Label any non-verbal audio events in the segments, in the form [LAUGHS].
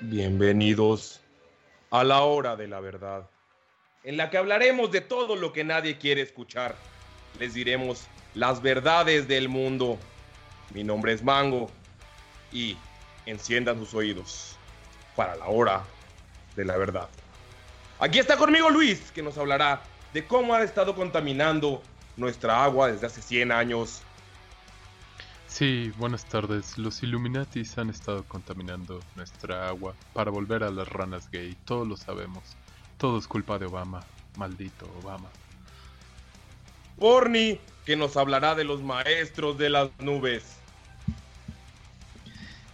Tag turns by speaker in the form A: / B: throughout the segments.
A: Bienvenidos a la hora de la verdad, en la que hablaremos de todo lo que nadie quiere escuchar. Les diremos las verdades del mundo. Mi nombre es Mango y enciendan sus oídos para la hora de la verdad. Aquí está conmigo Luis, que nos hablará de cómo ha estado contaminando nuestra agua desde hace 100 años
B: Sí, buenas tardes. Los Illuminatis han estado contaminando nuestra agua para volver a las ranas gay. Todos lo sabemos. Todo es culpa de Obama. Maldito Obama.
A: Borny, que nos hablará de los maestros de las nubes.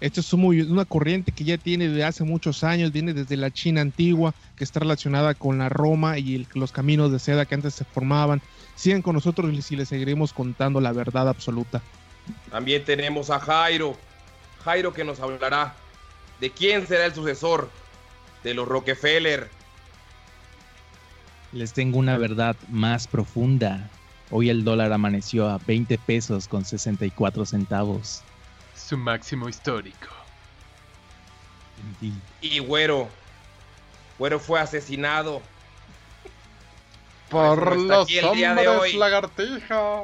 C: Esto es una corriente que ya tiene desde hace muchos años, viene desde la China antigua, que está relacionada con la Roma y los caminos de seda que antes se formaban. Sigan con nosotros y les seguiremos contando la verdad absoluta.
A: También tenemos a Jairo. Jairo que nos hablará de quién será el sucesor de los Rockefeller.
D: Les tengo una verdad más profunda. Hoy el dólar amaneció a 20 pesos con 64 centavos.
B: Su máximo histórico.
A: Y Güero. Güero fue asesinado.
B: Por los hombres lagartija.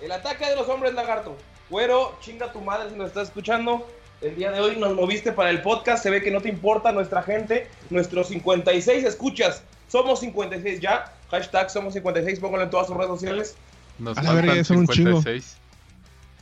A: El ataque de los hombres lagarto. Güero, chinga tu madre si nos estás escuchando. El día de hoy nos moviste para el podcast. Se ve que no te importa nuestra gente. Nuestros 56 escuchas. Somos 56 ya. Hashtag somos 56. Pónganlo en todas sus redes sociales.
B: Nos faltan 56.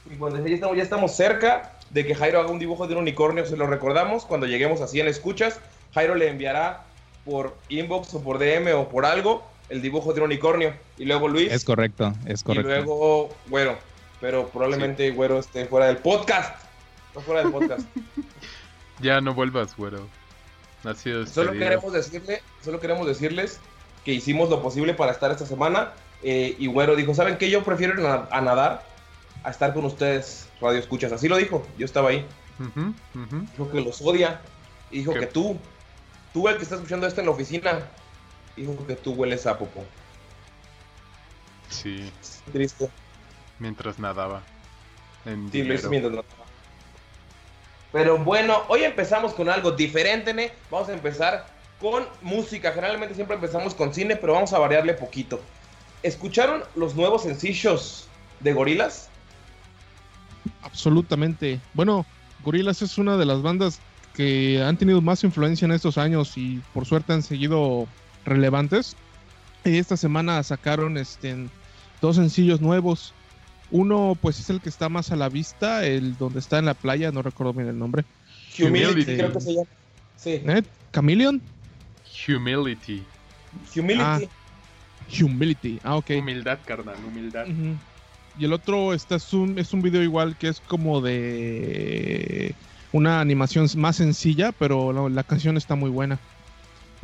A: 56 estamos, ya estamos cerca de que Jairo haga un dibujo de un unicornio. Se lo recordamos. Cuando lleguemos a 100 escuchas, Jairo le enviará por inbox o por DM o por algo el dibujo de un unicornio. Y luego Luis.
D: Es correcto, es correcto.
A: Y luego Güero. Pero probablemente Güero esté fuera del podcast. No fuera del podcast. [LAUGHS]
B: ya no vuelvas, Güero.
A: solo queremos decirle, solo queremos decirles que hicimos lo posible para estar esta semana. Eh, y Güero dijo, ¿saben qué? Yo prefiero a nadar a estar con ustedes, radio escuchas. Así lo dijo, yo estaba ahí. Dijo que los odia. Y dijo que tú, tú el que está escuchando esto en la oficina, dijo que tú hueles a popo.
B: Sí.
A: Triste.
B: Mientras nadaba.
A: En sí, mientras nadaba. Pero bueno, hoy empezamos con algo diferente, ¿ne? Vamos a empezar con música. Generalmente siempre empezamos con cine, pero vamos a variarle poquito. ¿Escucharon los nuevos sencillos de Gorilas?
C: Absolutamente. Bueno, Gorilas es una de las bandas que han tenido más influencia en estos años y por suerte han seguido relevantes. Y esta semana sacaron este, dos sencillos nuevos. Uno, pues es el que está más a la vista, el donde está en la playa, no recuerdo bien el nombre.
A: Humility, creo que se llama. Sí.
C: ¿Eh? ¿Chameleon?
B: Humility.
A: Humility. Ah,
C: humility, ah, ok.
B: Humildad, carnal, humildad.
C: Y el otro está, es, un, es un video igual que es como de una animación más sencilla, pero la canción está muy buena.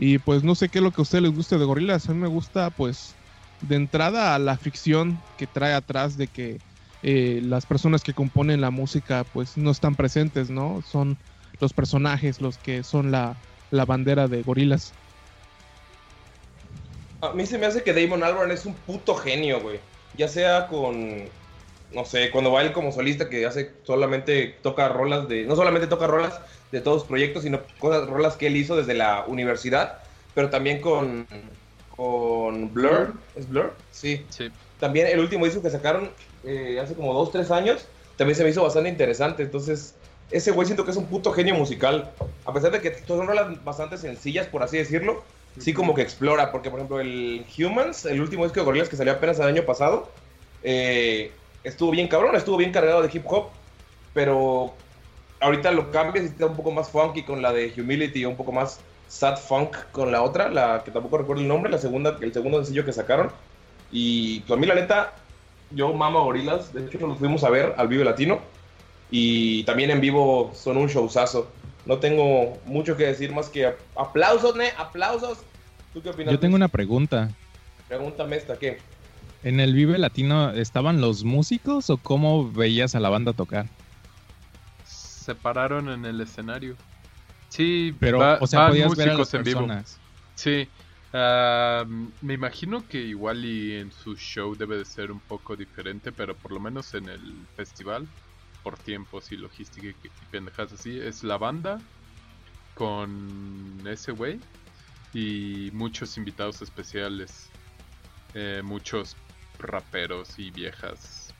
C: Y pues no sé qué es lo que a ustedes les guste de Gorilas. A mí me gusta, pues, de entrada a la ficción que trae atrás de que eh, las personas que componen la música, pues, no están presentes, ¿no? Son los personajes los que son la, la bandera de Gorilas.
A: A mí se me hace que Damon Albarn es un puto genio, güey. Ya sea con, no sé, cuando va él como solista que hace solamente toca rolas de, no solamente toca rolas de todos los proyectos, sino cosas, rolas que él hizo desde la universidad, pero también con, con Blur. ¿Es Blur? Sí.
B: sí.
A: También el último disco que sacaron eh, hace como dos, tres años, también se me hizo bastante interesante. Entonces, ese güey siento que es un puto genio musical. A pesar de que son rolas bastante sencillas, por así decirlo, sí como que explora. Porque, por ejemplo, el Humans, el último disco de Gorillaz que salió apenas el año pasado, eh, estuvo bien cabrón, estuvo bien cargado de hip hop, pero ahorita lo cambias y está un poco más funky con la de Humility, un poco más sad funk con la otra, la que tampoco recuerdo el nombre, la segunda, el segundo sencillo que sacaron. Y pues a mí la neta, yo mamo a Gorilas, de hecho nos fuimos a ver al Vivo Latino y también en vivo son un showzazo. No tengo mucho que decir más que aplausos, ¿ne? Aplausos.
D: ¿Tú qué opinas? Yo tengo una pregunta.
A: Pregúntame esta, ¿qué?
D: ¿En el Vive Latino estaban los músicos o cómo veías a la banda tocar?
B: Se pararon en el escenario. Sí,
D: pero o sea, podías ver a las en vivo.
B: Sí. Me imagino que igual y en su show debe de ser un poco diferente, pero por lo menos en el festival, por tiempos y logística y pendejas así, es la banda con ese güey y muchos invitados especiales, eh, muchos raperos y viejas.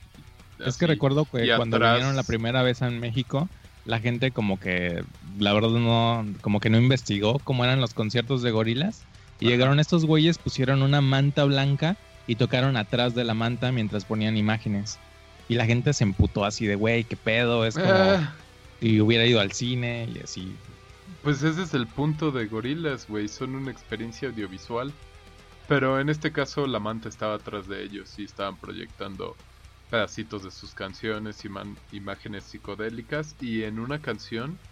D: Es que recuerdo que
B: Y
D: cuando
B: atrás-
D: vinieron la primera vez en México, la gente como que, la verdad no, como que no investigó cómo eran los conciertos de gorilas. Y
B: Ajá.
D: llegaron estos güeyes, pusieron una manta blanca y tocaron atrás de la manta mientras ponían imágenes. Y la gente se emputó así de, güey, qué pedo, es como
B: Ah,
D: si hubiera ido al cine y así.
B: pues ese es el punto de gorilas, güey, son una experiencia audiovisual. Pero en este caso la manta estaba atrás de ellos y estaban proyectando pedacitos de sus canciones, iman- imágenes psicodélicas y en una canción,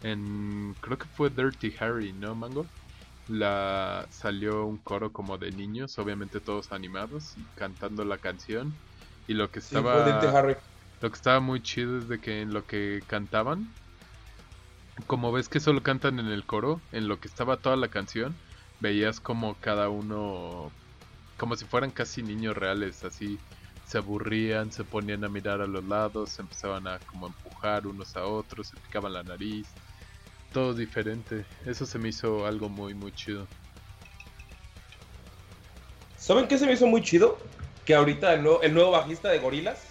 B: en creo que fue Dirty Harry, ¿no, Mango? La salió un coro como de niños, obviamente todos animados y cantando la canción y lo que
A: Sí,
B: estaba
A: fue Dirty Harry.
B: lo que estaba muy chido es de que en lo que cantaban, como ves que solo cantan en el coro, en lo que estaba toda la canción, veías como cada uno, como si fueran casi niños reales, así se aburrían, se ponían a mirar a los lados, se empezaban a como empujar unos a otros, se picaban la nariz, todo diferente. Eso se me hizo algo muy muy chido.
A: ¿Saben qué se me hizo muy chido? Que ahorita el nuevo, el nuevo bajista de Gorilas,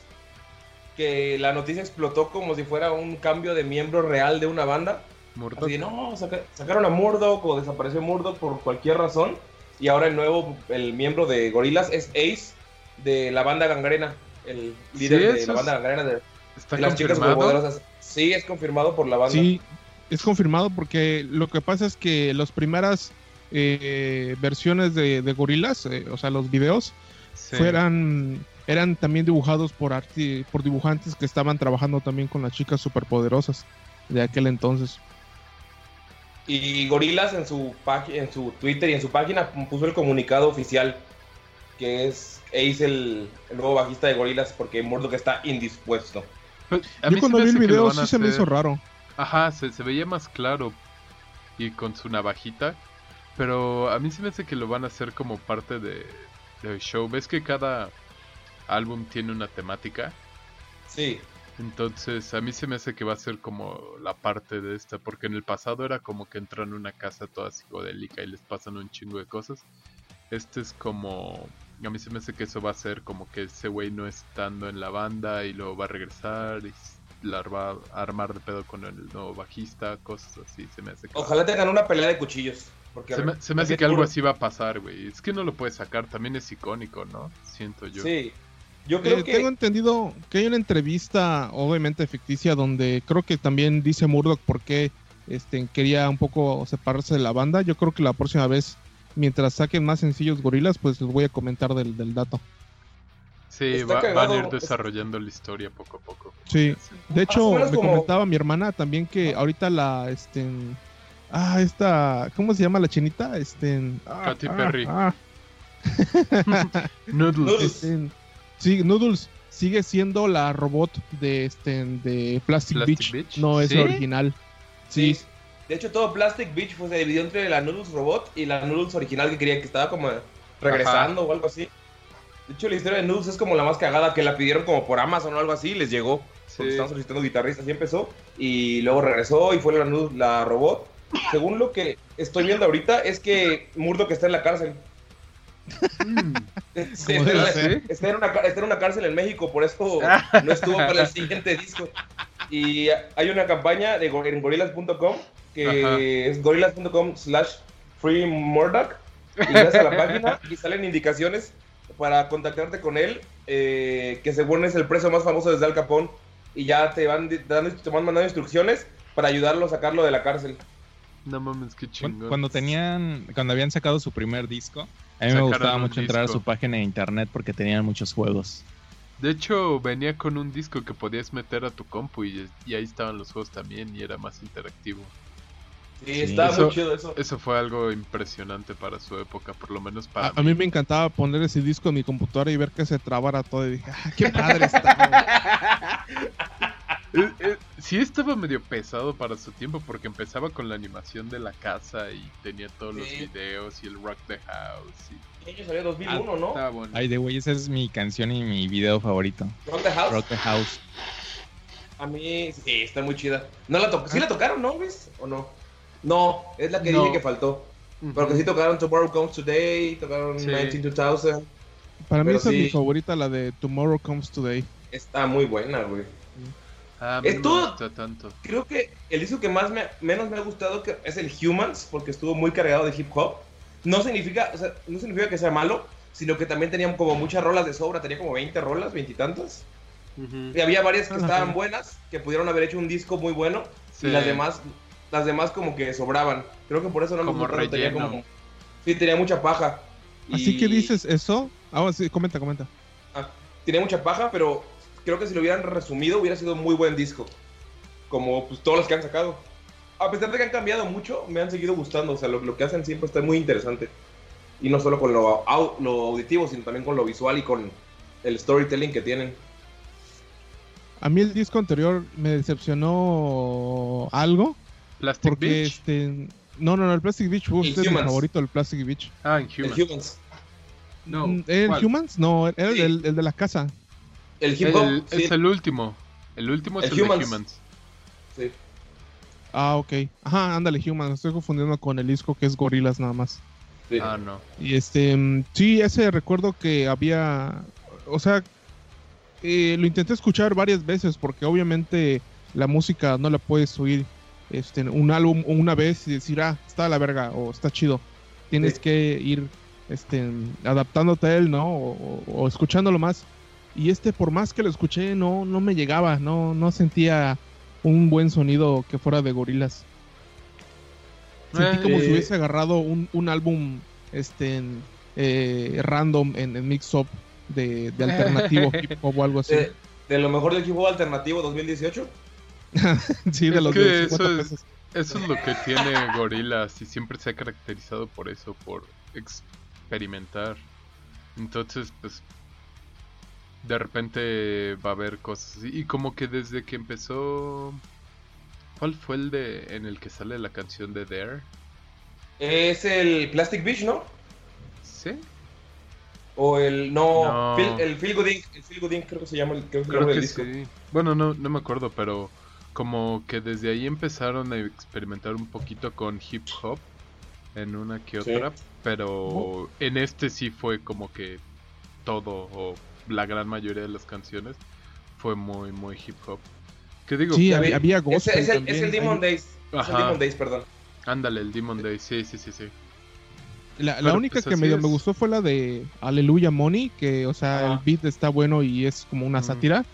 A: que la noticia explotó como si fuera un cambio de miembro real de una banda.
B: Murdoch.
A: Así de, no, saca- sacaron a Murdoch o desapareció Murdoch por cualquier razón. Y ahora el nuevo, el miembro de Gorilas es Ace de la banda Gangrena. El líder
B: Sí,
A: de la banda Gangrena de,
B: Está
A: de las chicas superpoderosas. Sí, es confirmado por la banda.
C: Sí, es confirmado porque lo que pasa es que las primeras eh, versiones de, de gorilas, eh, o sea, los videos,
B: Sí.
C: fueran eran también dibujados por arti- por dibujantes que estaban trabajando también con las chicas superpoderosas de aquel entonces.
A: Y Gorilas en su en su Twitter y en su página puso el comunicado oficial que es Ace el, el nuevo bajista de Gorilas porque Murdoch está indispuesto.
B: Pues, a
C: Yo
B: mí
C: cuando vi el video sí se me hizo raro.
B: Ajá, se, se veía más claro y con su navajita. Pero a mí se me hace que lo van a hacer como parte de, del show. ¿Ves que cada álbum tiene una temática?
A: Sí.
B: Entonces a mí se me hace que va a ser como la parte de esta. Porque en el pasado era como que entran a una casa toda psicodélica y les pasan un chingo de cosas. Este es como... A mí se me hace que eso va a ser como que ese güey no estando en la banda y luego va a regresar y la va a armar de pedo con el nuevo bajista, cosas así. Se me hace que,
A: Ojalá tengan una pelea de cuchillos. Porque
B: se me, se me hace que algo así va a pasar, güey. Es que no lo puedes sacar, también es icónico, ¿no? Siento yo.
A: Sí. Yo creo
C: Eh,
A: que
C: Tengo entendido que hay una entrevista, obviamente ficticia, donde creo que también dice Murdoch por qué este, quería un poco separarse de la banda. Yo creo que la próxima vez, mientras saquen más sencillos gorilas, pues les voy a comentar del, del dato.
B: Sí, va- van a ir desarrollando la historia poco a poco.
C: Sí. De
A: Más
C: hecho, me
A: como-
C: comentaba mi hermana también que ahorita la, este, ah, esta, ¿cómo se llama la chinita? Este, ah,
B: Katy
C: ah,
B: Perry.
C: ah, [LAUGHS]
B: Noodles.
A: Noodles.
C: este, sí, Noodles sigue siendo la robot de, este, de Plastic,
B: Plastic
C: Beach.
B: Beach.
C: No es
B: ¿Sí?
C: la original. Sí,
A: Sí. De hecho, todo Plastic Beach pues, se dividió entre la Noodles Robot y la Noodles original que quería que estaba como regresando o algo así. De hecho, la historia de Noodles es como la más cagada, que la pidieron como por Amazon o algo así y les llegó. Porque
B: Sí.
A: estaban solicitando guitarristas y empezó. Y luego regresó y fue la, Noodles- la robot. Según lo que estoy viendo ahorita, es que Murdoch está en la cárcel.
B: Mm. [LAUGHS]
A: Está,
C: ¿Cómo debe
A: en- una, ca- está en una cárcel en México, por eso no estuvo para el [LAUGHS] siguiente disco. Y hay una campaña de, en gorilas.com que
B: Ajá.
A: es gorilas.com slash free Murdoch. Y vas a la página y salen indicaciones para contactarte con él, eh, que según es el preso más famoso desde Al Capón. Y ya te van, dando, te van mandando instrucciones para ayudarlo a sacarlo de la cárcel.
B: No mames, qué chingón.
D: Cuando tenían, cuando habían sacado su primer disco, a mí me gustaba mucho entrar a su página de internet porque tenían muchos juegos.
B: De hecho, venía con un disco que podías meter a tu compu y, y ahí estaban los juegos también y era más interactivo.
A: Sí,
D: Sí.
A: está
B: Eso-
A: muy chido eso.
B: Eso fue algo impresionante para su época, por lo menos para
C: A, a mí me encantaba poner ese disco en mi computadora y ver que se trabara todo. Y dije, ah, qué padre está.
B: Eh, [LAUGHS] eh, sí estaba medio pesado para su tiempo porque empezaba con la animación de la casa y tenía todos los videos y el Rock the House. Y...
A: ¿Qué año salió? 2001, ¿no?
B: Estaba bueno.
D: Ay, de güey, esa es mi canción y mi video favorito.
A: Rock the House.
D: Rock the House.
A: A mí, sí, está muy chida. ¿No la to ¿Sí la tocaron, no, ves? ¿O no? No, es la que
B: No.
A: dije que faltó. Pero que sí tocaron Tomorrow Comes Today, tocaron
B: Sí.
A: 19
C: Para mí esa es mi favorita, la de Tomorrow Comes Today.
A: Está muy buena, güey.
B: Ah, a mí
A: Es
B: no
A: todo-
B: me gusta tanto.
A: Creo que el disco que más me, menos me ha gustado que es el Humans, porque estuvo muy cargado de hip hop. No significa, o sea, no significa que sea malo, sino que también tenían como muchas rolas de sobra, tenía como 20 rolas, 20 y. Y había varias que
C: Ah,
A: estaban buenas, que pudieron haber hecho un disco muy bueno,
B: Sí.
A: y las demás, las demás como que sobraban. Creo que por eso no me
B: Como
A: tanto, tenía como- sí, tenía mucha paja.
C: Así
A: Y-
C: que dices eso. Ah, sí, comenta, comenta.
A: Ah, tenía mucha paja, pero creo que si lo hubieran resumido hubiera sido un muy buen disco. Como pues, todos los que han sacado. A pesar de que han cambiado mucho, me han seguido gustando. O sea, lo, lo que hacen siempre está muy interesante. Y no solo con lo, au- lo auditivo, sino también con lo visual y con el storytelling que tienen.
C: A mí el disco anterior me decepcionó algo.
B: Plastic
C: Porque
B: Beach.
C: este. No, no, no, el Plastic Beach. Uf,
A: El
C: este es mi
A: Humans.
C: favorito, el Plastic Beach.
B: Ah, en
A: El
B: Human.
A: Humans.
B: No,
C: Mm, ¿El
B: ¿cuál?
C: Humans? No, era el,
A: Sí.
C: el de la casa.
A: El hip hop.
B: El-
A: sí,
B: Es el último. El último es
A: El
B: el, de
A: Humans.
B: Humans.
A: sí.
C: Ah, ok. Ajá, ándale, Humans. Estoy confundiendo con el disco que es Gorilas nada más.
A: Sí.
B: Ah, no.
C: Y este, mm, sí, ese recuerdo que había, o sea, eh, lo intenté escuchar varias veces porque obviamente la música no la puedes oír este, un álbum una vez y decir, ah, está a la verga o está chido. Tienes
A: Sí.
C: que ir este, adaptándote a él, ¿no? O, o- o escuchándolo más. Y este, por más que lo escuché, no, no me llegaba, no, no sentía un buen sonido que fuera de gorilas. Sentí
B: Eh,
C: como si
A: Eh,
C: hubiese agarrado un, un álbum este en, eh, random en, en mix-up de, de [LAUGHS] alternativo hip hop o algo así.
A: De, de lo mejor del hip hop alternativo 2018. [LAUGHS]
C: sí, de
B: es
C: los
B: que
C: de
B: eso
C: 50
B: es-. Eso es lo que tiene Gorillaz y siempre se ha caracterizado por eso, por experimentar. Entonces, pues, de repente va a haber cosas así. Y como que desde que empezó... ¿Cuál fue el de en el que sale la canción de Dare?
A: Es el Plastic Beach, ¿no?
B: ¿Sí?
A: O el. No.
B: No.
A: Feel- el Feel Good Inc. El Feel Good Inc. creo que se llama el, creo que
B: Creo
A: disco.
B: sí. Bueno, no, no me acuerdo, pero como que desde ahí empezaron a experimentar un poquito con hip hop en una que
A: Sí.
B: otra, pero en este sí fue como que todo o la gran mayoría de las canciones fue muy muy hip hop. ¿Qué digo?
C: Sí, había, había
A: Es,
C: gospel
A: es el,
C: también.
A: es el Demon
C: Hay-
A: Days. Es el
B: Ajá.
A: Demon Days, perdón.
B: Ándale, el Demon Day, sí, sí, sí, sí.
C: La, única
B: pues,
C: que medio me gustó fue la de Aleluya Money, que, o sea,
A: Ajá.
C: el beat está bueno y es como una
B: Mm.
C: sátira.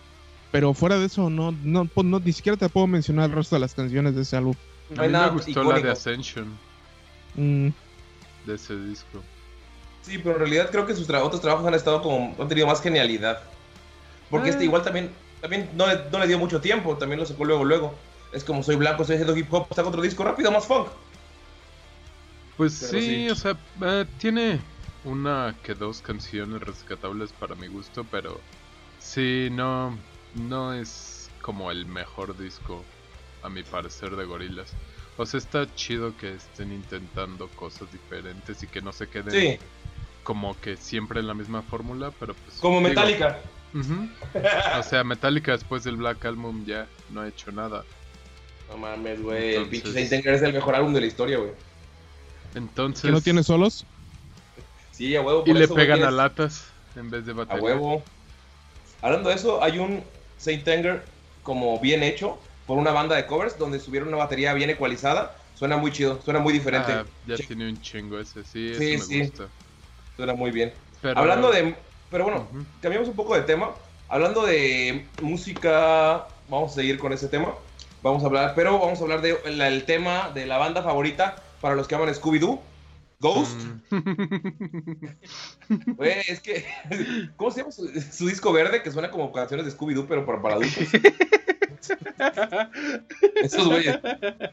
C: Pero fuera de eso, no, no, pues, no, ni siquiera te puedo mencionar el resto de las canciones de ese álbum.
A: No
B: a mí me gustó la de Ascension
C: Mm,
B: de ese disco.
A: Sí, pero en realidad creo que sus tra- otros trabajos han estado como. han tenido más genialidad. Porque
B: Ah.
A: este igual también. También no le, no le dio mucho tiempo, también lo sacó luego, luego. Es como soy blanco, estoy haciendo hip hop, saco otro disco rápido, más funk.
B: Pues sí. o sea, eh, tiene una que dos canciones rescatables para mi gusto, pero sí, no, no es como el mejor disco, a mi parecer, de Gorillaz. O sea, está chido que estén intentando cosas diferentes y que no se queden
A: Sí,
B: como que siempre en la misma fórmula, pero pues...
A: como
B: digo,
A: Metallica.
B: O sea, Metallica después del Black Album ya no ha hecho nada.
A: No mames, güey. El pinche Saint Anger es el mejor álbum de la historia, güey.
B: Entonces...
C: ¿Que no tiene solos?
A: Sí, a huevo.
B: Y
A: por
B: le
A: eso, güey,
B: pegan a
A: tienes-
B: latas en vez de
A: A
B: batería.
A: huevo. Hablando de eso, hay un Saint Anger como bien hecho por una banda de covers donde subieron una batería bien ecualizada. Suena muy chido, suena muy diferente.
B: Ah, ya tiene un chingo ese, sí,
A: Sí,
B: eso me
A: sí.
B: gusta.
A: Suena muy bien.
B: Pero-
A: Hablando de. Pero bueno, cambiamos un poco de tema. Hablando de música, vamos a seguir con ese tema. Vamos a hablar, pero vamos a hablar del tema de la banda favorita para los que aman Scooby-Doo. Ghost.
B: Mm. [LAUGHS]
A: Güey, es que. [LAUGHS] ¿Cómo se llama su, su disco verde? Que suena como canciones de Scooby-Doo, pero para, para adultos. [LAUGHS] Esos güeyes.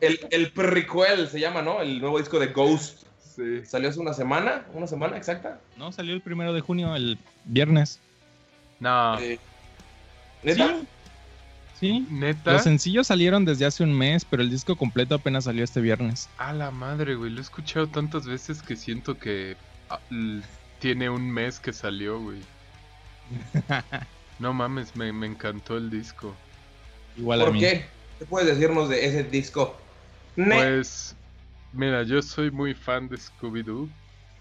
A: El, el Prequel se llama, ¿no? El nuevo disco de Ghost.
B: sí.
A: Salió hace una semana, una semana exacta.
D: No, salió el primero de junio, el viernes.
B: No,
A: Eh, ¿Neta?
D: Sí. Sí.
B: neta.
D: Los sencillos salieron desde hace un mes, pero el disco completo apenas salió este viernes.
B: A la madre, güey. Lo he escuchado tantas veces que siento que ah, tiene un mes que salió, güey. [LAUGHS] No mames, me, me encantó el disco.
D: Igual a
A: ¿Por
D: mí.
A: qué? ¿Qué puedes decirnos de ese disco? Ne-
B: Pues Mira, yo soy muy fan de Scooby-Doo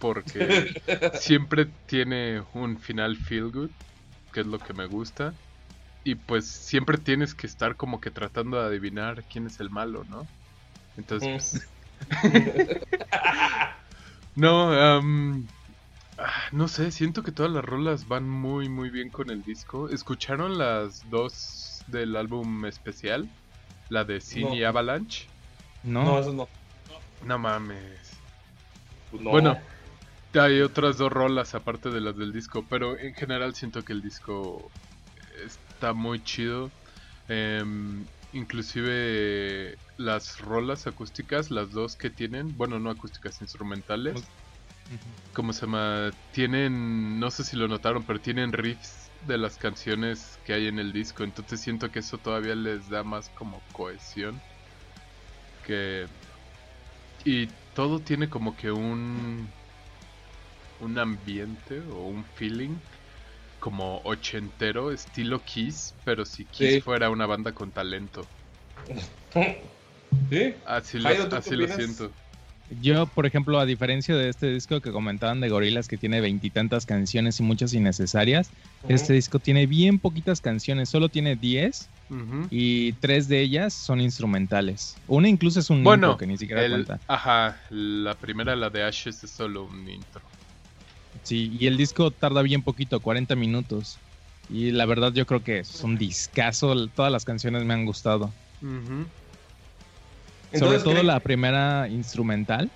B: porque [LAUGHS] siempre tiene un final feel good, que es lo que me gusta. Y pues siempre tienes que estar como que tratando de adivinar quién es el malo, ¿no? Entonces, pues, [LAUGHS] no, ah, no sé, siento que todas las rolas van muy muy bien con el disco. ¿Escucharon las dos del álbum especial? La de Sin
A: No.
B: y Avalanche.
D: ¿No?
A: No, eso no.
B: No mames.
A: Pues no.
B: Bueno, hay otras dos rolas aparte de las del disco, pero en general siento que el disco está muy chido. Em, inclusive las rolas acústicas, las dos que tienen, bueno, no acústicas, instrumentales. ¿cómo se llama? Tienen, no sé si lo notaron, pero tienen riffs de las canciones que hay en el disco, entonces siento que eso todavía les da más como cohesión. Que... Y todo tiene como que un... Un ambiente o un feeling como ochentero, estilo Kiss, pero si Kiss
A: Sí.
B: fuera una banda con talento. [LAUGHS]
A: ¿Sí?
B: Así lo, siento.
D: Yo, por ejemplo, a diferencia de este disco que comentaban de Gorilas, que tiene veintitantas canciones y muchas innecesarias, este disco tiene bien poquitas canciones, solo tiene 10
B: Ujú.
D: y tres de ellas son instrumentales. Una incluso es un
B: Bueno,
D: intro que ni siquiera
B: El-
D: cuenta.
B: ajá, la primera, la de Ashes, es solo un intro.
D: Sí, y el disco tarda bien poquito, 40 minutos. Y la verdad yo creo que es un discazo, todas las canciones me han gustado. Sobre todo
A: ¿creen-
D: la primera instrumental,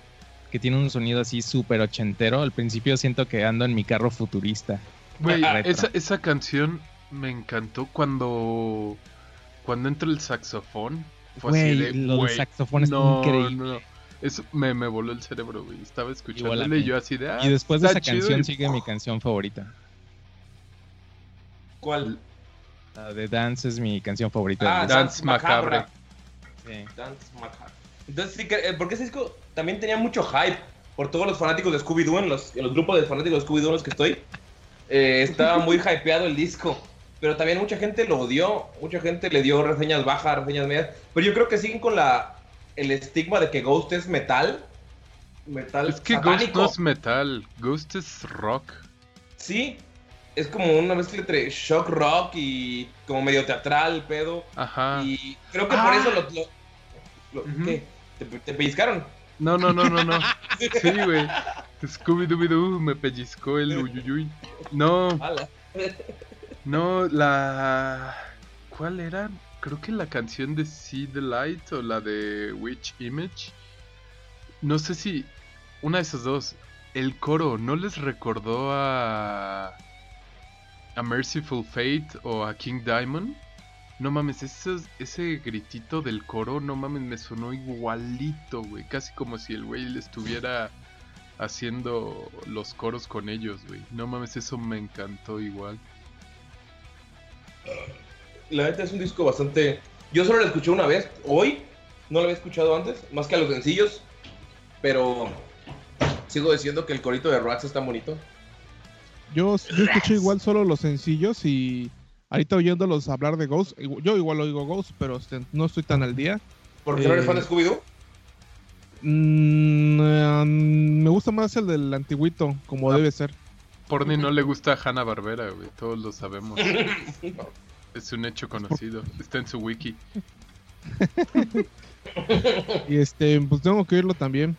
D: que tiene un sonido así súper ochentero. Al principio siento que ando en mi carro futurista.
B: Güey, esa, esa canción me encantó cuando cuando entra el saxofón. Fue así de,
D: lo del saxofón es increíble.
B: no, no. Eso me, me voló el cerebro, güey. Estaba escuchándole y yo así de. Ah,
D: Y después de esa
B: chido",
D: canción
B: y-
D: sigue mi canción favorita.
A: ¿Cuál?
D: La de Dance es mi canción favorita. del
A: Ah.
B: Dance Macabre.
D: Sí.
A: Dance Macabre. Entonces, sí, que- eh, porque ese disco también tenía mucho hype por todos los fanáticos de Scooby-Doo, en los, en los grupos de fanáticos de Scooby-Doo en los que estoy. Eh, estaba muy [LAUGHS] hypeado el disco. Pero también mucha gente lo odió, mucha gente le dio reseñas bajas, reseñas medias. Pero yo creo que siguen con la el estigma de que Ghost es metal. Metal
B: Es que Ghost no es metal, Ghost es rock.
A: Sí, es como una mezcla entre shock rock y como medio teatral el pedo.
B: Ajá.
A: Y creo que
B: Ah.
A: por eso lo... lo- lo-
B: Ujú.
A: ¿Qué? ¿Te, te pellizcaron?
B: No, no, no, no, no. [LAUGHS] Sí, güey. Scooby-Dooby-Doo me pellizcó el uyuyuy. No, no, la. ¿Cuál era? Creo que la canción de See the Light o la de Witch Image. No sé si. Una de esas dos. El coro, ¿no les recordó a. a Merciful Fate o a King Diamond? No mames, ese, ese gritito del coro, no mames, me sonó igualito, güey. Casi como si el güey le estuviera haciendo los coros con ellos, güey. No mames, eso me encantó igual.
A: La neta es un disco bastante... Yo solo lo escuché una vez, hoy. No lo había escuchado antes, más que a los sencillos. Pero sigo diciendo que el corito de Rax está bonito.
C: Yo, yo escuché igual solo los sencillos y ahorita oyéndolos hablar de Ghost, yo igual oigo Ghost, pero este, no estoy tan al día.
A: ¿Por qué no eres
C: Eh,
A: fan de Scooby-Doo?
C: Mm, me gusta más el del antiguito, como
B: Ah.
C: debe ser.
B: Porni no le gusta a Hanna Barbera, güey. Todos lo sabemos. [LAUGHS] [LAUGHS] Es un hecho conocido. Está en su wiki. [LAUGHS]
C: Y este, pues tengo que oírlo también.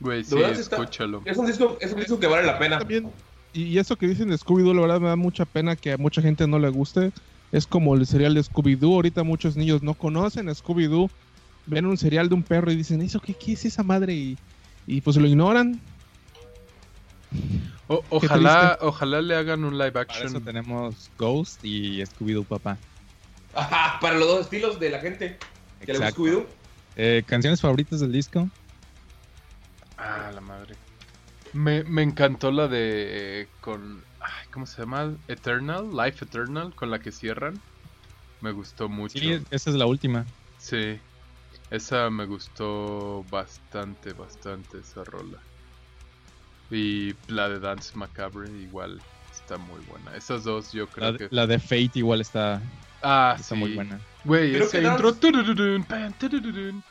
B: Güey, sí,
A: está-
B: escúchalo.
A: Es un disco, es un disco que vale la pena.
C: También, y, y eso que dicen de Scooby-Doo, la verdad me da mucha pena que a mucha gente no le guste. Es como el serial de Scooby-Doo. Ahorita muchos niños no conocen a Scooby-Doo. Ven un serial de un perro y dicen, ¿eso qué, qué es esa madre? Y, y pues lo ignoran.
B: O- ojalá, ojalá le hagan un live
D: Para eso
B: action.
D: tenemos Ghost y Scooby-Doo Papá.
A: Ajá, para los dos estilos de la gente que le. Scooby-Doo.
D: Eh, ¿Canciones favoritas del disco?
B: Ah, la madre. Me, me encantó la de. eh, con. ay, ¿Cómo se llama? Eternal, Life Eternal, con la que cierran. Me gustó mucho.
D: Sí, esa es la última.
B: Sí, esa me gustó bastante, bastante esa rola. Y la de Dance Macabre igual está muy buena. Esas dos yo creo
D: La,
B: que...
D: de- la de Fate igual está,
B: ah,
D: está
B: sí.
D: muy buena.
B: Güey, ese
A: que
B: intro...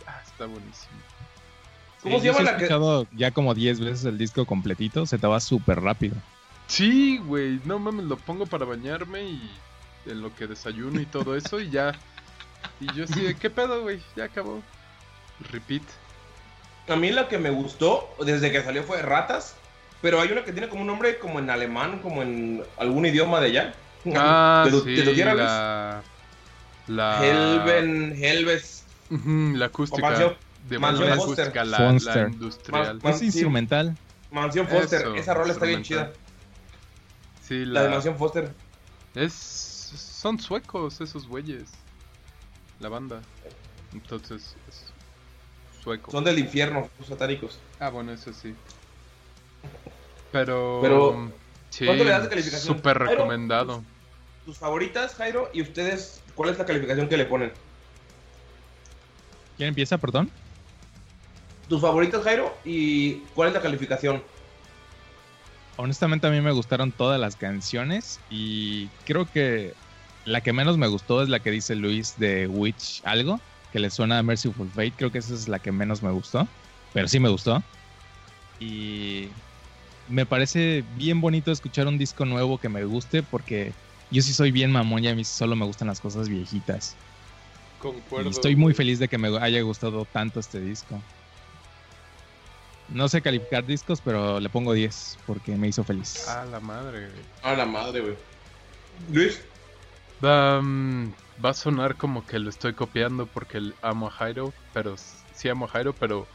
B: Ah, está buenísimo.
A: ¿Cómo
D: Sí,
A: se llama
D: he
A: la que.?
D: ya como 10 veces el disco completito, se te va súper rápido.
B: Sí, güey, no mames, lo pongo para bañarme y en lo que desayuno y todo eso y ya. Y yo así de, ¿qué pedo, güey? Ya acabó. Repeat.
A: A mí la que me gustó desde que salió fue Ratas, pero hay una que tiene como un nombre como en alemán, como en algún idioma de allá.
B: Ah,
A: ¿Te lo-
B: sí,
A: te lo
B: la... La...
A: Helven, Helves,
B: la acústica.
A: Mansión-
B: de
A: Mansión
B: acústica, la, la industrial.
A: Man-
D: Es
A: sí.
D: instrumental.
A: Mansión Foster.
B: Eso,
A: Esa rola está bien chida.
B: Sí,
A: La,
B: la...
A: de Mansión Foster.
B: Es... Son suecos esos güeyes. La banda. Entonces, es sueco.
A: Son del infierno, los satánicos.
B: Ah, bueno, eso sí. Pero...
A: Pero,
B: sí,
A: ¿cuánto le das de calificación?
B: Súper
A: Jairo,
B: recomendado.
A: Tus favoritas, Jairo, y ustedes, ¿cuál es la calificación que le ponen?
D: ¿Quién empieza, perdón?
A: Tus favoritas, Jairo, y cuál es la calificación.
D: Honestamente a mí me gustaron todas las canciones y creo que la que menos me gustó es la que dice Luis de Witch algo, que le suena a Merciful Fate, creo que esa es la que menos me gustó, pero sí me gustó. Y me parece bien bonito escuchar un disco nuevo que me guste porque yo sí soy bien mamón y a mí solo me gustan las cosas viejitas.
B: Concuerdo.
D: Y estoy muy feliz de que me haya gustado tanto este disco. No sé calificar discos, pero le pongo 10 porque me hizo feliz.
B: Ah, la madre, güey.
A: A la madre, güey. Luis,
B: Va, mm, va a sonar como que lo estoy copiando porque amo a Jairo, pero sí amo a Jairo, pero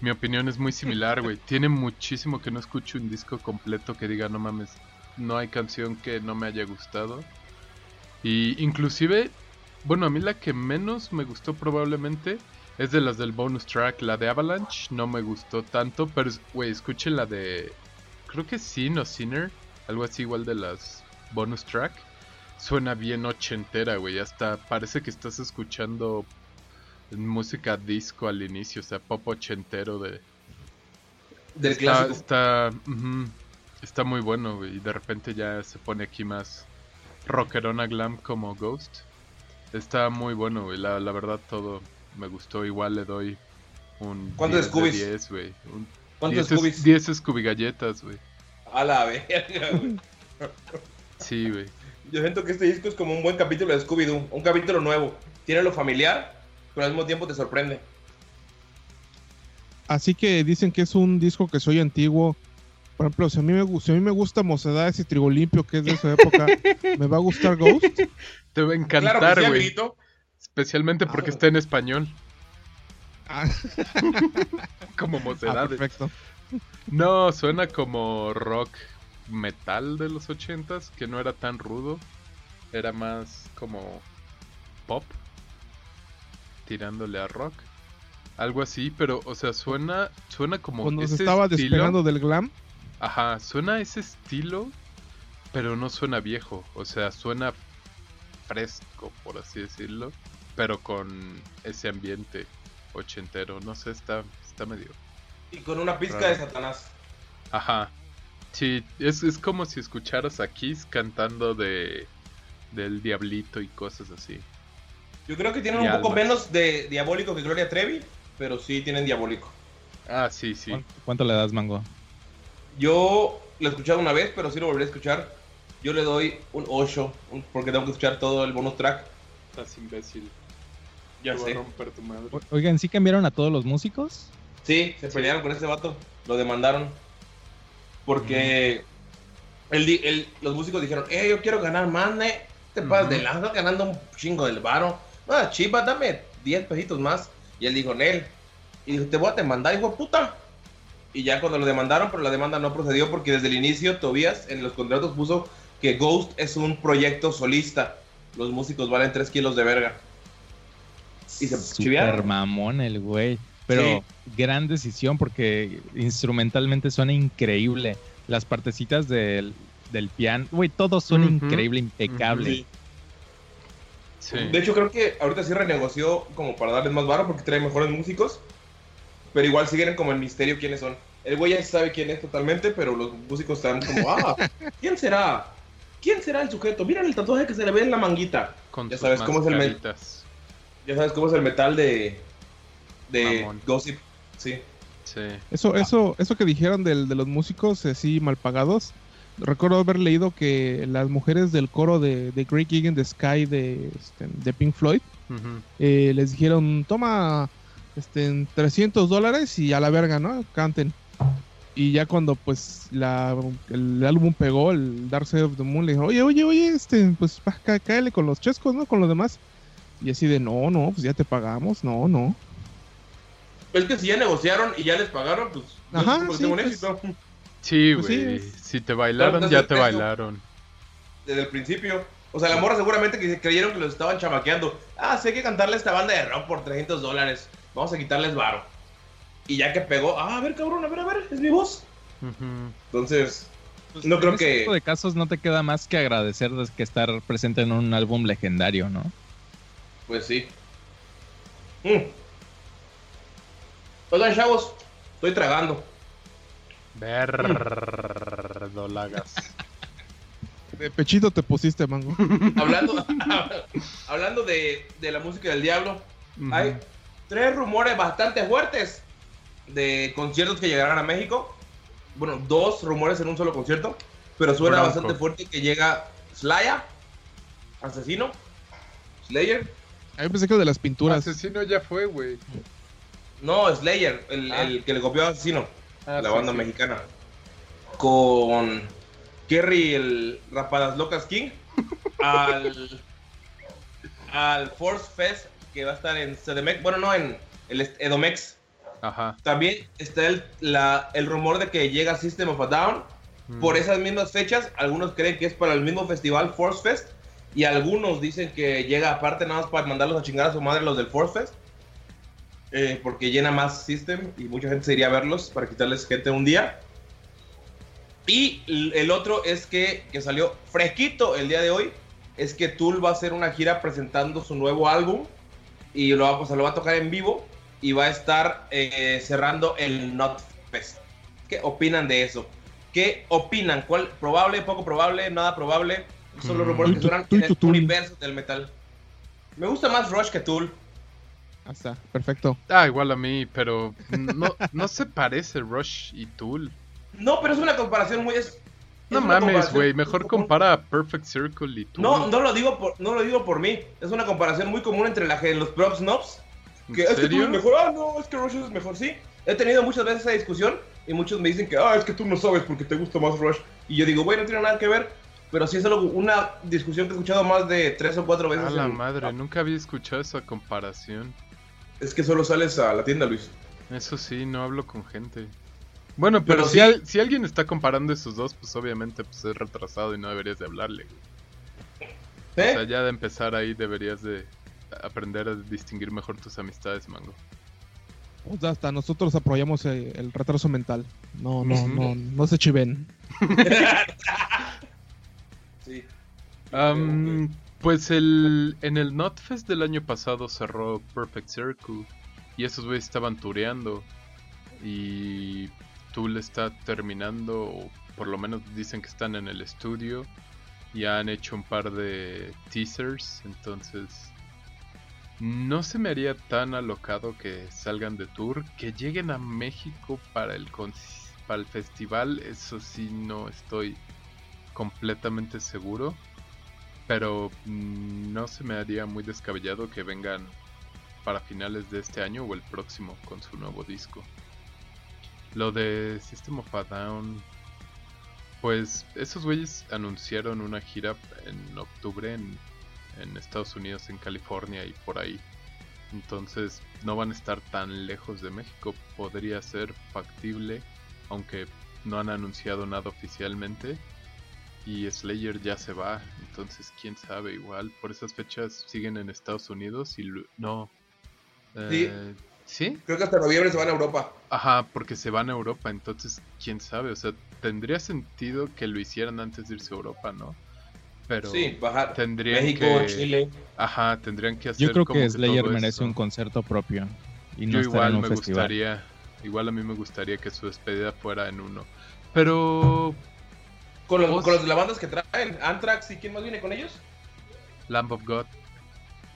B: mi opinión es muy similar, güey. Tiene muchísimo que no escucho un disco completo que diga, no mames, no hay canción que no me haya gustado. Y inclusive, bueno, a mí la que menos me gustó probablemente es de las del bonus track. La de Avalanche no me gustó tanto, pero, güey, escuchen la de, creo que Sin o Sinner, algo así igual de las bonus track. Suena bien ochentera, güey. Hasta parece que estás escuchando música disco al inicio, o sea, pop ochentero de...
A: del
B: está,
A: clásico.
B: Está, está muy bueno, güey. Y de repente ya se pone aquí más rockerona glam como Ghost. Está muy bueno, güey. La, la verdad todo me gustó. Igual le doy un
A: ¿Cuántos
B: 10 de
A: Scoobies?
B: 10, güey.
A: ¿Cuántos
B: 10
A: Scoobies?
B: 10 Scooby galletas, güey.
A: A la verga, güey. [LAUGHS]
B: Sí, güey.
A: Yo siento que este disco es como un buen capítulo de Scooby-Doo, un capítulo nuevo. Tiene lo familiar, pero al mismo tiempo te sorprende.
C: Así que dicen que es un disco que soy antiguo. Por ejemplo, si a mí me, gu- si a mí me gusta Mocedades y Trigo Limpio, que es de esa época, ¿me va a gustar Ghost? [LAUGHS]
B: Te va a encantar, güey. Especialmente porque
C: Ah.
B: está en español,
C: Ah, [LAUGHS]
B: como
C: ah,
B: mocedades.
C: perfecto.
B: No, suena como rock metal de los ochentas, que no era tan rudo. Era más como pop, tirándole a rock. Algo así, pero, o sea, suena, suena como
C: Cuando se estaba
B: estilo.
C: despegando del glam.
B: Ajá, suena ese estilo, pero no suena viejo. O sea, suena fresco, por así decirlo, pero con ese ambiente ochentero. No sé, está, está medio.
A: Y con una pizca
B: Raro.
A: de Satanás.
B: Ajá. Sí, es, es como si escucharas a Kiss cantando de del diablito y cosas así.
A: Yo creo que tienen
B: Y
A: un poco menos de diabólico que Gloria Trevi, pero sí tienen diabólico.
B: Ah, sí, sí.
D: ¿Cuánto, le das, Mango?
A: Yo lo he escuchado una vez, pero sí lo volveré a escuchar. Yo le doy un 8, un- porque tengo que escuchar todo el bonus track.
B: Estás imbécil.
A: Ya
B: Te voy a
A: sé.
B: romper tu madre.
D: O- Oigan, ¿sí cambiaron a todos los músicos?
A: Sí, se pelearon con ese vato, lo demandaron. Porque él- los músicos dijeron, eh, yo quiero ganar más, ne. Te pasas
B: Ujú.
A: de lanza ganando un chingo del varo. Ah, chiva, dame 10 pesitos más. Y él dijo, Nel. Y dijo, te voy a demandar, hijo de puta. Y ya cuando lo demandaron, pero la demanda no procedió porque desde el inicio Tobías en los contratos puso que Ghost es un proyecto solista. Los músicos valen 3 kilos de verga. Y se
D: Super mamón el güey. Pero
A: Sí.
D: gran decisión porque instrumentalmente suena increíble. Las partecitas del, del piano, güey, todo suena
B: Ujú.
D: increíble, impecable.
A: Sí.
B: Sí.
A: De hecho, creo que ahorita sí renegoció como para darles más varo porque trae mejores músicos. Pero igual siguen como el misterio quiénes son. El güey ya sabe quién es totalmente, pero los músicos están como, ah, [LAUGHS] ¿quién será? ¿Quién será el sujeto? Miren el tatuaje que se le ve en la manguita.
B: Con
A: ya sabes cómo es el
B: mascaritas.
A: Ya sabes cómo es el metal de, de
B: Mamón.
A: Gossip. Sí.
B: Sí.
C: Eso, eso, eso que dijeron del, de los músicos así mal pagados. Recuerdo haber leído que las mujeres del coro de, de Great Gig in the Sky de, este, de Pink Floyd eh, les dijeron, toma este, 300 dólares y a la verga, ¿no? Canten. Y ya cuando pues la, el álbum pegó, el Dark Side of the Moon, le dijo, oye, oye, oye, este, pues cáele con los chescos, ¿no? Con los demás. Y así de, no, no, pues ya te pagamos, no, no.
A: Es que si ya negociaron y ya les pagaron, pues.
C: Ajá, sí,
A: tengo un
C: pues.
A: éxito.
C: Pues sí,
B: güey.
C: es-
B: Si te bailaron, ya te
A: peso.
B: bailaron.
A: Desde el principio. O sea, la morra seguramente que creyeron que los estaban chamaqueando. Ah, sí hay que cantarle a esta banda de rock por 300 dólares. Vamos a quitarles varo. Y ya que pegó, ah, a ver, cabrón, a ver, a ver, es mi voz.
B: Ujú.
A: Entonces,
D: Pues,
A: No
D: en
A: creo
D: ese
A: que-
D: tipo de casos no te queda más que agradecer de que estar presente en un álbum legendario, ¿no?
A: pues sí. Mm. Oigan, chavos, estoy tragando.
B: Verdolagas.
C: De pechito te pusiste, mango. [LAUGHS]
A: hablando hablando de, de la música del diablo, hay tres rumores bastante fuertes de conciertos que llegarán a México. Bueno, dos rumores en un solo concierto, pero suena
B: Bronco.
A: bastante fuerte que llega Slaya, Asesino, Slayer.
C: A mí pensé que el de las pinturas.
B: Asesino ya fue, güey.
A: No, Slayer, el,
B: Ah.
A: el que le copió a Asesino,
B: Ah,
A: la
B: sí,
A: banda
B: sí.
A: mexicana. Con Kerry, el Rapadas Locas King, [LAUGHS] al, al Force Fest que va a estar en CDMX, bueno, no, en el Edomex.
B: Ajá.
A: También está el, la- el rumor de que llega System of a Down.
B: Mm.
A: Por esas mismas fechas, algunos creen que es para el mismo festival Force Fest. Y algunos dicen que llega aparte nada más para mandarlos a chingar a su madre los del Force Fest. Eh, porque llena más System y mucha gente se iría a verlos para quitarles gente un día. Y el otro es que, que salió fresquito el día de hoy. Es que Tool va a hacer una gira presentando su nuevo álbum. Y lo va, o sea, lo va a tocar en vivo. Y va a estar eh, cerrando el Not Fest. ¿Qué opinan de eso? ¿Qué opinan? ¿Cuál? ¿Probable? ¿Poco probable? ¿Nada probable? Son los
B: Mm.
A: rumores que
C: tú,
A: suenan en el universo del metal. Me gusta más Rush que Tool.
C: Ah, está, perfecto.
B: Ah, igual a mí, pero no, no se parece Rush y Tool.
A: No, pero es una comparación muy... Es,
B: No
A: es
B: mames, güey. Mejor compara a Perfect Circle y Tool.
A: No, no lo digo por, no lo digo por mí. Es una comparación muy común entre la, los prop snobs.
B: ¿En
A: Que es que Tool es mejor. Ah, no, es que Rush es mejor. Sí. He tenido muchas veces esa discusión y muchos me dicen que, ah, es que tú no sabes porque te gusta más Rush. Y yo digo, güey, no tiene nada que ver. Pero sí es algo, una discusión que he escuchado más de tres o cuatro veces.
B: A la
A: en-
B: madre, nunca había escuchado esa comparación.
A: Es que solo sales a la tienda, Luis.
B: Eso sí, no hablo con gente. Bueno, pero,
A: Pero
B: si,
A: sí-
B: al- si alguien está comparando esos dos, pues obviamente pues es retrasado y no deberías de hablarle. güey.
A: ¿Eh?
B: O sea, ya de empezar ahí deberías de aprender a distinguir mejor tus amistades, mango.
C: O sea, hasta nosotros apoyamos el retraso mental. No, no, no, no se chiven. [LAUGHS]
A: sí.
B: Am, Pues el en el Notfest del año pasado cerró Perfect Circle y esos güeyes estaban tureando y Tool está terminando, o por lo menos dicen que están en el estudio y han hecho un par de teasers, entonces no se me haría tan alocado que salgan de tour, que lleguen a México para el para el festival, eso sí no estoy completamente seguro. Pero mm, no se me haría muy descabellado que vengan para finales de este año o el próximo con su nuevo disco. Lo de System of a Down, pues esos güeyes anunciaron una gira en octubre en, en Estados Unidos, en California y por ahí. Entonces no van a estar tan lejos de México. Podría ser factible, aunque no han anunciado nada oficialmente y Slayer ya se va, entonces quién sabe, igual por esas fechas siguen en Estados Unidos y no. Eh, ¿Sí?
A: Creo que hasta noviembre se van a Europa.
B: Ajá, porque se van a Europa, entonces quién sabe, o sea, tendría sentido que lo hicieran antes de irse a Europa, ¿no? Pero
A: sí, bajar.
B: tendrían
A: México,
B: que
A: Chile.
B: Ajá, tendrían que hacer
D: Yo creo
B: como
D: que Slayer
B: todo
D: merece un concierto propio. Y no
B: Yo igual
D: en un
B: me
D: festival.
B: gustaría, igual a mí me gustaría que su despedida fuera en uno. Pero
A: Con los, con los de las bandas que traen, Anthrax y quién más viene con ellos.
B: Lamb of God,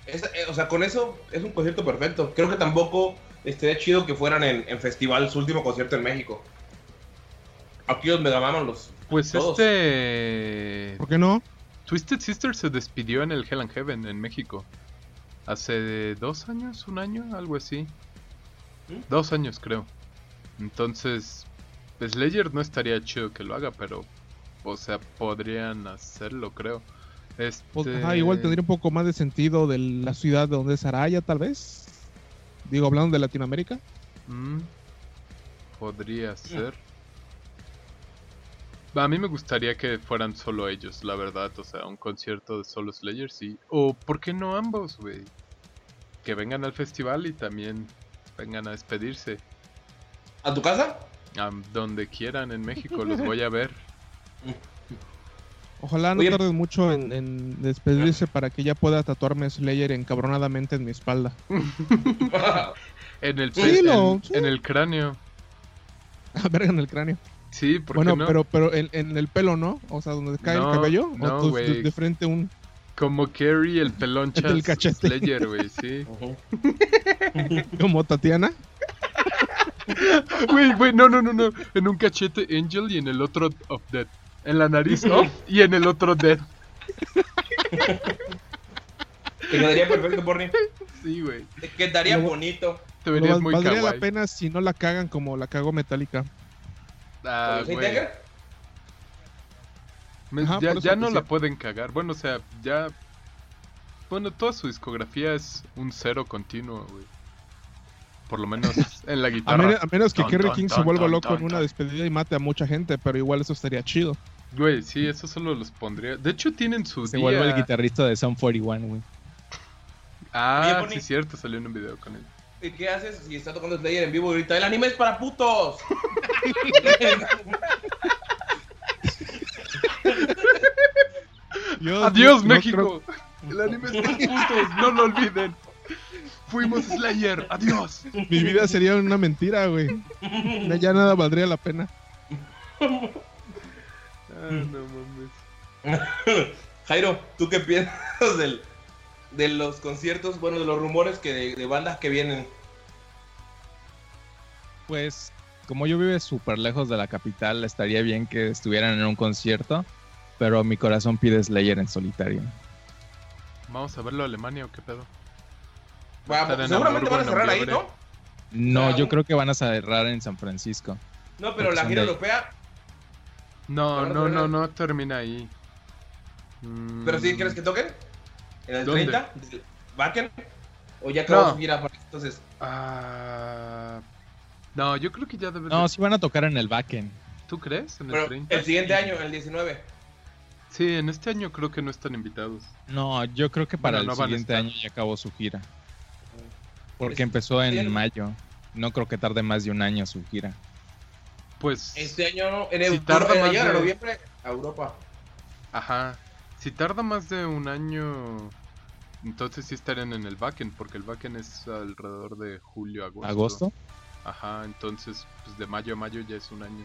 A: Es- eh, o sea, con eso es un concierto perfecto. Creo que tampoco estaría chido que fueran en, en festival su último concierto en México. Aquí los megamaman los.
B: Pues
A: todos.
B: este.
C: ¿Por qué no?
B: Twisted Sister se despidió en el Hell and Heaven en México. Hace dos años, un año, algo así.
A: ¿Mm?
B: Dos años creo. Entonces, Slayer no estaría chido que lo haga, pero, o sea, podrían hacerlo, creo. Este...
C: Pues, ajá, igual tendría un poco más de sentido de la ciudad de donde es Araya, tal vez. Digo, hablando de Latinoamérica.
B: Mm, podría ser. A mí me gustaría que fueran solo ellos, la verdad. O sea, un concierto de solo Slayer, sí. O, ¿por qué no ambos, güey? Que vengan al festival y también vengan a despedirse.
A: ¿A tu casa?
B: A donde quieran en México, los voy a ver. [LAUGHS]
C: Ojalá no
A: Oye.
C: tarden mucho en, en despedirse para que ya pueda tatuarme Slayer encabronadamente en mi espalda. [LAUGHS]
B: En el,
C: Sí,
B: pe- en,
C: lo- sí.
B: en el cráneo.
C: A verga en el cráneo.
B: Sí, ¿por
C: Bueno,
B: qué no?
C: pero, pero en, en el pelo, ¿no? O sea, donde cae
B: No,
C: el cabello.
B: no,
C: o tú-
B: güey.
C: de, de frente un.
B: Como Carrie, el pelonchas
C: El cachete.
B: Slayer, güey, sí. [LAUGHS]
C: Como Tatiana. [LAUGHS]
B: Güey, güey, no, no, no, no. En un cachete Angel y en el otro of Dead. En la nariz Off [LAUGHS] y en el otro Dead.
A: Te quedaría perfecto, Porni.
B: Sí, güey.
A: Te quedaría bonito.
B: Te verías muy
C: valdría
B: kawaii.
C: la pena si no la cagan como la cagó Metallica.
B: Ah,
A: ¿Con el
B: güey.
A: Tiger?
B: Me-
C: Ajá,
B: ya ya no la pueden cagar. Bueno, o sea, ya. Bueno, toda su discografía es un cero continuo, güey. Por lo menos [LAUGHS] en la
C: A,
B: guitarra.
C: a menos que Kerry King se vuelva loco en una despedida y mate a mucha gente, pero igual eso estaría chido.
B: Güey, sí, eso solo los pondría. De hecho, tienen su
D: Se
B: día.
D: vuelve el guitarrista de Sound 41, güey.
B: Ah,
A: Oye,
B: sí, cierto, salió en un video con él.
A: ¿Y qué haces si está tocando Slayer en vivo ahorita? El anime es para putos. [LAUGHS]
B: Adiós,
C: no- no
B: México. El anime es para putos, no lo olviden. Fuimos Slayer, adiós.
C: mi vida sería una mentira, güey. Ya- Ya nada valdría la pena. [LAUGHS]
B: Ah, no mames. [LAUGHS]
A: Jairo, ¿tú qué piensas del, de los conciertos, bueno, de los rumores que de, de bandas que vienen?
D: Pues, como yo vive súper lejos de la capital, estaría bien que estuvieran en un concierto, pero mi corazón pide Slayer en solitario.
B: Vamos a verlo a Alemania o qué pedo.
A: Va, seguramente van a cerrar ahí. ¿no?
D: No, yo
A: un-
D: creo que van a cerrar en San Francisco.
A: No, pero la gira
D: de
A: europea,
B: No, no, no, no termina ahí. Mm,
A: ¿pero sí quieres que toquen? ¿En el
B: ¿Dónde?
A: 30? ¿Del ¿Backen? ¿O ya acabó
B: No.
A: su gira entonces?
B: Ah, no, yo creo que ya debe
D: No, sí van a tocar en el backend.
B: ¿Tú crees? ¿En el
A: Pero
B: 30?
A: el siguiente año, el 19.
B: Sí, en este año creo que no están invitados.
D: No, yo creo que para el siguiente año ya acabó su gira. Porque empezó en mayo. No creo que tarde más de un año su gira.
B: Pues,
A: Este año, en,
B: Si tarda
A: en
B: de-
A: noviembre a Europa.
B: ajá. Si tarda más de un año, entonces sí estarían en el backend, porque el backend es alrededor de julio, agosto.
D: ¿Agosto?
B: Ajá, entonces, pues de mayo a mayo ya es un año.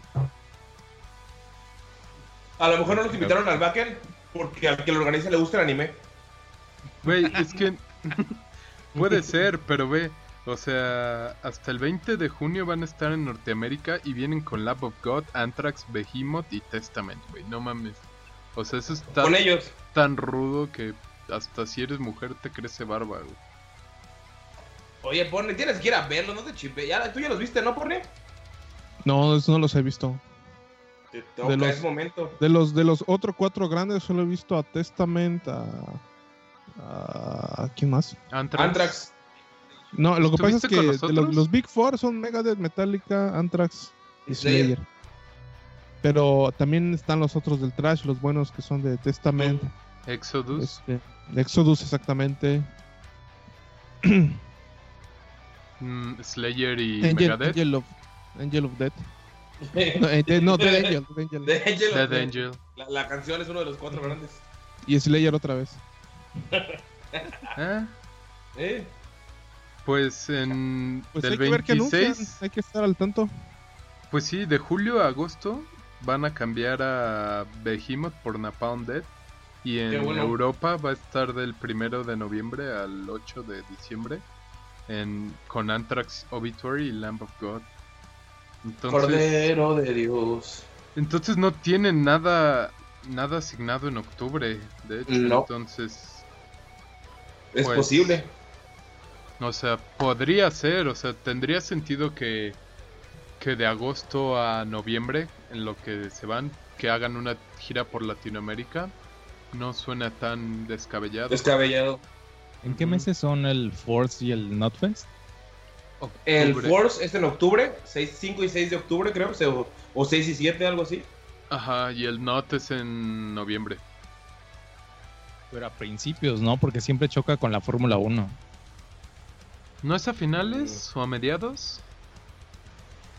A: A lo mejor no nos invitaron al Backen porque al que lo organiza le gusta el anime.
B: Güey, es que [LAUGHS] puede ser, pero ve, o sea, hasta el 20 de junio van a estar en Norteamérica y vienen con Lab of God, Anthrax, Behemoth y Testament, güey, no mames. O sea, eso está
A: Con ellos.
B: tan rudo que hasta si eres mujer te crece barba, güey.
A: Oye, Porni, tienes que ir a verlos, no te chipe. Ya, tú ya los viste, ¿no, Porni?
C: No, eso no los he visto.
A: Te toca,
C: De los-
A: es momento.
C: De los de los otros cuatro grandes solo he visto a Testament, a, a ¿quién más?
B: Anthrax.
A: Anthrax.
C: No, lo que pasa es
B: ¿Estuviste
C: que los, Big Four son Megadeth, Metallica, Anthrax y
A: Slayer.
C: Pero también están los otros del trash, los buenos que son de Testament,
B: Exodus.
C: este, Exodus exactamente, [CLEARS THROAT]
B: mm, Slayer y
C: Angel,
B: Megadeth.
C: Angel of Angel of Death. [LAUGHS] No, Angel, no, Dead Angel, Dead Angel.
A: De Angel
B: Dead.
A: La, la canción es uno de los cuatro grandes.
C: Y Slayer otra vez.
B: Ah, [LAUGHS]
A: ¿Eh?
B: Pues en
C: Pues
B: del
C: hay que ver qué anuncian,
B: 26,
C: hay que estar al tanto.
B: pues sí, de julio a agosto van a cambiar a Behemoth por Napalm Death y en
A: bueno.
B: Europa va a estar del primero de noviembre al 8 de diciembre en, con Anthrax Obituary y Lamb of God. Entonces,
A: Cordero de Dios.
B: entonces no tienen nada nada asignado en octubre, de hecho.
A: No.
B: Entonces,
A: Es
B: Pues-
A: posible.
B: O sea, podría ser, o sea, tendría sentido que que de agosto a noviembre, en lo que se van, que hagan una gira por Latinoamérica. No suena tan descabellado.
A: Descabellado.
D: ¿En qué meses son el Force y el Notfest?
A: El
B: Octubre.
A: Force es en octubre, 6, 5 y 6 de octubre creo, o sea, o, o 6 y 7, algo así.
B: Ajá, y el Not es en noviembre.
D: Pero a principios, ¿no? Porque siempre choca con la Fórmula 1.
B: ¿No es a finales o a mediados?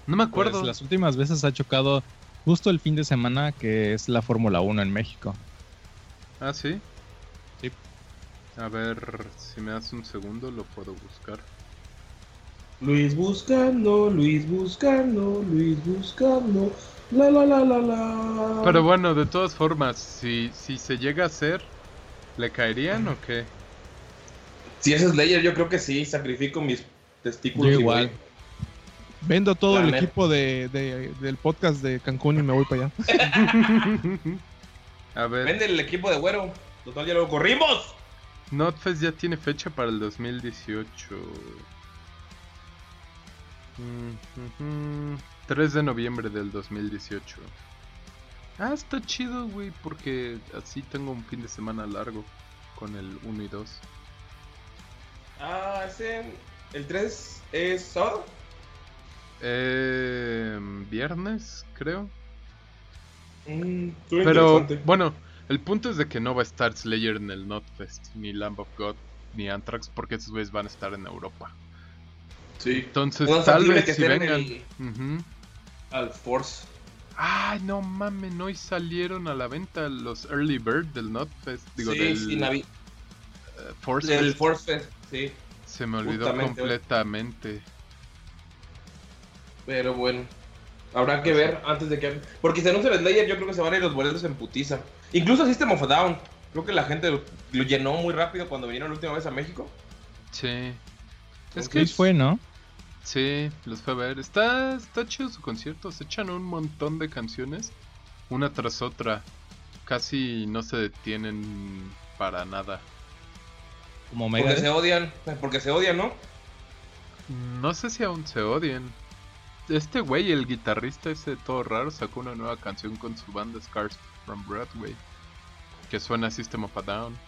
B: No me acuerdo.
D: Pues las últimas veces ha chocado justo el fin de semana que es la Fórmula 1 en México.
B: Ah, sí.
D: Sí.
B: A ver, si me das un segundo lo puedo buscar.
A: Luis buscando, Luis buscando, Luis buscando. La la la la la.
B: Pero bueno, de todas formas, si, si se llega a hacer, ¿le caerían o qué?
A: Si es Slayer, yo creo que sí, sacrifico mis testículos.
D: Yo igual.
C: Vendo todo
A: La
C: el
A: neta.
C: equipo de, de- del podcast de Cancún y me voy para allá. [LAUGHS]
B: a ver,
A: Vende el equipo de güero. Total, ya lo corrimos.
B: Notfest ya tiene fecha para el 2018. Mm, ujú. 3 de noviembre del 2018. Ah, está chido, güey, porque así tengo un fin de semana largo con el 1 y 2.
A: Ah, ese. El 3 es sábado.
B: Eh, viernes, creo.
A: Mm,
B: Pero bueno, el punto es de que no va a estar Slayer en el Notfest, ni Lamb of God, ni Anthrax, porque esos güeyes van a estar en Europa.
A: Sí.
B: Entonces,
A: No
B: tal vez
A: que
B: si vengan.
A: el-. Al Force.
B: Ay, no mames, hoy salieron a la venta los Early Bird del Notfest. Digo,
A: sí,
B: del
A: sí, Navi-
B: eh, Force
A: del
B: Fest.
A: Force Fest, sí.
B: Se me olvidó
A: justamente
B: completamente.
A: Pero bueno. Habrá que ver antes de que. Porque si anuncia el Slayer, yo creo que se van a ir los boletos en putiza. Incluso System of a Down. Creo que la gente lo, lo llenó muy rápido cuando vinieron la última vez a México.
B: Sí. Es que
D: fue, ¿no?
B: Sí, los fue a ver. Está, está chido su concierto. Se echan un montón de canciones, una tras otra. Casi no se detienen para nada.
D: Como
A: Porque se odian. Porque se odian, ¿no?
B: No sé si aún se odian. Este güey, el guitarrista ese todo raro, sacó una nueva canción con su banda Scars from Broadway. Que suena a System of a Down.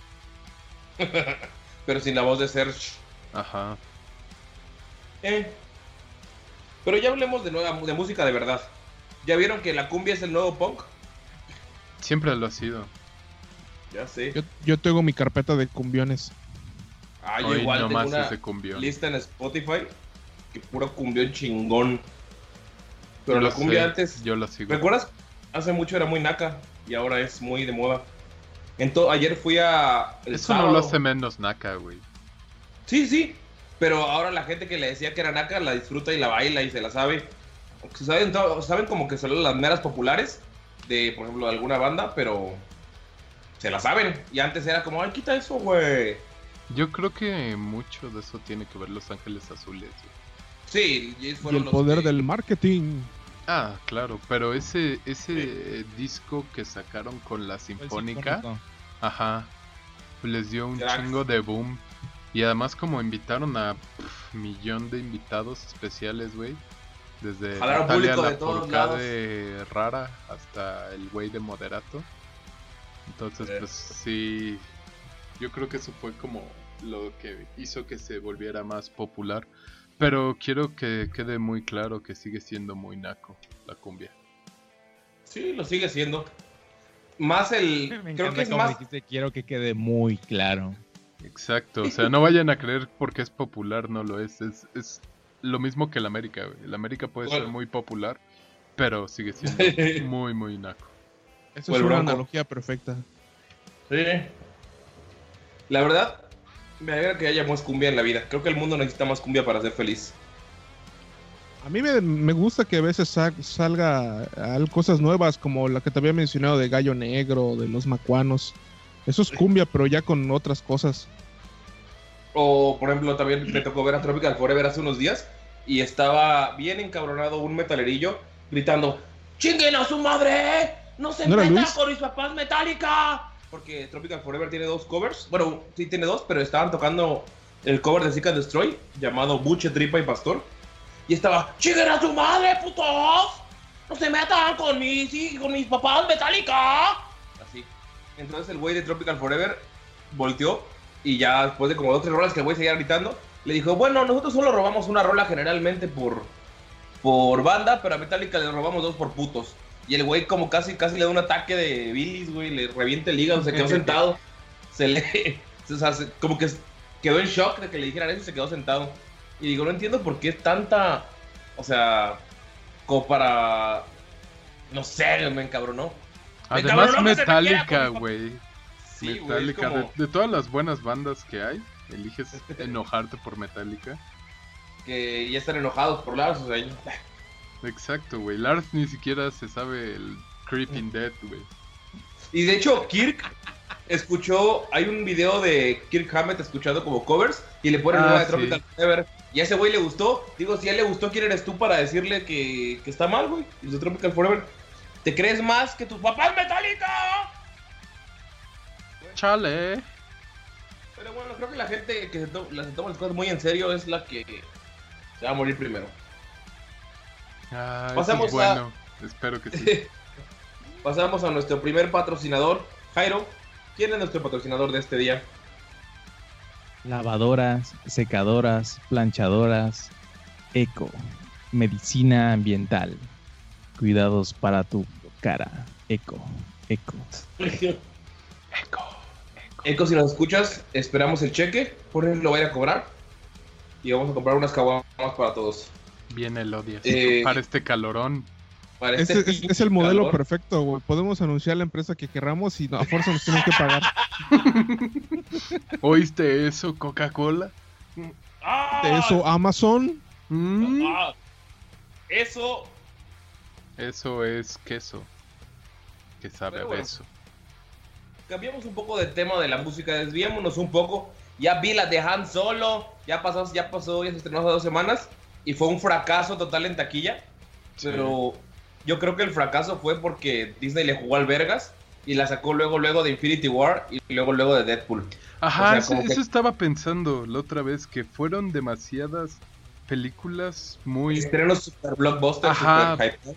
B: [LAUGHS]
A: Pero sin la voz de Serge.
B: Ajá.
A: Eh. Pero ya hablemos de, nueva, de música de verdad. ¿Ya vieron que la cumbia es el nuevo punk?
B: Siempre lo ha sido.
A: Ya sé.
C: Yo, yo tengo mi carpeta de cumbiones.
A: Ah, yo igual tengo una lista en Spotify que puro cumbión chingón. Pero
B: Yo
A: la cumbia
B: sé,
A: antes,
B: Yo lo sigo.
A: ¿recuerdas? Hace mucho era muy naca y ahora es muy de moda. Entonces, ayer fui a el
B: Eso no lo hace menos naca, güey.
A: Sí, sí. Pero ahora la gente que le decía que era naca la disfruta y la baila y se la sabe. Saben, saben como que son las meras populares de, por ejemplo, de alguna banda, pero se la saben. Y antes era como, ay, quita eso, güey.
B: Yo creo que mucho de eso tiene que ver Los Ángeles Azules. güey.
A: Sí, y
C: el
A: los
C: poder
A: que-
C: del marketing.
B: Ah, claro, pero ese ese disco que sacaron con la Sinfónica, ajá, les dio un
A: Cracks.
B: chingo de boom. Y además como invitaron a pf, millón de invitados especiales, güey. Desde Natalia
A: de
B: Lafourcade Rara hasta el güey de Moderato. Entonces, pues sí, yo creo que eso fue como lo que hizo que se volviera más popular. Pero quiero que quede muy claro que sigue siendo muy naco la cumbia.
A: Sí, lo sigue siendo. Más el. [LAUGHS]
D: Me
A: creo que es más.
D: dijiste, quiero que quede muy claro.
B: Exacto, o sea, no vayan a creer porque es popular, no lo es. Es, es lo mismo que el América, güey. El América puede ser muy popular, pero sigue [LAUGHS] siendo muy, muy naco.
C: Esa
A: O
C: es una
A: Bronco.
C: analogía perfecta.
A: Sí. La verdad, me alegra que haya más cumbia en la vida. Creo que el mundo necesita más cumbia para ser feliz.
C: A mí me, me gusta que a veces sa- salga al- cosas nuevas, como la que te había mencionado de Gallo Negro, de los Macuanos. Eso es cumbia, pero ya con otras cosas.
A: O, por ejemplo, también me tocó ver a Tropical Forever hace unos días y estaba bien encabronado un metalerillo gritando: ¡Chinguen a su madre! ¡No se
C: ¿No
A: metan con mis papás Metallica! Porque Tropical Forever tiene dos covers. Bueno, sí tiene dos, pero estaban tocando el cover de Seek and Destroy llamado Buche, Tripa y Pastor. Y estaba: ¡Chinguen a su madre, putos! ¡No se metan con mis, con mis papás Metallica! Así. Entonces el güey de Tropical Forever volteó y ya después de como dos o tres rolas que el güey seguía gritando, le dijo, bueno, nosotros solo robamos una rola generalmente por, por banda, pero a Metallica le robamos dos por putos. Y el güey como casi, casi le da un ataque de bilis, güey, le revienta el hígado, se quedó [LAUGHS] sentado. Se le... [LAUGHS] O sea, se- como que quedó en shock de que le dijeran eso y se quedó sentado. Y digo, no entiendo por qué es tanta... O sea, como para... No sé, me encabronó.
B: Además, Metallica, güey.
A: Sí,
B: Metallica,
A: como-
B: de, de todas las buenas bandas que hay, eliges [LAUGHS] enojarte por Metallica.
A: que ya están enojados por Lars, o sea, yo-
B: Exacto, güey. Lars ni siquiera se sabe el Creeping Dead, güey.
A: Y de hecho, Kirk escuchó, hay un video de Kirk Hammett escuchando como covers y le ponen
B: Ah,
A: una de
B: sí.
A: Tropical Forever. Y a ese güey le gustó. Digo, si a él le gustó, ¿quién eres tú para decirle que, que está mal, güey? Y los de Tropical Forever. ¿Te crees más que tus papás Metallica?
B: Chale.
A: Pero bueno, creo que la gente que se, to- la- se toma las cosas muy en serio es la que se va a morir primero.
B: Ah,
A: Pasamos
B: es bueno. Espero que sí. [LAUGHS]
A: Pasamos a nuestro primer patrocinador, Jairo. ¿Quién es nuestro patrocinador de este día?
D: Lavadoras, secadoras, planchadoras, eco, medicina ambiental, cuidados para tu cara, eco, eco.
B: Echo.
A: Eco, si nos escuchas, esperamos el cheque. Por él lo voy a ir a cobrar. Y vamos a comprar unas caguamas para todos.
B: Viene el odias.
A: Eh, [LAUGHS]
B: Para este calorón.
A: Para este
C: es- el modelo
A: calor.
C: perfecto, güey. Podemos anunciar la empresa que querramos y no, a fuerza nos tienen que pagar. [LAUGHS]
B: ¿Oíste eso, Coca-Cola?
A: ¡Ah!
C: De eso, Amazon.
B: Mm,
A: ¡Ah! Eso.
B: Eso es queso. Que sabe a
A: bueno.
B: beso.
A: Cambiamos un poco de tema de la música. Desviémonos un poco. Ya vi la de Han Solo. Ya pasó, ya pasó, ya se estrenó hace dos semanas. Y fue un fracaso total en taquilla. Pero yo creo que el fracaso fue porque Disney le jugó al Vergas. Y la sacó luego, luego de Infinity War. Y luego, luego de Deadpool.
B: Ajá,
A: O sea,
B: eso,
A: como que-
B: eso estaba pensando la otra vez, que fueron demasiadas películas muy
A: Estrenos super blockbusters.
B: Ajá.
A: super hype.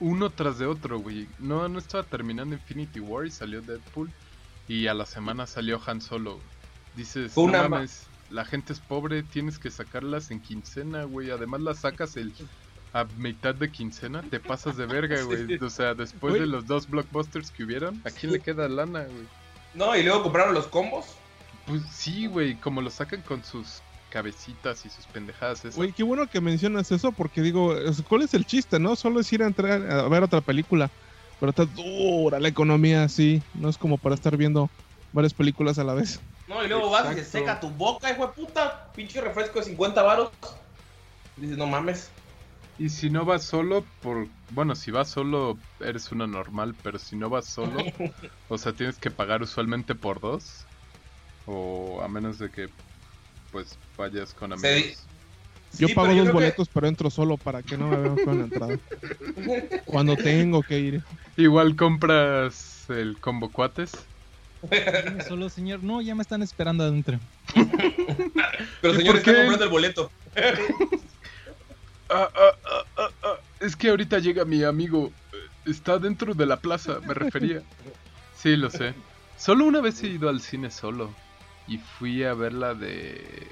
B: uno tras de otro, güey. No, no estaba terminando Infinity War y salió Deadpool. Y a la semana salió Han Solo. Dices,
A: Fue
B: no
A: una
B: mames, la gente es pobre, tienes que sacarlas en quincena, güey. Además las sacas el a mitad de quincena, te pasas de verga, [LAUGHS] güey. O sea, después de los dos blockbusters que hubieron, ¿a quién le queda lana, güey?
A: No, y luego compraron los combos.
B: Pues sí, güey, como lo sacan con sus cabecitas y sus pendejadas esas.
C: Güey, qué bueno que mencionas eso porque digo, ¿cuál es el chiste, no? Solo es ir a entrar a ver otra película. Pero está dura la economía, así. No es como para estar viendo varias películas a la vez.
A: No, y luego vas y se seca tu boca, hijo de puta. Pinche refresco de 50 varos. Dices, no mames.
B: Y si no vas solo, por bueno, si vas solo eres una normal, pero si no vas solo, [LAUGHS] o sea, tienes que pagar usualmente por dos, o a menos de que pues vayas con amigos.
C: Yo
A: Sí,
C: pago
A: pero
C: dos
A: que-
C: boletos, pero entro solo para que no me vean con la entrada. [LAUGHS] Cuando tengo que ir.
B: Igual compras el combo cuates.
D: ¿Viene solo, señor? No, ya me están esperando adentro.
A: Pero
B: ¿Y
A: señor, está comprando el boleto.
B: Ah, ah, ah, ah, ah, Es que ahorita llega mi amigo. Está dentro de la plaza, me refería. Sí, lo sé. Solo una vez he ido al cine solo. Y fui a ver la de.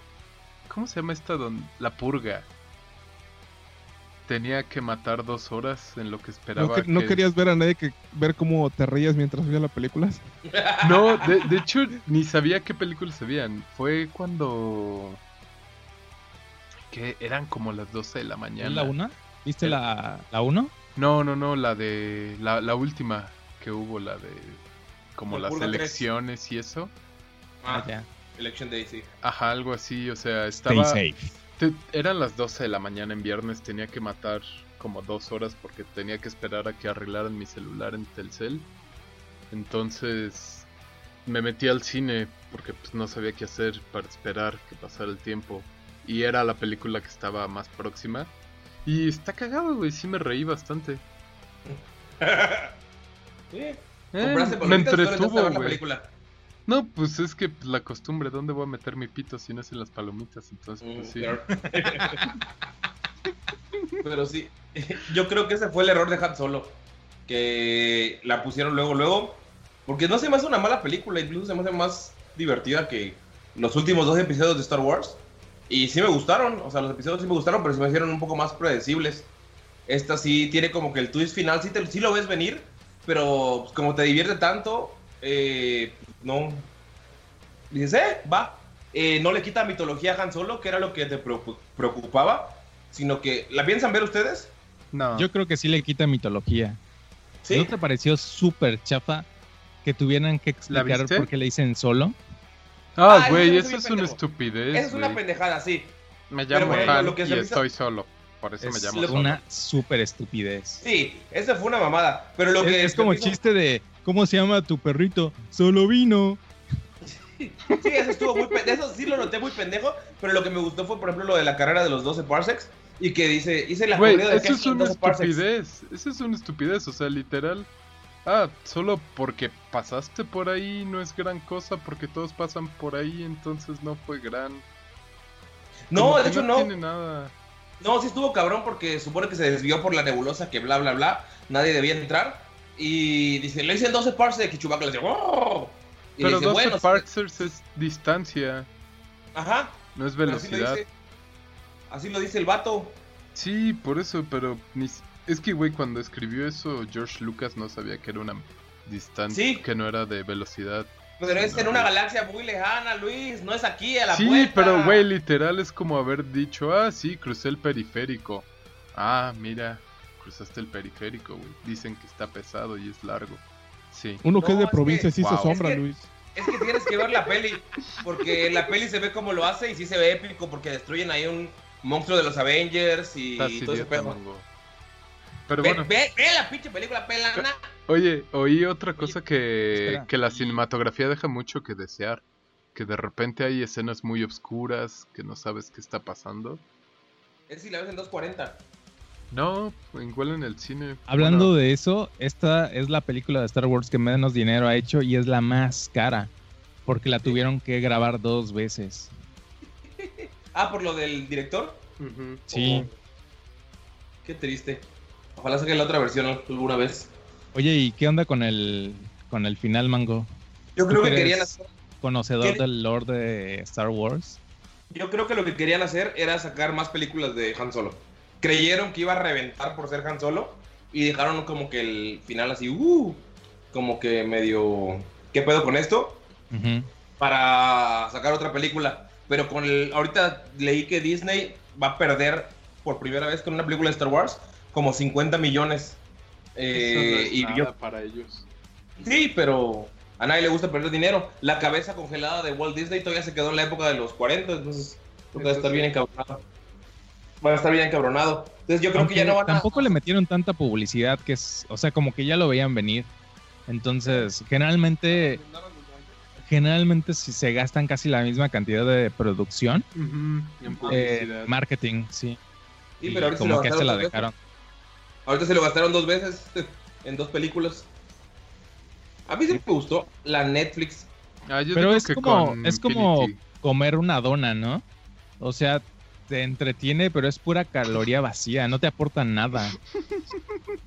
B: ¿Cómo se llama esta? Don... La purga. Tenía que matar dos horas en lo que esperaba.
C: ¿No, que- no
B: que-
C: querías ver a nadie que ver cómo te reías mientras veía la película? [LAUGHS]
B: No, de, de hecho, ni sabía qué películas se veían. Fue cuando. Que eran como las 12 de la mañana.
D: ¿Es la una? ¿Viste la, la uno?
B: No, no, no, la de. La, la última que hubo, la de. Como
A: La
B: las elecciones y eso.
A: Ah,
D: Ah, ya.
A: Election Day, sí.
B: Ajá, algo así, o sea,
D: Stay
B: estaba.
D: safe.
B: Te- eran las 12 de la mañana en viernes, tenía que matar como dos horas porque tenía que esperar a que arreglaran mi celular en Telcel. Entonces, me metí al cine porque pues, no sabía qué hacer para esperar que pasara el tiempo. Y era la película que estaba más próxima. Y está cagado, güey. Sí me reí bastante. [LAUGHS]
A: Sí.
B: Eh,
A: ¿Compraste
B: me entretuvo, güey. No, pues es que la costumbre, ¿dónde voy a meter mi pito si no es en las palomitas? Entonces, pues
A: Mm,
B: sí.
A: claro. [LAUGHS] Pero sí, yo creo que ese fue el error de Han Solo. Que la pusieron luego, luego. Porque no se me hace una mala película, incluso se me hace más divertida que los últimos dos episodios de Star Wars. Y sí me gustaron, o sea, los episodios sí me gustaron, pero se me hicieron un poco más predecibles. Esta sí tiene como que el twist final, sí, te- sí lo ves venir, pero pues, como te divierte tanto, eh, no. Dices, eh, va. Eh, no le quita mitología a Han Solo, que era lo que te preocu- preocupaba, sino que, ¿la piensan ver ustedes?
B: No.
D: Yo creo que sí le quita mitología.
A: Sí.
D: ¿No te pareció súper chafa que tuvieran que explicar por qué le dicen solo?
B: Ah,
A: Ah,
B: güey,
A: eso
B: eso es una estupidez.
A: Esa es una pendejada, sí.
B: Me llamo Han
A: lo que se
B: y estoy solo. Por eso me
D: Es
B: llamo solo.
D: una súper estupidez.
A: Sí, esa fue una mamada. Pero lo
D: Es,
A: que
D: es como chiste de, ¿cómo se llama tu perrito? Solo vino.
A: Sí, eso estuvo muy pendejo. Eso sí lo noté muy pendejo. Pero lo que me gustó fue, por ejemplo, lo de la carrera de los 12 parsecs. Y que dice, hice la corrida de
B: eso es una
A: 12 parsecs.
B: estupidez. Eso es una estupidez. O sea, literal. Ah, solo porque pasaste por ahí no es gran cosa. Porque todos pasan por ahí, entonces no fue gran.
A: No,
B: Como
A: de hecho
B: no.
A: no.
B: tiene nada.
A: No, sí estuvo cabrón porque supone que se desvió por la nebulosa que bla, bla, bla. Nadie debía entrar. Y dice, le hice en 12 parsecs. Y Chewbacca le dice, ¡Oh! Y le
B: Pero
A: dice,
B: 12
A: bueno, sí".
B: parsecs es distancia,
A: Ajá.
B: no es
A: pero así lo
B: velocidad.
A: dice. Así lo dice el vato.
B: Sí, por eso, pero ni es que, güey, cuando escribió eso, George Lucas no sabía que era una distancia,
A: Sí.
B: que no era de velocidad.
A: Pero es
B: No,
A: en una galaxia muy lejana, Luis. No es aquí, a la
B: sí,
A: puerta.
B: pero, güey, literal es como haber dicho, ah, sí, crucé el periférico. Ah, mira, cruzaste el periférico, güey. Dicen que está pesado y es largo. Sí.
C: Uno que
A: No,
C: es de
A: que-
C: provincia sí
B: Wow.
C: se sombra,
A: Es que-
C: Luis.
A: Es que tienes que ver la peli, porque en la peli se ve cómo lo hace y sí se ve épico porque destruyen ahí un monstruo de los Avengers y todo ese pedo.
B: Pero
A: Ve,
B: bueno,
A: ve- ve la pinche película pelana.
B: oye, oí otra cosa que, que la cinematografía deja mucho que desear. Que de repente hay escenas muy oscuras, que no sabes qué está pasando.
A: Es si la ves en 240.
B: No, igual en el cine.
D: Hablando
B: Bueno,
D: de eso, esta es la película de Star Wars que menos dinero ha hecho y es la más cara. Porque la tuvieron que grabar dos veces. [LAUGHS]
A: Ah, por lo del director.
D: Sí.
A: Oh, qué triste. Ojalá saquen la otra versión alguna vez.
D: Oye, ¿y qué onda con el con el final, Mango?
A: Yo creo
D: ¿Tú
A: que querían hacer,
D: Conocedor
A: ¿Qué?
D: del lore de Star Wars.
A: yo creo que lo que querían hacer era sacar más películas de Han Solo. Creyeron que iba a reventar por ser Han Solo y dejaron como que el final así, uh, como que medio, ¿qué pedo con esto? Para sacar otra película. Pero con el. Ahorita leí que Disney va a perder por primera vez con una película de Star Wars como 50 millones. Eh,
B: Eso no es
A: y
B: nada
A: yo.
B: para ellos.
A: Sí, pero a nadie le gusta perder dinero. La cabeza congelada de Walt Disney todavía se quedó en la época de los 40, entonces estar bien encabronado. Va a estar bien encabronado. Entonces yo creo que ya no van a.
D: Tampoco le metieron tanta publicidad que es, o sea, como que ya lo veían venir. Entonces, generalmente, generalmente si se gastan casi la misma cantidad de producción, eh, marketing, sí.
A: Sí,
D: Y
A: pero ahorita
D: como
A: se
D: que
A: lo
D: se la
A: gastaron dos veces.
D: dejaron.
A: Ahorita se lo gastaron dos veces [LAUGHS] en dos películas. A mí sí me gustó la Netflix.
B: Ah, yo
D: Pero es
B: que
D: como, es como comer una dona, ¿no? O sea, te entretiene, pero es pura caloría vacía, no te aporta nada.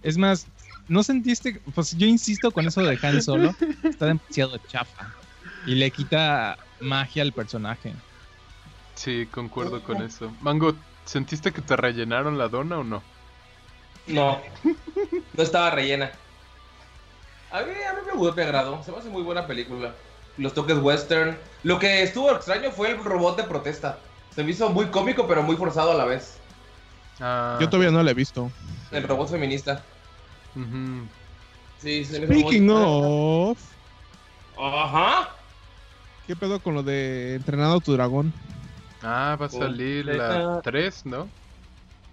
D: Es más, ¿no sentiste? Pues yo insisto con eso de Han Solo, está demasiado chafa y le quita magia al personaje.
B: Sí, concuerdo con eso. Mango, ¿sentiste que te rellenaron la dona o no?
A: No, no estaba rellena. A mí, a mí me gustó, me agradó. Se me hace muy buena película. Los toques western. Lo que estuvo extraño fue el robot de protesta. Se me hizo muy cómico, pero muy forzado a la vez.
B: Ah,
C: Yo todavía no la he visto.
A: El robot feminista.
B: ujú.
A: Sí, se me hizo
C: Speaking of,
A: Ajá.
C: ¿qué pedo con lo de entrenado tu dragón?
B: Ah, va a salir la
A: Completa.
B: 3, ¿no?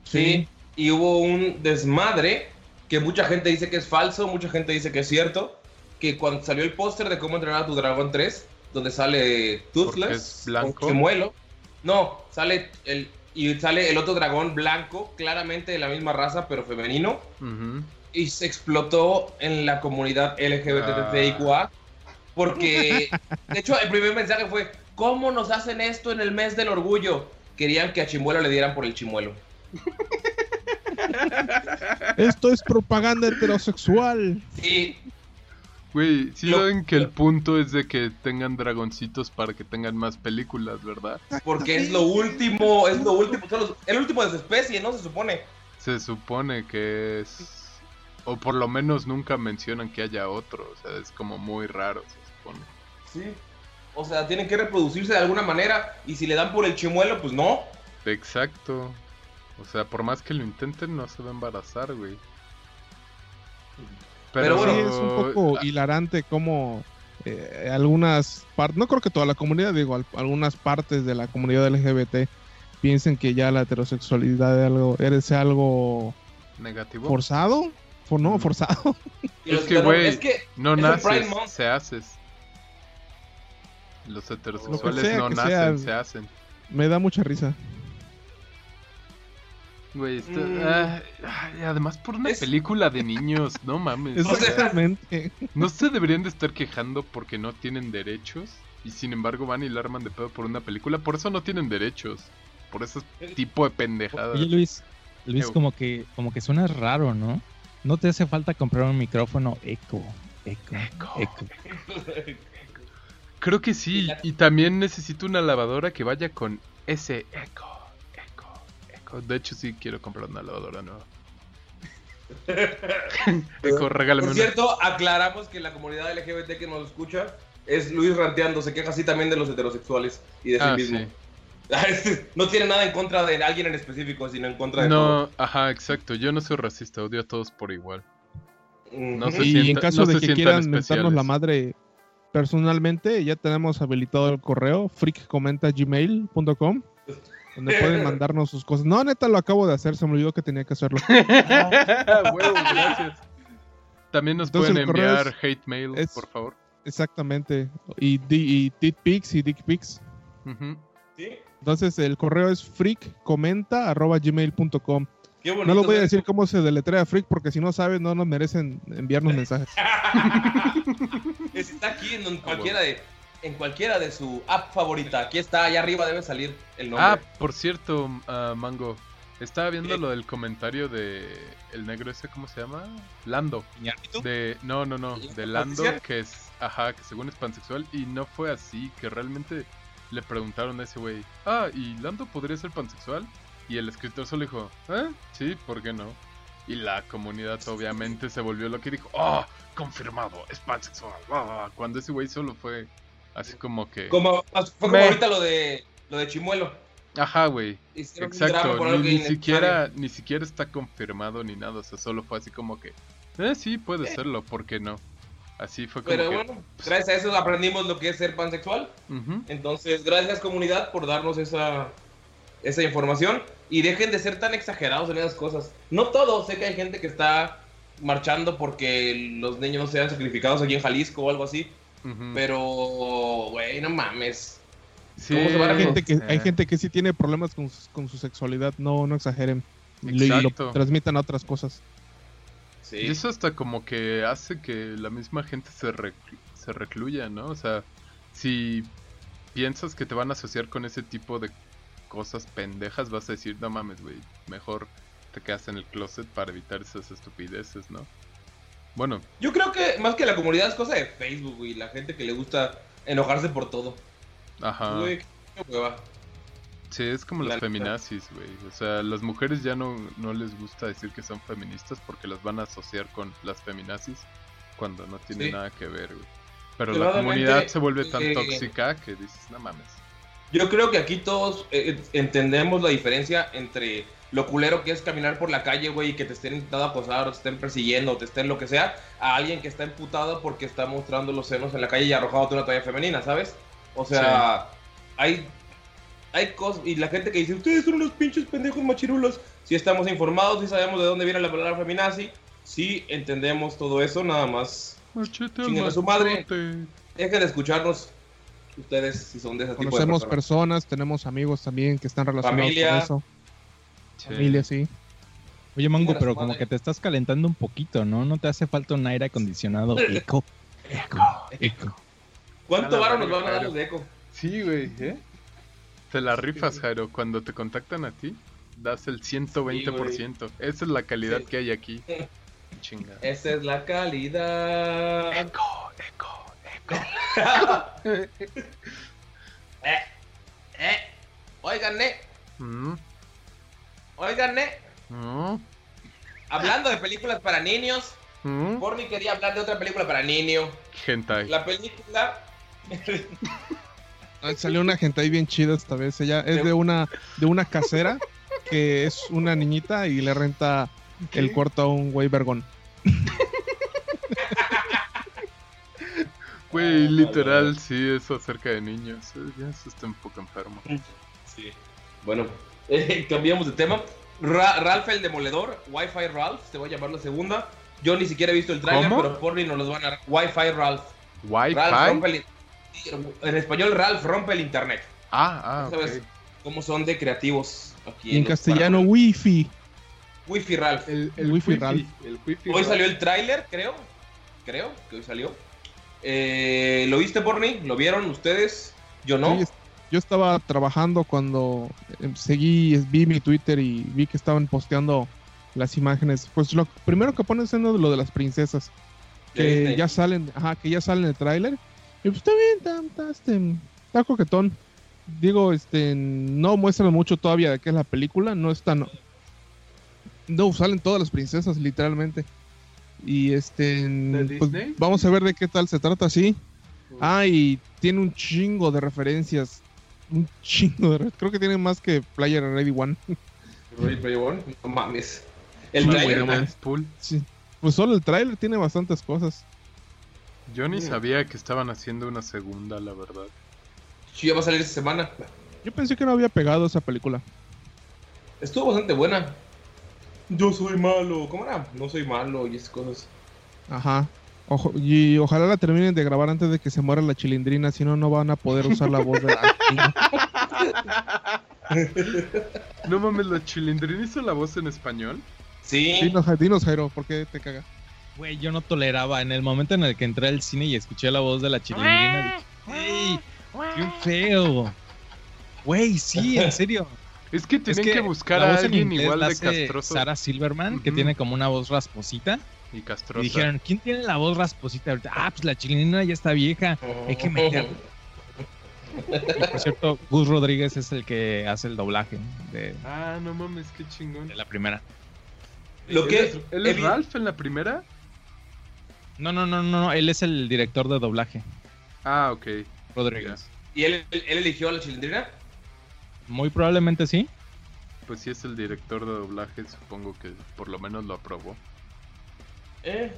A: Sí. Y hubo un desmadre que mucha gente dice que es falso, mucha gente dice que es cierto. que cuando salió el póster de cómo entrenar a tu dragón 3, donde sale Toothless,
B: es blanco.
A: con chimuelo. No, sale el y sale el otro dragón blanco, claramente de la misma raza, pero femenino, y se explotó en la comunidad LGBTQIA. Porque, de hecho, el primer mensaje fue: ¿Cómo nos hacen esto en el mes del orgullo? Querían que a Chimuelo le dieran por el chimuelo.
C: Esto es propaganda heterosexual.
A: Sí,
B: Güey, sí
A: Lo-
B: saben que el punto es de que tengan dragoncitos para que tengan más películas, ¿verdad?
A: porque es lo último, es lo último, son los- el último de su especie, ¿no? Se supone.
B: Se supone que es... O por lo menos nunca mencionan que haya otro, o sea, es como muy raro, se supone.
A: Sí. O sea, tienen que reproducirse de alguna manera. Y si le dan por el chimuelo, pues no.
B: Exacto. O sea, por más que lo intenten, no se va a embarazar, güey.
A: Pero
C: Sí,
A: bueno,
C: es un poco hilarante como eh, algunas partes, no creo que toda la comunidad, digo, al- algunas partes de la comunidad LGBT piensen que ya la heterosexualidad es algo, eres algo
B: negativo.
C: forzado, For- no,
B: Mm.
C: forzado.
A: Y
B: Es
A: los
B: que, güey,
A: es que
B: No naces, se haces. Los heterosexuales
C: sea
B: no nacen,
C: sea.
B: se hacen.
C: Me da mucha risa.
B: Güey,
A: Mm.
B: ah, ay, además por una
A: Es-
B: película de niños, no mames.
A: sea-
C: Exactamente.
B: No se deberían de estar quejando porque no tienen derechos y sin embargo van y la arman de pedo por una película. Por eso no tienen derechos. Por ese tipo de pendejadas.
D: Oye Luis, Luis
B: Ew.
D: como que como que suena raro, ¿no? No te hace falta comprar un micrófono eco, eco,
B: Eco.
D: eco.
B: Creo que sí. Y también necesito una lavadora que vaya con ese. Eco. De hecho, sí quiero comprar una lavadora nueva. [LAUGHS] eco, regálame
A: Por
B: una.
A: cierto, aclaramos que la comunidad LGBT que nos escucha es Luis ranteando. Se queja así también de los heterosexuales y de sí
B: Ah,
A: mismo.
B: sí. [LAUGHS]
A: no tiene nada en contra de alguien en específico, sino en contra de todo.
B: No, ajá, exacto. Yo no soy racista, odio a todos por igual. no sé
C: y
B: sienta-
C: en caso
B: no
C: de
B: se
C: que quieran mentarnos
B: especiales.
C: la madre personalmente, ya tenemos habilitado el correo freakcomenta.gmail.com donde pueden [LAUGHS] mandarnos sus cosas. No, neta, lo acabo de hacer, se me olvidó que tenía que hacerlo. [LAUGHS]
B: Huevo, gracias. También nos
C: Entonces,
B: pueden enviar
C: es-
B: hate mail,
C: es-
B: por favor.
C: Exactamente. Y, y dick pics y dick pics. Entonces el correo es freakcomenta.gmail.com. No les voy a decir cómo se deletrea freak porque si no saben no nos merecen enviarnos [LAUGHS] mensajes.
A: Está aquí en, cualquiera de, en cualquiera de su app favorita. Aquí está, allá arriba debe salir el nombre.
B: Ah, por cierto, ah, Mango. Estaba viendo
A: ¿Qué?
B: lo del comentario de el negro ese, ¿cómo se llama? Lando. De, no, no, no, de Lando, que es, ajá, que según es pansexual, y no fue así, que realmente le preguntaron a ese güey, ah, ¿y Lando podría ser pansexual? Y el escritor solo dijo, ¿eh? Sí, ¿por qué no? Y la comunidad obviamente se volvió loca y dijo, ¡oh! Confirmado, es pansexual. ah", Cuando ese güey solo fue así como que...
A: Como, fue como
B: Me-
A: ahorita lo de, lo de Chimuelo.
B: Ajá, güey. Exacto, ni, ni siquiera, ni siquiera está confirmado ni nada, o sea, solo fue así como que, eh, sí, puede serlo, ¿por qué no? Así fue como
A: Pero
B: que,
A: bueno, gracias a eso aprendimos lo que es ser pansexual. Entonces, gracias comunidad por darnos esa, esa información. Y dejen de ser tan exagerados en esas cosas. No todos, sé que hay gente que está marchando porque los niños sean sacrificados aquí en Jalisco o algo así. Pero, güey, no mames.
B: Sí,
A: ¿cómo se van a
C: Hay gente que, hay
B: eh,
C: gente que sí tiene problemas con, su- con su sexualidad, no, no exageren. Y lo- lo
B: Exacto.
C: transmitan a otras cosas.
A: Sí.
B: Y eso hasta como que hace que la misma gente se, reclu- se recluya, ¿no? O sea, si piensas que te van a asociar con ese tipo de cosas pendejas, vas a decir, no mames, güey, mejor te quedas en el closet para evitar esas estupideces, ¿no? Bueno,
A: Yo creo que más que la comunidad es cosa de Facebook, güey. La gente que le gusta enojarse por todo.
B: ajá.
A: Güey, qué hueva.
B: Sí, es como
A: La
B: las feminazis, güey. O sea, las mujeres ya no, no les gusta decir que son feministas porque las van a asociar con las feminazis cuando no tiene
A: Sí.
B: nada que ver, güey. Pero la comunidad se vuelve tan
A: eh,
B: tóxica que dices, no mames.
A: Yo creo que aquí todos eh, entendemos la diferencia entre lo culero que es caminar por la calle, güey, y que te estén intentando acosar, o te estén persiguiendo, o te estén lo que sea, a alguien que está emputado porque está mostrando los senos en la calle y arrojándote una toalla femenina, ¿sabes? O sea, hay, hay cosas, y la gente que dice, ustedes son unos pinches pendejos machirulos, si estamos informados, si sabemos de dónde viene la palabra feminazi, sí entendemos todo eso, nada más Chinguen a su madre. Dejen de escucharnos. Ustedes, si son de ese tipo de
C: Conocemos
A: personas.
C: personas, tenemos amigos también que están relacionados
A: Familia.
C: con eso.
B: Sí.
C: Familia, sí.
D: Oye, Mango, pero como que te estás calentando un poquito, ¿no? ¿No te hace falta un aire acondicionado? [LAUGHS] Eco. Eco. Eco.
A: ¿Cuánto varo nos van a dar los de Eco?
B: Sí, güey, ¿eh? Te la rifas, Jairo. Cuando te contactan a ti, das el 120%. Esa es la calidad
A: Sí.
B: que hay aquí. [LAUGHS] Chinga.
A: Esa es la calidad.
B: Eco, eco, eco. [LAUGHS]
A: Eh, eh. Oigan, ne.
B: Mm,
A: Oigan,
B: mm,
A: Hablando de películas para niños,
B: mm.
A: Porni quería hablar de otra película para niño.
B: Hentai.
A: La película. [LAUGHS]
C: Ay, Salió una gente ahí bien chida esta vez. Ella es de una, de una casera que es una niñita y le renta el cuarto a un güey vergón. [LAUGHS]
B: Güey, literal, sí, eso acerca de niños. eh, Ya eso está un poco enfermo.
A: Sí. Bueno, eh, [LAUGHS] cambiamos de tema. Ra- Ralph el Demoledor, Wi-Fi Ralph, te voy a llamar la segunda. Yo ni siquiera he visto el trailer,
B: ¿Cómo?
A: pero Porni nos los van a dar. Wi-Fi Ralph. Ralph rompe
B: Wi-Fi.
A: el- En español, Ralph rompe el internet.
B: Ah, ah,
A: ¿Sabes cómo son de creativos aquí
C: en
A: los-
C: castellano,
A: para-
C: wifi.
A: Wi-Fi Ralph.
B: El,
C: el Wi-Fi Ralph.
B: El Wi-Fi
A: Hoy
B: Ralph.
A: salió el tráiler, creo. Creo que hoy salió. Eh, ¿Lo viste, Porni? ¿Lo vieron ustedes? Yo no.
C: Sí, yo estaba trabajando cuando eh, seguí, vi mi Twitter y vi que estaban posteando las imágenes. Pues lo primero que ponen es lo de las princesas. Que
A: Disney.
C: ya salen, ajá, que ya salen en el tráiler. Y pues está bien, está, está, este, está coquetón. Digo, este, no muestran mucho todavía de qué es la película, no están... No, salen todas las princesas, literalmente. Y este, pues, vamos a ver de qué tal se trata, sí. Ah, y tiene un chingo de referencias. Un chingo de re- Creo que tiene más que Player Ready One.
A: Ready Player One, No mames. El
C: no mames.
B: Deadpool.
C: Sí. Pues solo el tráiler tiene bastantes cosas.
B: Yo ni sabía que estaban haciendo una segunda, la verdad.
A: Sí, ya va a salir esta semana.
C: Yo pensé que no había pegado esa película.
A: Estuvo bastante buena. Yo soy malo. ¿Cómo era? No soy malo y esas cosas.
C: Ajá. Ojo- y ojalá la terminen de grabar antes de que se muera la chilindrina, si no, no van a poder usar la voz de la [LAUGHS]
B: No mames, la chilindrina hizo la voz en español.
A: Sí.
C: Dinos, Ja- dinos, Jairo, ¿por qué te caga?
D: Güey, yo no toleraba. En el momento en el que entré al cine y escuché la voz de la chilindrina, dije, ¡Ey! ¡Qué feo! Güey, sí, en serio.
B: Es que
D: Es
B: tienen que, buscar a alguien igual
D: la
B: de
D: hace
B: castroso
D: Sarah Silverman, que tiene como una voz rasposita.
B: Y
D: dijeron, ¿quién tiene la voz rasposita ahorita? Ah, pues la chilindrina ya está vieja. Hay que meterla. Y, por cierto, Gus Rodríguez es el que hace el doblaje de,
B: Ah, no mames, qué chingón.
D: de la primera.
A: Lo
B: ¿Él
A: que
B: es, ¿Él es Ralph en la primera?
D: No, no, no, no, no, él es el director de doblaje,
B: Ah, ok.
D: Rodríguez.
A: ¿Y él, él, él eligió a la chilindrina?
D: Muy probablemente sí.
B: Pues si es el director de doblaje, supongo que por lo menos lo aprobó.
A: Eh.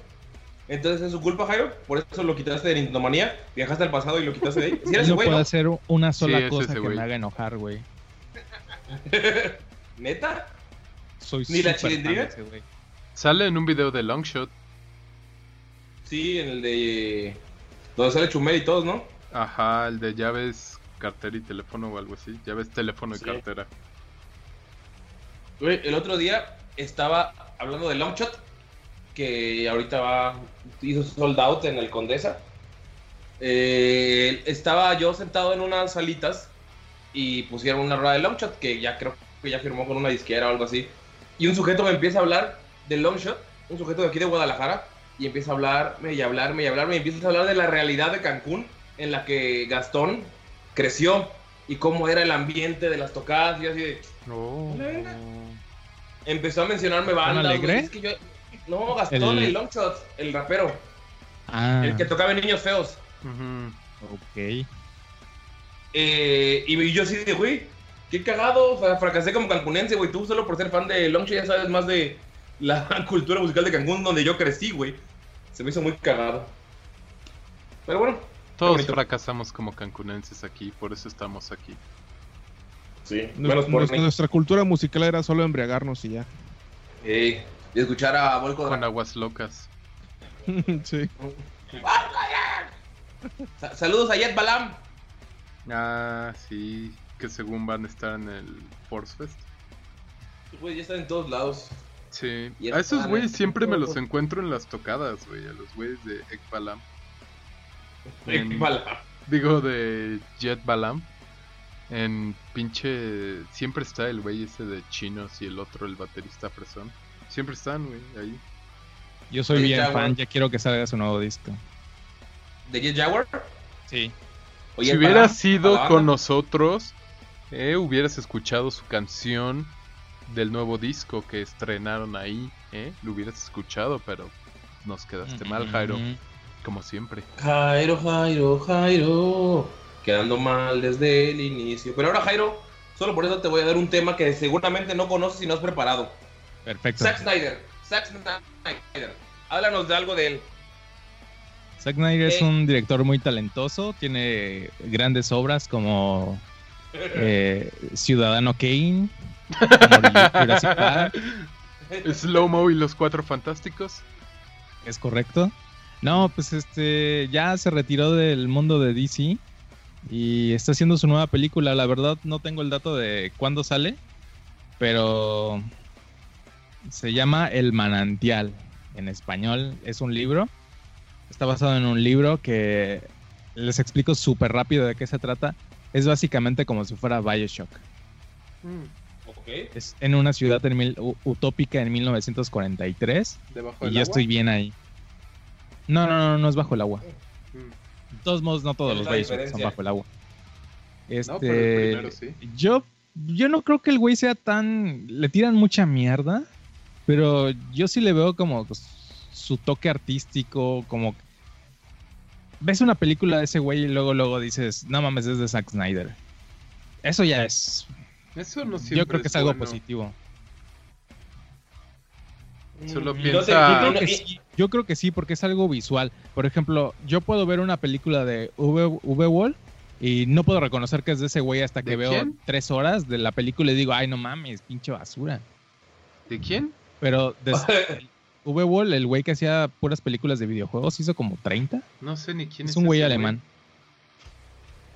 A: Entonces es su culpa, Jairo. Por eso lo quitaste de Nintendo Manía. Viajaste al pasado y lo quitaste de ahí. Si eres
D: no
A: güey,
D: puede
A: ¿no?
D: hacer una sola
B: es
D: cosa
B: ese
D: que
B: güey.
D: me haga enojar, güey. [LAUGHS]
A: ¿Neta?
D: Soy
A: ¿Ni la chilindrina?
B: Sale en un video de Longshot.
A: Sí, en el de. Donde sale Chumel y todos, ¿no?
B: Ajá, el de llaves, cartera y teléfono o algo así. Llaves, teléfono y
A: Sí.
B: cartera.
A: Güey, el otro día estaba hablando de Longshot, que ahorita va, hizo sold out en el Condesa. Eh, estaba yo sentado en unas salitas y pusieron una rueda de Longshot, que ya creo que ya firmó con una disquera o algo así. Y un sujeto me empieza a hablar de Longshot, un sujeto de aquí de Guadalajara, y empieza a hablarme y hablarme y hablarme y empieza a hablar de la realidad de Cancún, en la que Gastón creció y cómo era el ambiente de las tocadas y así de...
B: Oh.
A: Empezó a mencionarme bandas.
D: Alegre?
A: es que yo- No, Gastón,
D: El-
A: el, Longshot, el rapero,
D: Ah,
A: el que tocaba en Niños Feos.
B: Ujú.
D: ok.
A: Eh, y yo así de, güey, qué cagado. O sea, fracasé como cancunense, güey. Tú solo por ser fan de Longshot ya sabes más de la [LAUGHS] cultura musical de Cancún, donde yo crecí, güey. Se me hizo muy cagado. Pero bueno,
B: Todos fracasamos como cancunenses aquí, por eso estamos aquí.
A: sí.
C: Nuestra,
A: Menos por
C: nuestra-
A: mí.
C: nuestra cultura musical era solo embriagarnos y ya.
A: Eh, y escuchar a Volko
B: Con aguas locas. [LAUGHS]
C: sí.
A: Sa- Saludos a Jet Balam.
B: Ah, sí, que según van a estar en el Force Fest.
A: Güey, ya están en todos lados.
B: Sí, a esos güeyes siempre me los encuentro en las tocadas, güey, a los güeyes de Ekbalam. En-
A: Balam.
B: Digo, de Jet Balam. En pinche. Siempre está el güey ese de chinos y el otro, el baterista fresón. Siempre están, güey, ahí.
D: Yo soy bien
A: Jaguar.
D: fan, ya quiero que salga su nuevo disco.
A: ¿De Jet Jaguar?
D: Sí.
A: Oye,
B: si
A: Balam,
B: hubieras sido con nosotros, eh, hubieras escuchado su canción del nuevo disco que estrenaron ahí, ¿eh? Lo hubieras escuchado, pero nos quedaste mal, Jairo, como siempre.
A: Jairo, Jairo, Jairo. Quedando mal desde el inicio. Pero ahora, Jairo, solo por eso te voy a dar un tema que seguramente no conoces y no has preparado.
D: Perfecto.
A: Zack Snyder. Zack Snyder. Háblanos de algo de él.
D: Zack Snyder es
A: Eh.
D: un director muy talentoso, tiene grandes obras como [LAUGHS] eh, Ciudadano Kane, como [LAUGHS] Jurassic Park,
B: Slow Mo y los Cuatro Fantásticos.
D: es correcto. No, pues este ya se retiró del mundo de DC y está haciendo su nueva película. La verdad no tengo el dato de cuándo sale, pero se llama El Manantial. En español es un libro. Está basado en un libro que les explico súper rápido de qué se trata. Es básicamente como si fuera Bioshock.
A: ok.
D: Es en una ciudad en mil- utópica en 1943
B: Debajo
D: y
B: del
D: yo
B: agua.
D: estoy bien ahí. No, no, no, no es bajo el agua.
B: Mm.
D: De todos modos, no todos los
A: la
D: Bioshock son bajo el agua. Este,
B: No, pero el primero sí.
D: yo, yo no creo que el güey sea tan. Le tiran mucha mierda, pero yo sí le veo como pues, su toque artístico, como. Ves una película de ese güey y luego, luego dices, no mames, es de Zack Snyder. Eso ya es.
B: Eso no
D: Yo
B: siempre
D: creo que es algo
B: bueno.
D: positivo.
B: Solo
A: no
B: piensa-
D: Yo creo, sí, yo creo que sí, porque es algo visual. Por ejemplo, yo puedo ver una película de V- V-Wall y no puedo reconocer que es de ese güey hasta que
B: ¿De
D: veo
B: quién?
D: tres horas de la película y digo, ay, no mames, pinche basura.
B: ¿De quién?
D: Pero desde [LAUGHS] V-Wall, el güey que hacía puras películas de videojuegos, hizo como 30.
B: No sé ni quién es.
D: Es un güey alemán.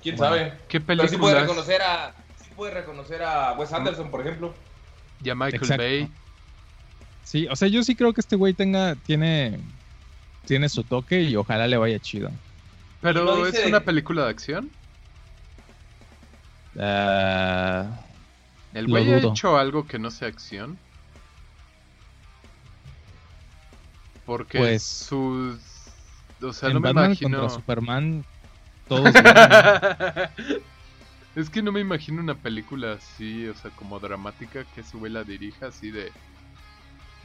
A: ¿Quién
D: Bueno.
A: sabe?
B: ¿Qué
A: Pero sí puede
B: películas?
A: reconocer a. Sí puede reconocer a Wes Anderson, por ejemplo.
B: Ya Michael
D: Exacto.
B: Bay.
D: Sí, o sea, yo sí creo que este güey tenga, tiene, tiene su toque y ojalá le vaya chido.
B: Pero
A: No
B: es una película de acción.
D: Ah,
B: El güey ha hecho algo que no sea acción. Porque
D: Pues,
B: sus. O sea,
D: en
B: no me
D: Batman
B: imagino.
D: contra Superman, todos [LAUGHS]
B: es que no me imagino una película así, o sea, como dramática, que güey la dirija así de.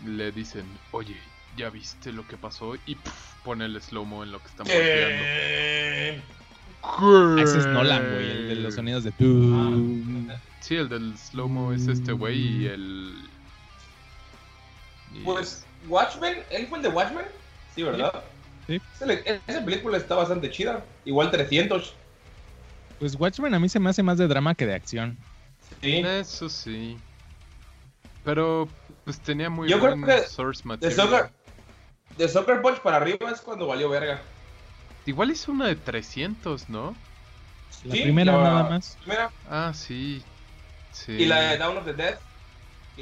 B: Le dicen, oye, ¿ya viste lo que pasó? Y puf, pone el slow-mo en lo que están golpeando.
A: Eh,
D: Ese es Nolan, güey, el de los sonidos de...
A: Ah.
B: Sí, el del slow-mo es este güey y el. y-
A: Pues, Watchmen, ¿él fue el de Watchmen? Sí, ¿verdad?
D: Sí.
A: Esa película está bastante chida. Igual 300.
D: Pues Watchmen a mí se me hace más de drama que de acción.
A: Sí.
B: Eso sí. Pero, pues tenía muy
A: Yo creo que
B: source
A: De
B: material.
A: Soccer, de Soccer Punch para arriba es cuando valió verga.
B: Igual hizo una de 300, ¿no?
D: La
A: Sí,
D: primera
A: la-
D: nada más.
A: Mira,
B: Ah, sí. Sí.
A: y la de Down of the Dead.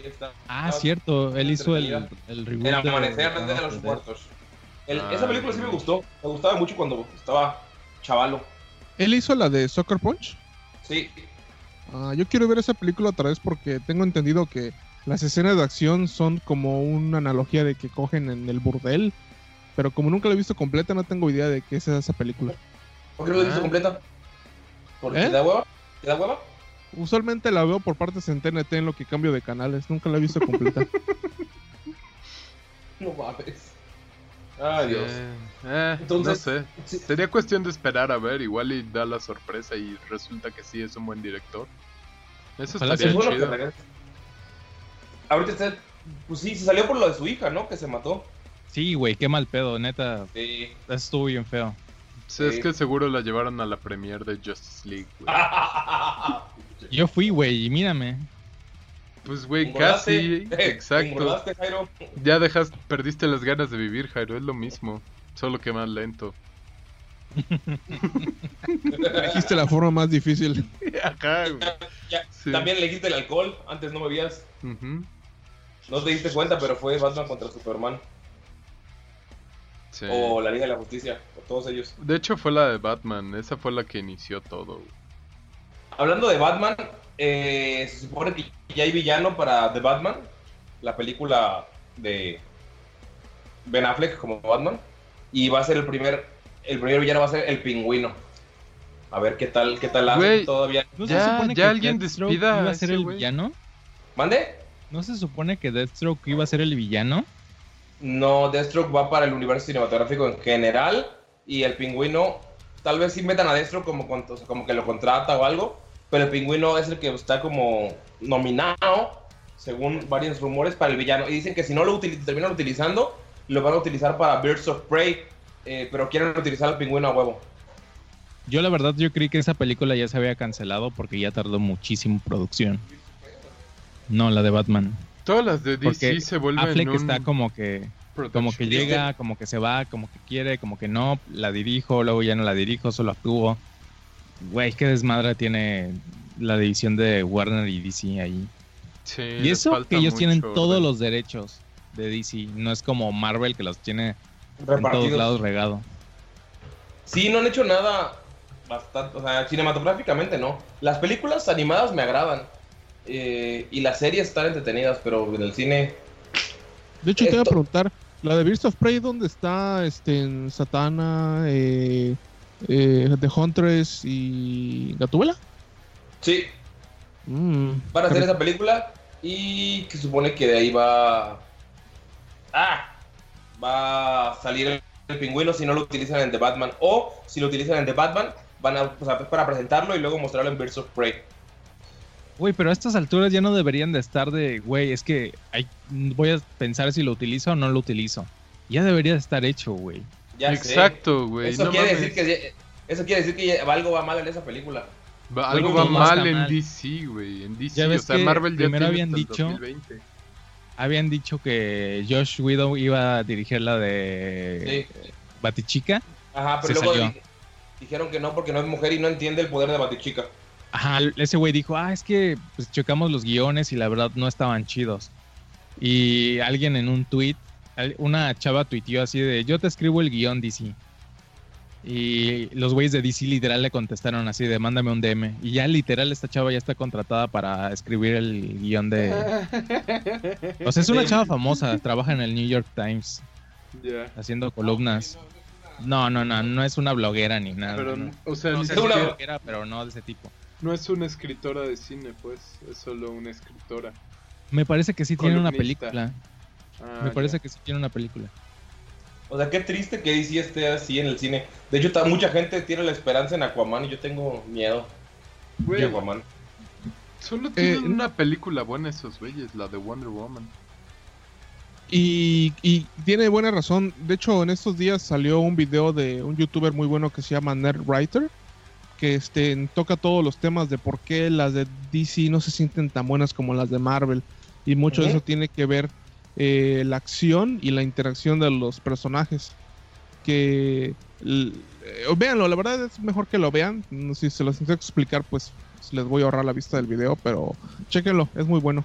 A: Está-
D: Ah,
A: está-
D: cierto, él hizo el, el reboot.
A: El
D: de-
A: amanecer
D: de
A: de los muertos. El-
B: Ah,
A: esa película sí me gustó. Me gustaba mucho cuando estaba chavalo.
C: ¿Él hizo la de Soccer Punch?
A: Sí.
C: Ah, yo quiero ver esa película otra vez porque tengo entendido que las escenas de acción son como una analogía de que cogen en el burdel. Pero como nunca la he visto completa, no tengo idea de qué es esa película.
A: ¿Por qué no la viste
B: Ah.
A: completa? ¿Porque
C: ¿Eh?
A: te da hueva? ¿Te da hueva?
C: Usualmente la veo por partes en TNT en lo que cambio de canales. Nunca la he visto completa. [LAUGHS]
A: No mames. Ay, Dios.
B: Eh, eh,
A: Entonces-
B: no sé.
A: Sí.
B: Sería cuestión de esperar a ver. Igual y da la sorpresa y resulta que sí es un buen director. Eso
D: Ojalá
B: estaría
A: Es que
B: chido.
A: Ahorita está. Pues sí, se salió por lo de su hija, ¿no? Que se mató.
D: Sí, güey, qué mal pedo, neta.
A: Sí.
D: Estuvo bien feo.
B: Sí, es
A: Sí.
B: que seguro la llevaron a la premiere de Justice League, güey. [LAUGHS]
D: Yo fui, güey, y mírame.
B: Pues, güey, casi. Exacto.
A: Jairo.
B: Ya dejas, perdiste las ganas de vivir, Jairo, es lo mismo. Solo que más lento.
C: Dijiste la forma más difícil. [LAUGHS]
B: Ajá, güey.
A: Ya,
B: Sí.
A: También le dijiste el alcohol, antes no bebías. No te diste cuenta, pero fue Batman contra Superman.
B: sí.
A: O la Liga de la Justicia, o todos ellos.
B: De hecho fue la de Batman, esa fue la que inició todo. güey.
A: Hablando de Batman, eh, se supone que ya hay villano para The Batman, la película de Ben Affleck como Batman. Y va a ser el primer, el primer villano va a ser el pingüino. A ver qué tal, qué tal hace todavía.
D: ¿No
B: Ya-
D: se supone
B: ya
D: que
B: alguien
D: Deathstroke
B: despida
D: iba
B: a
D: a ser el villano?
A: ¿Mande?
D: ¿No se supone que Deathstroke iba a ser el villano?
A: No, Deathstroke va para el universo cinematográfico en general. Y el pingüino, tal vez sí metan a Deathstroke como, con- o sea, como que lo contrata o algo. Pero el pingüino es el que está como nominado, según varios rumores, para el villano. Y dicen que si no lo utili- terminan utilizando, lo van a utilizar para Birds of Prey. eh, pero quieren utilizar al pingüino a huevo.
D: Yo la verdad yo creí que esa película ya se había cancelado porque ya tardó muchísimo en producción. No, la de Batman.
B: Todas las de DC
D: Porque
B: se vuelven
D: Affleck
B: un
D: está como que como que llega, como que se va, como que quiere, como que no, la dirijo, luego ya no la dirijo, solo actúo. Güey, qué desmadre tiene la división de Warner y DC ahí.
B: Sí,
D: Y eso que ellos tienen todos los derechos de DC, no es como Marvel que los tiene en todos lados regado.
A: Sí, no han hecho nada bastante, o sea, cinematográficamente no. Las películas animadas me agradan. eh, y las series están entretenidas, pero en el cine
C: De hecho, te iba a preguntar, la de Birds of Prey, ¿dónde está este, en Satana, eh, eh, The Huntress y Gatúbela?
A: sí,
C: Mm,
A: van a hacer esa película y que supone que de ahí va ah va a salir el, pingüino si no lo utilizan en The Batman o si lo utilizan en The Batman van a o sea, es para presentarlo y luego mostrarlo en Birds of Prey
D: Güey, pero a estas alturas ya no deberían de estar de, güey, es que hay, voy a pensar si lo utilizo o no lo utilizo. Ya debería de estar hecho, güey.
A: Ya.
B: Exacto, güey.
A: eso
B: no
A: quiere
B: mames.
A: decir que ya- eso quiere decir que ya- algo va mal en esa película
B: Va- algo va mal en
D: mal.
B: DC, güey. En DC,
D: Ya ves
B: o sea,
D: que
B: Marvel ya
D: primero habían dicho-
B: 2020.
D: Habían dicho que Josh Widow iba a dirigir la de
A: sí
D: Batichica.
A: ajá pero
D: Se
A: luego di- dijeron que no porque no es mujer y no entiende el poder de Batichica
D: Ajá, ese güey dijo, ah, es que pues, checamos los guiones y la verdad no estaban chidos. Y alguien en un tweet, una chava tuiteó así de, yo te escribo el guion DC. Y los güeyes de DC literal le contestaron así de, mándame un DM. Y ya literal esta chava ya está contratada para escribir el guion de... [LAUGHS] O sea, es una chava famosa, trabaja en el New York Times haciendo columnas. No, no, no, no es una bloguera ni nada.
B: Pero,
D: no.
B: o sea,
D: No
A: es una-
D: bloguera, pero no de ese tipo.
B: no es una escritora de cine, pues. Es solo una escritora.
D: Me parece que sí tiene una película.
B: Ah,
D: Me parece
B: ya.
D: que sí tiene una película.
A: O sea, qué triste que DC esté así en el cine. De hecho, ta- mucha gente tiene la esperanza en Aquaman y yo tengo miedo
B: Güey,
A: de Aquaman.
B: solo tienen
C: Eh,
B: una película buena esos güeyes, la de Wonder Woman.
C: Y, y tiene buena razón. De hecho, en estos días salió un video de un youtuber muy bueno que se llama Nerdwriter, que este, toca todos los temas de por qué las de DC no se sienten tan buenas como las de Marvel. Y mucho de eso tiene que ver eh, la acción y la interacción de los personajes. Que eh, véanlo, la verdad es mejor que lo vean. Si se los intento explicar, pues les voy a ahorrar la vista del video, pero chéquenlo, es muy bueno.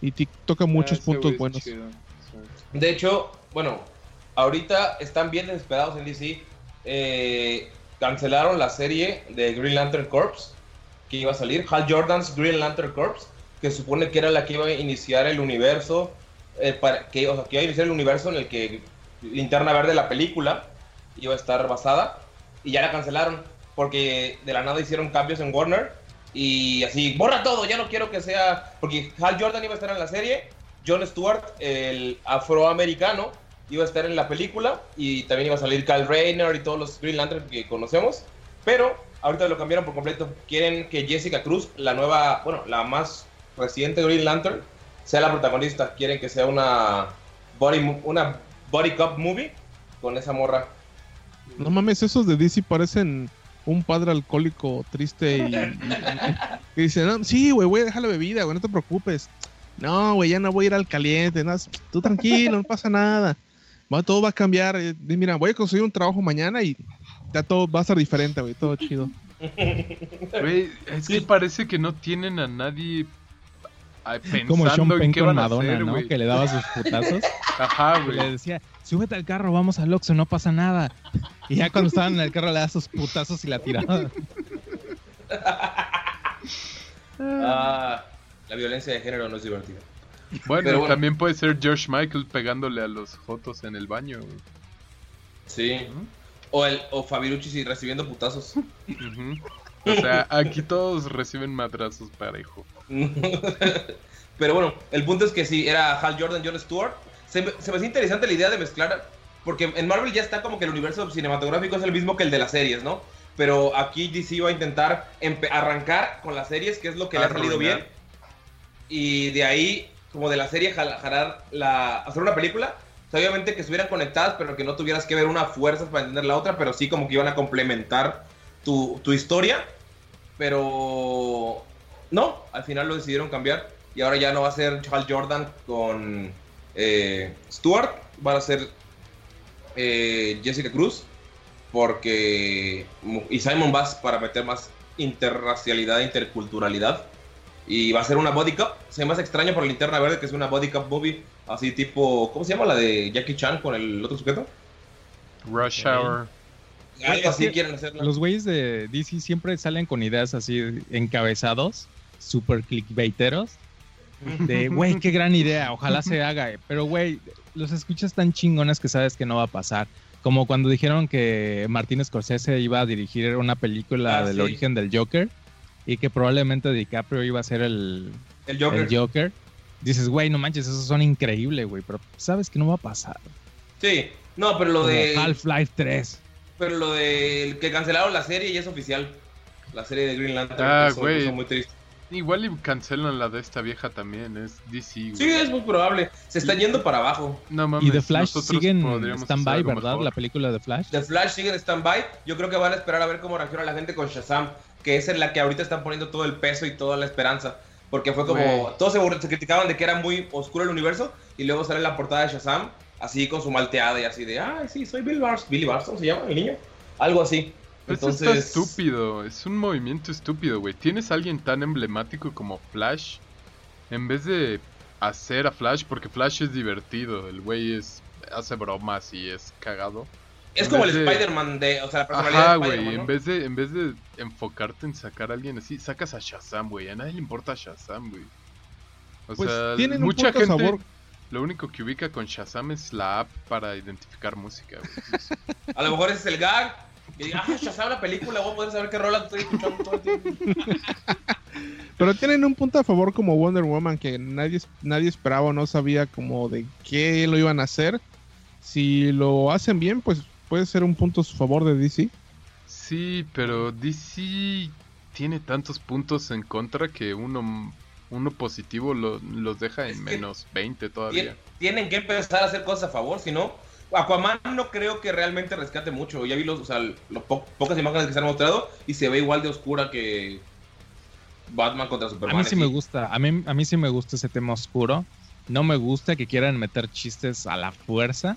C: Y toca muchos
B: Ah,
C: puntos buenos.
B: chido.
A: De hecho, bueno, ahorita están bien desesperados en DC. Eh, cancelaron la serie de Green Lantern Corps que iba a salir, Hal Jordan's Green Lantern Corps, que supone que era la que iba a iniciar el universo, eh, para, que, o sea, que iba a iniciar el universo en el que Linterna Verde, la película, iba a estar basada, y ya la cancelaron, porque de la nada hicieron cambios en Warner, y así, borra todo, ya no quiero que sea, porque Hal Jordan iba a estar en la serie, John Stewart, el afroamericano, iba a estar en la película y también iba a salir Kyle Rayner y todos los Green Lantern que conocemos. Pero ahorita lo cambiaron por completo. Quieren que Jessica Cruz, la nueva, bueno, la más reciente Green Lantern, sea la protagonista. Quieren que sea una body, una body cop movie con esa morra.
C: No mames, esos de DC parecen un padre alcohólico triste y, y- y- y dice, no, sí, güey, voy a dejar la bebida, güey, no te preocupes. No, güey, ya no voy a ir al caliente, no, tú tranquilo, no pasa nada. Va, todo va a cambiar. eh, Mira, voy a conseguir un trabajo mañana y ya todo va a ser diferente, güey. Todo chido.
B: Güey, es que parece que no tienen a nadie [LAUGHS]
D: Como Sean Penn
B: qué
D: con Madonna,
B: hacer,
D: ¿no?
B: güey.
D: Que le daba sus putazos. [LAUGHS]
B: Ajá,
D: y le
B: güey.
D: decía, súbete al carro, vamos al Oxxo, no pasa nada. Y ya cuando estaban en el carro le da sus putazos y la tiraba. [LAUGHS]
A: Ah, la violencia de género no es divertida.
B: Bueno,
A: Pero bueno.
B: también puede ser George Michael pegándole a los fotos en el baño, güey.
A: Sí. O, el, o recibiendo putazos.
B: Ujú. O sea, aquí todos reciben madrazos parejo. [LAUGHS]
A: Pero bueno, el punto es que sí, era Hal Jordan, John Stewart. Se me, se me hace interesante la idea de mezclar, porque en Marvel ya está como que el universo cinematográfico es el mismo que el de las series, ¿no? Pero aquí DC va a intentar arrancar con las series, que es lo que le ha salido bien. Y de ahí, como de la serie, jala- jalar la, hacer una película. O sea, obviamente que estuvieran conectadas, pero que no tuvieras que ver una fuerza para entender la otra, pero sí como que iban a complementar tu, tu historia. Pero no, al final lo decidieron cambiar. Y ahora ya no va a ser Hal Jordan con eh, Stewart, va a ser eh, Jessica Cruz. Porque. Y Simon Bass para meter más interracialidad, interculturalidad. Y va a ser una body cup. Se me hace extraño por la linterna verde que es una body cup movie. Así tipo. ¿Cómo se llama la de Jackie Chan con el otro sujeto?
B: Rush. Hour.
A: Algo así quieren hacerla.
D: Los güeyes de DC siempre salen con ideas así encabezados, super clickbaiteros. De, [LAUGHS] güey, qué gran idea, ojalá se haga. Pero, güey, los escuchas tan chingones que sabes que no va a pasar. Como cuando dijeron que Martín Scorsese iba a dirigir una película
A: Ah,
D: del
A: sí.
D: origen del Joker y que probablemente DiCaprio iba a ser el,
A: El Joker.
D: el Joker. Dices, güey, no manches, eso son increíble, güey, pero sabes que no va a pasar.
A: Sí. No, pero lo
D: Como
A: de.
D: Half-Life 3.
A: Pero lo de que cancelaron la serie y es oficial. La serie de Green Lantern.
B: Ah, güey.
A: muy triste.
B: Igual y cancelan la de esta vieja también, es DC, güey.
A: Sí, es muy probable. Se está yendo para abajo.
B: No mames,
D: Y The Flash
B: nosotros
D: sigue en
B: podríamos hacer
D: stand-by, ¿verdad?
B: mejor.
D: La película de Flash.
A: The Flash sigue en stand-by. Yo creo que van a esperar a ver cómo reacciona la gente con Shazam. Que es en la que ahorita están poniendo todo el peso y toda la esperanza. Porque fue como.
B: Güey.
A: Todos se, se criticaban de que era muy oscuro el universo. Y luego sale la portada de Shazam. Así con su malteada y así de. Ay, sí, soy Bill Bars. Billy Barson se llama el niño. Algo así.
B: Eso está estúpido, es un movimiento estúpido, güey. Tienes a alguien tan emblemático como Flash, en vez de hacer a Flash, porque Flash es divertido, el güey es hace bromas y es cagado.
A: Es
B: en
A: como el
B: de-
A: Spider-Man de. O sea, la personalidad
B: Ajá,
A: de
B: güey, en vez de en vez de enfocarte en sacar a alguien así, sacas a Shazam, güey. A nadie le importa Shazam, güey. O
C: Pues
B: sea,
C: tienen
B: mucha gente
C: a.
B: lo único que ubica con Shazam es la app para identificar música, güey. [LAUGHS]
A: A lo mejor ese es el gag. Que diga, ah, Shazam la película, voy a poder saber qué rola estoy escuchando todo el tiempo. [LAUGHS]
C: Pero tienen un punto a favor como Wonder Woman que nadie, nadie esperaba o no sabía como de qué lo iban a hacer. Si lo hacen bien, pues puede ser un punto a su favor de DC.
B: Sí, pero DC tiene tantos puntos en contra que uno, uno positivo lo- los deja en menos 20 todavía.
A: Tien- Tienen que empezar a hacer cosas a favor, si no. Aquaman no creo que realmente rescate mucho. Ya vi los, o sea, los po- pocas imágenes que se han mostrado y se ve igual de oscura que Batman contra
D: A
A: Superman.
D: mí sí me gusta, a mí, a mí sí me gusta ese tema oscuro. No me gusta que quieran meter chistes a la fuerza.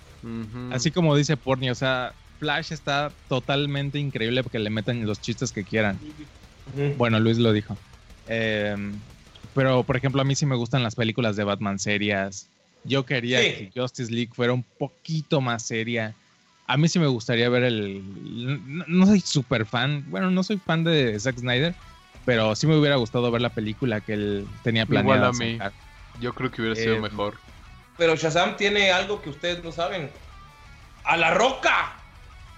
D: Así como dice Porni, o sea, Flash está totalmente increíble porque le metan los chistes que quieran. Bueno, Luis lo dijo. Eh, pero, por ejemplo, a mí sí me gustan las películas de Batman serias. Yo quería
A: Sí.
D: que Justice League fuera un poquito más seria. A mí sí me gustaría ver el... No, no soy súper fan, bueno, no soy fan de Zack Snyder, pero sí me hubiera gustado ver la película que él tenía
B: Igual
D: planeado
B: a mí.
D: sacar.
B: Yo creo que hubiera sido
D: Eh,
B: mejor.
A: Pero Shazam tiene algo que ustedes no saben. ¡A la roca!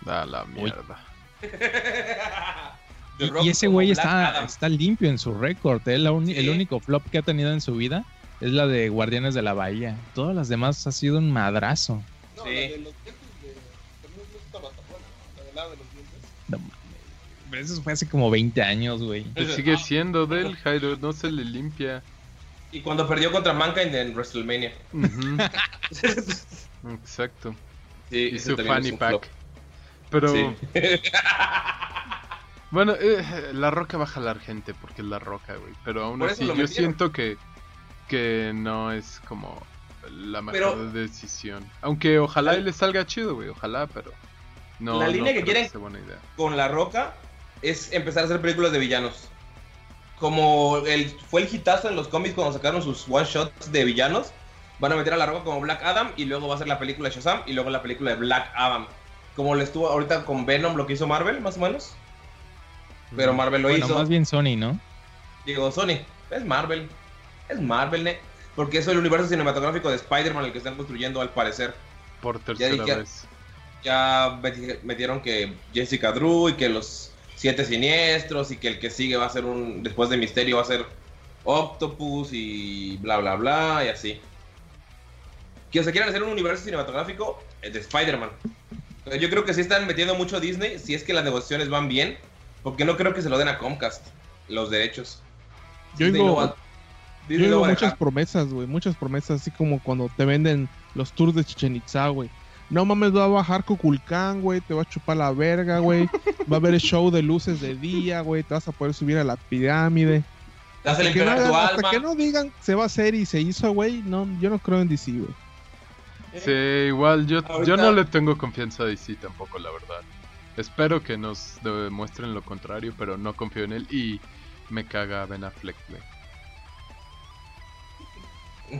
B: A la mierda. [LAUGHS]
D: Y, ese güey está,
A: Adam.
D: está limpio en su récord. ¿eh?
A: Sí.
D: El único flop que ha tenido en su vida es la de Guardianes de la Bahía. Todas las demás ha sido un madrazo.
A: No, la de
C: los dientes de. La del lado de los dientes.
D: No mames. Pero Eso fue hace como 20 años, güey.
B: Sigue siendo del Jairo, no se le limpia.
A: Y cuando perdió contra Mankind en WrestleMania. [LAUGHS]
B: Exacto.
A: Sí,
B: Y su fanny
A: un
B: pack.
A: flop.
B: Pero
A: Sí. [LAUGHS]
B: bueno, eh, la roca va a jalar gente porque es la roca, güey. Pero aún así, yo
A: metieron.
B: siento que, que no es como la
A: Pero-
B: mejor decisión. Aunque ojalá y le salga chido, güey. Ojalá, pero. No,
A: La
B: no
A: línea que quieren-
B: sea buena idea.
A: con La Roca es empezar a hacer películas de villanos. Como el, fue el hitazo en los cómics cuando sacaron sus one shots de villanos, van a meter a La Roca como Black Adam y luego va a ser la película de Shazam y luego la película de Black Adam. Como le estuvo ahorita con Venom, lo que hizo Marvel, más o menos. Pero Marvel lo
D: Bueno,
A: hizo.
D: más bien Sony, ¿no?
A: Digo, Sony, es Marvel. Es Marvel, ne. Porque es el universo cinematográfico de Spider-Man el que están construyendo al parecer.
B: Por tercera
A: dije-
B: vez.
A: ya meti- metieron que Jessica Drew y que los siete siniestros y que el que sigue va a ser un después de Misterio va a ser Octopus y bla bla bla y así. Que se quieran hacer un universo cinematográfico eh, de Spider-Man. Yo creo que sí están metiendo mucho Disney si es que las negociaciones van bien, porque no creo que se lo den a Comcast los derechos.
C: Yo
A: Disney
C: digo,
A: va-
C: yo digo muchas promesas, güey. Muchas promesas, así como cuando te venden los tours de Chichen Itza, güey. No mames, va a bajar Cuculcán, güey. Te va a chupar la verga, güey. Va a haber [LAUGHS] show de luces de día, güey. Te vas a poder subir a la pirámide.
A: Te
C: Hasta que, no, hagan- hasta
A: alma.
C: que no digan se va a hacer y se hizo, güey. No, yo no creo en DC, güey.
B: Sí, igual yo, yo no le tengo confianza a DC tampoco, la verdad. Espero que nos demuestren lo contrario, pero no confío en él y me caga Ben Affleck, güey.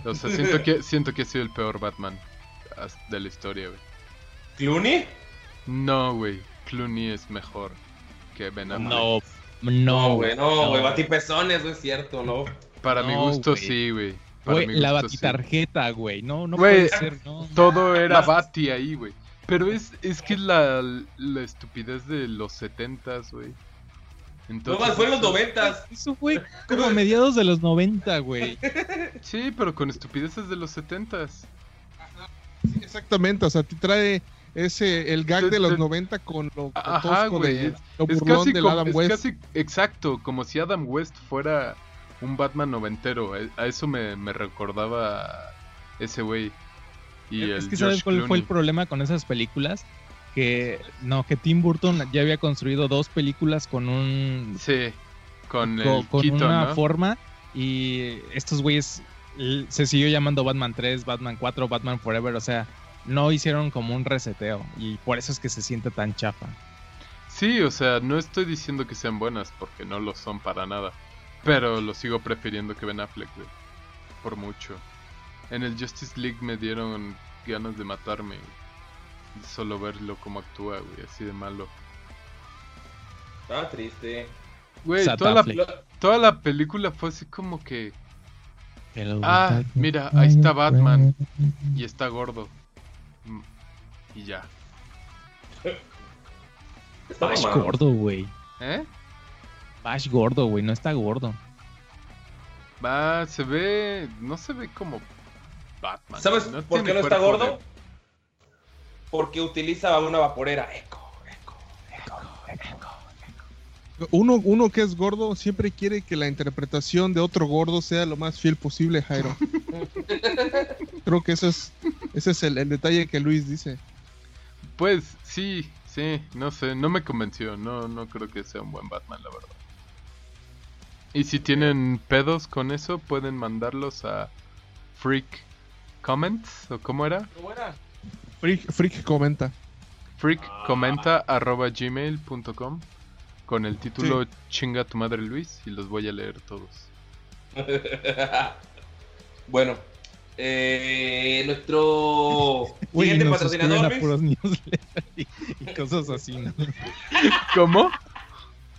B: O sea, siento que, [LAUGHS] siento que ha sido el peor Batman de la historia, güey.
A: ¿Clooney?
B: No, güey. Clooney es mejor que Ben Affleck.
D: No,
A: No,
D: no,
A: güey, no, güey, batipezones, no es cierto, no.
B: Para mi
D: No,
B: gusto, sí, güey.
D: Güey, la batitarjeta, güey. No, no
B: Güey,
D: puede ser, no.
B: Todo era Bati ahí, güey. Pero es, es que la, la estupidez de los setentas, güey.
A: No más, fue en los noventas.
D: Eso fue como a [LAUGHS] mediados de los 90, güey. [LAUGHS]
B: Sí, pero con estupideces de los setentas.
C: Exactamente, o sea, te trae ese, el gag de los
B: te-
C: 90 con lo
B: Ajá,
C: tosco
B: güey,
C: de
B: es-
C: lo
B: Es casi,
C: del
B: como-
C: Adam
B: es
C: West.
B: casi exacto, como si Adam West fuera un Batman noventero. A eso me, me recordaba ese güey. Y el
D: es que
B: George
D: ¿sabes cuál fue el problema con esas películas? Que no, que Tim Burton ya había construido dos películas con un
B: Sí, con
D: co-
B: el
D: con
B: Keaton,
D: una
B: ¿no?
D: forma y estos güeyes se siguió llamando Batman 3, Batman 4, Batman Forever, o sea, no hicieron como un reseteo y por eso es que se siente tan chafa.
B: Sí, o sea, no estoy diciendo que sean buenas porque no lo son para nada. Pero lo sigo prefiriendo que Ben Affleck, güey. Por mucho. En el Justice League me dieron ganas de matarme. Solo verlo cómo actúa, güey, así de malo.
A: Estaba triste.
B: Güey, toda la, toda película fue así como que... Ah, mira, ahí está Batman. Y está gordo. Mm, Y ya. [LAUGHS]
A: Estaba
D: Bash
A: mal.
D: gordo, güey.
B: ¿Eh?
D: Bash gordo, güey, no está gordo.
B: Va, se ve... No se ve como Batman.
A: ¿Sabes por qué no está
B: de-
A: gordo? Porque utiliza una vaporera. Eco, eco, eco, eco.
C: Uno, uno que es gordo siempre quiere que la interpretación de otro gordo sea lo más fiel posible, Jairo. [LAUGHS] Creo que eso es, ese es el, el detalle que Luis dice.
B: Pues sí, sí, no sé, no me convenció, no, no creo que sea un buen Batman, la verdad. Y si tienen pedos con eso, pueden mandarlos a Freak Comments, o cómo era?
A: ¿Cómo era?
C: Freak, Freak comenta.
B: Freak comenta arroba gmail.com con el título Chinga tu madre Luis y los voy a leer todos. [LAUGHS]
A: bueno, eh, nuestro [LAUGHS]
D: Güey,
A: siguiente patrocinador,
D: y, y cosas así, ¿no?
B: ¿Cómo?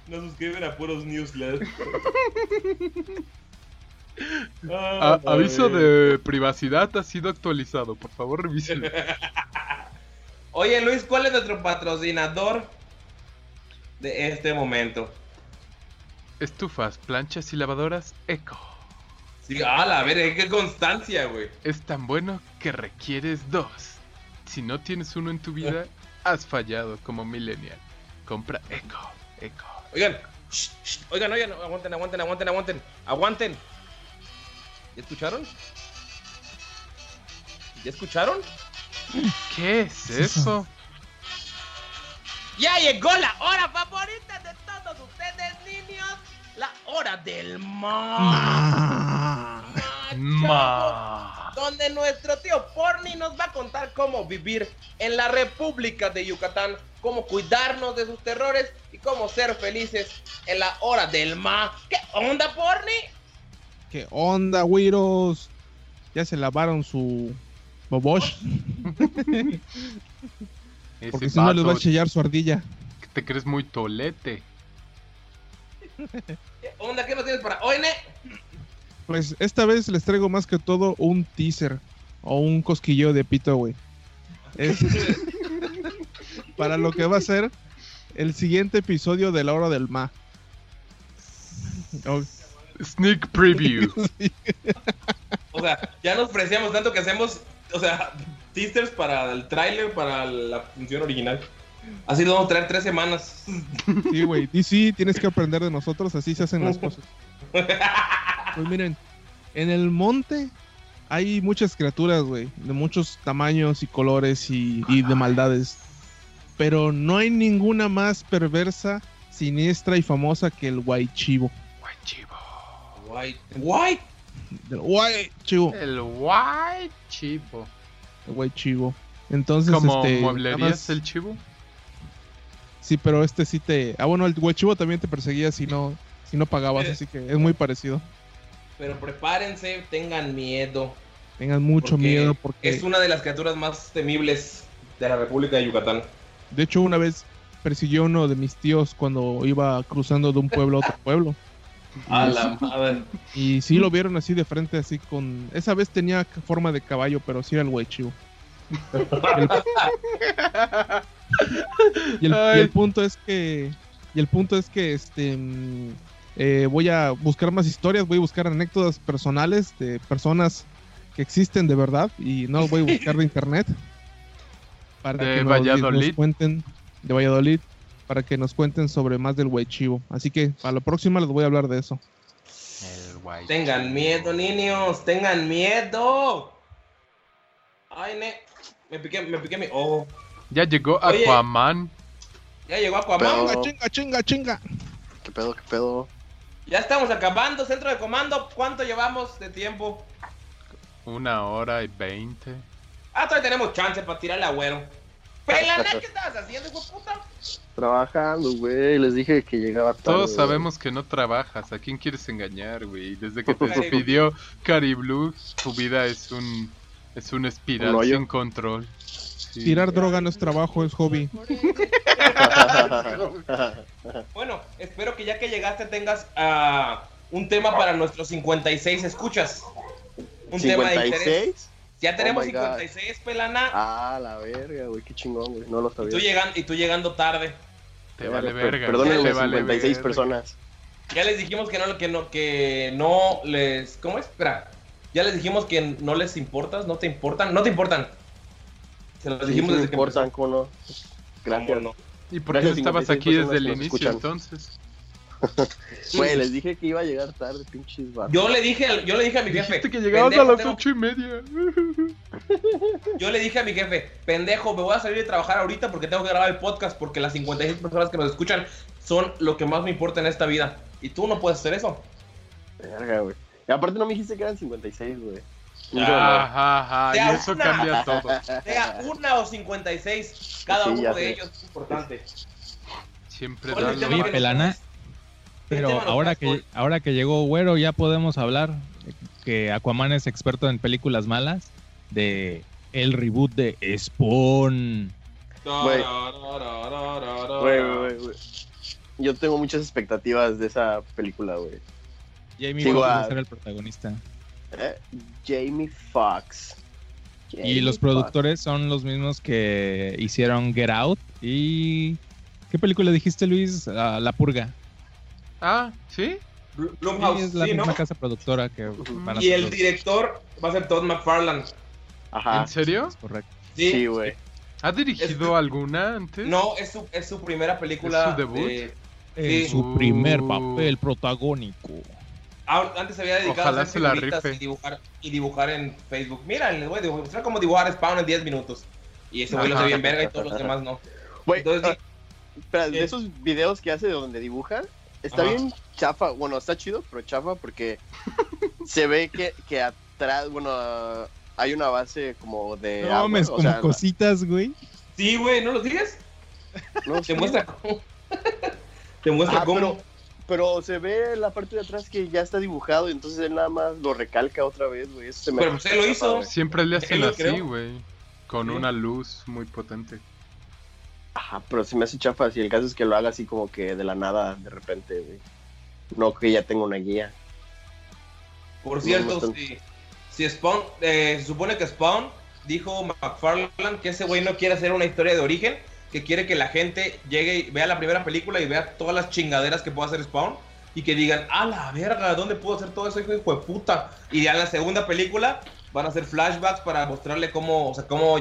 A: nos suscriben a puros newsletters. [LAUGHS]
B: A- aviso de privacidad ha sido actualizado, por favor revísenlo. [LAUGHS]
A: Oye, Luis, ¿cuál es nuestro patrocinador de este momento?
B: Estufas, planchas y lavadoras Eco.
A: Sí, a la ver, qué constancia, güey.
B: Es tan bueno que requieres dos. Si no tienes uno en tu vida, [LAUGHS] has fallado como millennial. Compra Echo, Echo.
A: Oigan, shh, shh, oigan, oigan, aguanten, aguanten, aguanten, aguanten, aguanten. ¿Ya escucharon? ¿Ya escucharon?
B: ¿Qué es
D: es eso?
B: eso?
A: Ya llegó la hora favorita de todos ustedes, niños. La hora del ma.
B: Ma.
A: donde nuestro tío Porni nos va a contar cómo vivir en la República de Yucatán, cómo cuidarnos de sus terrores y cómo ser felices en la hora del ma. ¿Qué onda, Porni?
C: ¿Qué onda, güiros? Ya se lavaron su bobosh. [LAUGHS] Porque si no les va a chillar su ardilla.
B: Te crees muy tolete.
A: ¿Qué onda? ¿Qué nos tienes para ne?
C: Pues esta vez les traigo más que todo un teaser o un cosquilleo de pito, güey. Es [LAUGHS] para lo que va a ser el siguiente episodio de La Hora del Ma.
B: Sneak preview. [LAUGHS]
A: O sea, ya nos preciamos tanto que hacemos, o sea, teasers para el tráiler, para la función original. Así lo vamos a traer tres semanas.
C: Sí, güey. DC, tienes que aprender de nosotros, así se hacen las cosas. Pues miren, en el monte hay muchas criaturas, güey, de muchos tamaños y colores y, y de maldades. Pero no hay ninguna más perversa, siniestra y famosa que el White Chivo.
B: Guay chivo.
A: White. White.
C: El White Chivo.
B: El guay chivo.
C: El White Chivo. Entonces,
B: ¿Como
C: este.
B: mueblerías
C: más-
B: el chivo?
C: Sí, pero este sí te. Ah, bueno, el White Chivo también te perseguía si no, si no pagabas, así que es muy parecido.
A: Pero prepárense, tengan miedo.
C: Tengan mucho
A: porque
C: miedo porque.
A: Es una de las criaturas más temibles de la República de Yucatán.
C: De hecho, una vez persiguió uno de mis tíos cuando iba cruzando de un pueblo a otro pueblo.
A: A la madre.
C: Y sí lo vieron así de frente, así con... Esa vez tenía forma de caballo, pero sí era el güey [LAUGHS] chivo. El- Y el, y
B: Ay.
C: el punto es que... Y el punto es que este... mm, eh, voy a buscar más historias, voy a buscar anécdotas personales de personas que existen de verdad y no los voy a buscar de [LAUGHS] internet. Para
B: De
C: que nos-
B: Valladolid.
C: nos cuenten de Valladolid para que nos cuenten sobre más del güey chivo. Así que para la próxima les voy a hablar de eso.
B: El
A: Tengan miedo, niños, tengan miedo. Ay, ne. Me piqué, me piqué mi. Oh,
B: Ya llegó
A: Oye.
B: Aquaman.
A: ya llegó Aquaman.
E: Pero-
C: Chinga, chinga, chinga.
E: ¿Qué pedo, qué pedo?
A: Ya estamos acabando, centro de comando. ¿Cuánto llevamos de tiempo?
B: Una hora y veinte.
A: Ah, todavía tenemos chance para tirarle a güero. Pelana, ¿qué estabas haciendo, hijo de puta?
E: Trabajando, güey. Les dije que llegaba tarde.
B: Todos
E: güey.
B: sabemos que no trabajas. ¿A quién quieres engañar, güey? Desde que te
A: Cari-
B: despidió Cari Blue, tu vida es un es un espiral
E: Un
B: sin control. Sí.
C: Tirar droga no es trabajo, es hobby.
A: Bueno, espero que ya que llegaste tengas ah, un tema para nuestros 56 escuchas. Un tema de interés.
E: ¿56?
A: Ya tenemos
E: Oh my God.
A: 56, pelana.
E: Ah, la verga, güey. Qué chingón, güey. No lo
A: y,
E: sabía.
A: tú llegan, y tú llegando tarde.
B: Te vale verga.
E: Perdónenme,
B: te vale
E: 56
B: verga.
E: personas.
A: Ya les dijimos que no, que no, que no les. ¿Cómo es? Espera. Ya les dijimos que no les importas, no te importan, no te importan. Se los
E: Sí,
A: dijimos
E: sí
A: desde que
E: importan, ¿cómo no? Gracias.
A: ¿Cómo no?
B: ¿Y por qué
E: Gracias,
B: estabas
E: 56
B: aquí desde el
E: que
B: inicio
E: escuchan.
B: entonces? [LAUGHS]
E: Güey, les dije que iba a llegar tarde, pinches vatos.
A: Yo le dije, al- yo le dije a mi jefe.
B: Dijiste que llegabas
A: "Pendejo,
B: a las
A: tengo-
B: ocho y media. [LAUGHS]
A: Yo le dije a mi jefe, pendejo, me voy a salir de trabajar ahorita porque tengo que grabar el podcast porque las 56 personas que nos escuchan son lo que más me importa en esta vida. Y tú no puedes hacer eso.
E: Verga, güey. Y aparte no me dijiste que eran 56, güey.
B: Ajá, ajá. Y eso
A: una.
B: cambia todo. [LAUGHS]
A: Sea una o 56, cada
E: Sí, ya
A: uno de
E: sé.
A: ellos es importante.
B: Siempre
A: ¿Cuál es el
B: dan
A: tema
D: Oye,
A: que
D: Pelana, Pero ahora que, ahora que llegó Güero ya podemos hablar que Aquaman es experto en películas malas de el reboot de Spawn.
E: Güey. Güey, güey. Yo tengo muchas expectativas de esa película, güey.
D: Jamie Foxx va a ser el protagonista.
E: Eh, Jamie Foxx.
D: Y los productores son los mismos que hicieron Get Out y... ¿Qué película dijiste, Luis? Ah, la Purga.
B: Ah, ¿sí?
A: Bl-
D: Sí,
A: Blumhouse,
D: es la
A: sí, ¿no?
D: misma casa productora que van a
A: Y
D: hacer
A: el
D: los-
A: director va a ser Todd McFarlane.
E: Ajá.
B: ¿En serio?
D: Es correcto.
A: Sí.
E: Sí, güey.
B: ¿Ha dirigido alguna antes?
A: No, es su, es su primera película.
B: ¿Es su debut?
A: de-
D: En
A: Sí.
D: su primer
B: Uh.
D: papel protagónico.
A: Ah, antes se había dedicado
B: Ojalá
A: a hacer
B: se la
A: figuritas
B: rife.
A: y dibujar, y dibujar en Facebook. Mira, les voy a mostrar cómo dibujar Spawn en 10 minutos. Y ese güey lo hace bien verga y todos los demás no.
E: Güey,
A: Entonces,
E: ah, espera,
A: eh.
E: de esos videos que hace donde dibuja, está
A: Ajá.
E: bien chafa. Bueno, está chido, pero chafa porque [LAUGHS] se ve que, que atrás, bueno, hay una base como de.
C: No
E: agua,
C: mames,
E: o
C: como
E: sea,
C: cositas, güey.
A: Sí, güey, ¿no lo
E: no,
A: Te
E: sí.
A: muestra cómo. [LAUGHS] Te muestra
E: Ah,
A: cómo.
E: pero, pero se ve la parte de atrás que ya está dibujado y entonces él nada más lo recalca otra vez, güey. Eso se me
A: Pero,
E: hace
A: pues, lo hizo.
B: Siempre le hacen así, güey. Con
A: Sí.
B: una luz muy potente.
E: Ajá, pero se me hace chafa si el caso es que lo haga así como que de la nada, de repente, güey. No que ya tenga una guía.
A: Por cierto,
E: No,
A: si, si Spawn, eh, se supone que Spawn dijo McFarlane que ese güey no quiere hacer una historia de origen, que quiere que la gente llegue y vea la primera película y vea todas las chingaderas que puede hacer Spawn y que digan, a la verga, ¿dónde pudo hacer todo eso, hijo de puta? Y ya en la segunda película van a hacer flashbacks para mostrarle cómo, o sea, cómo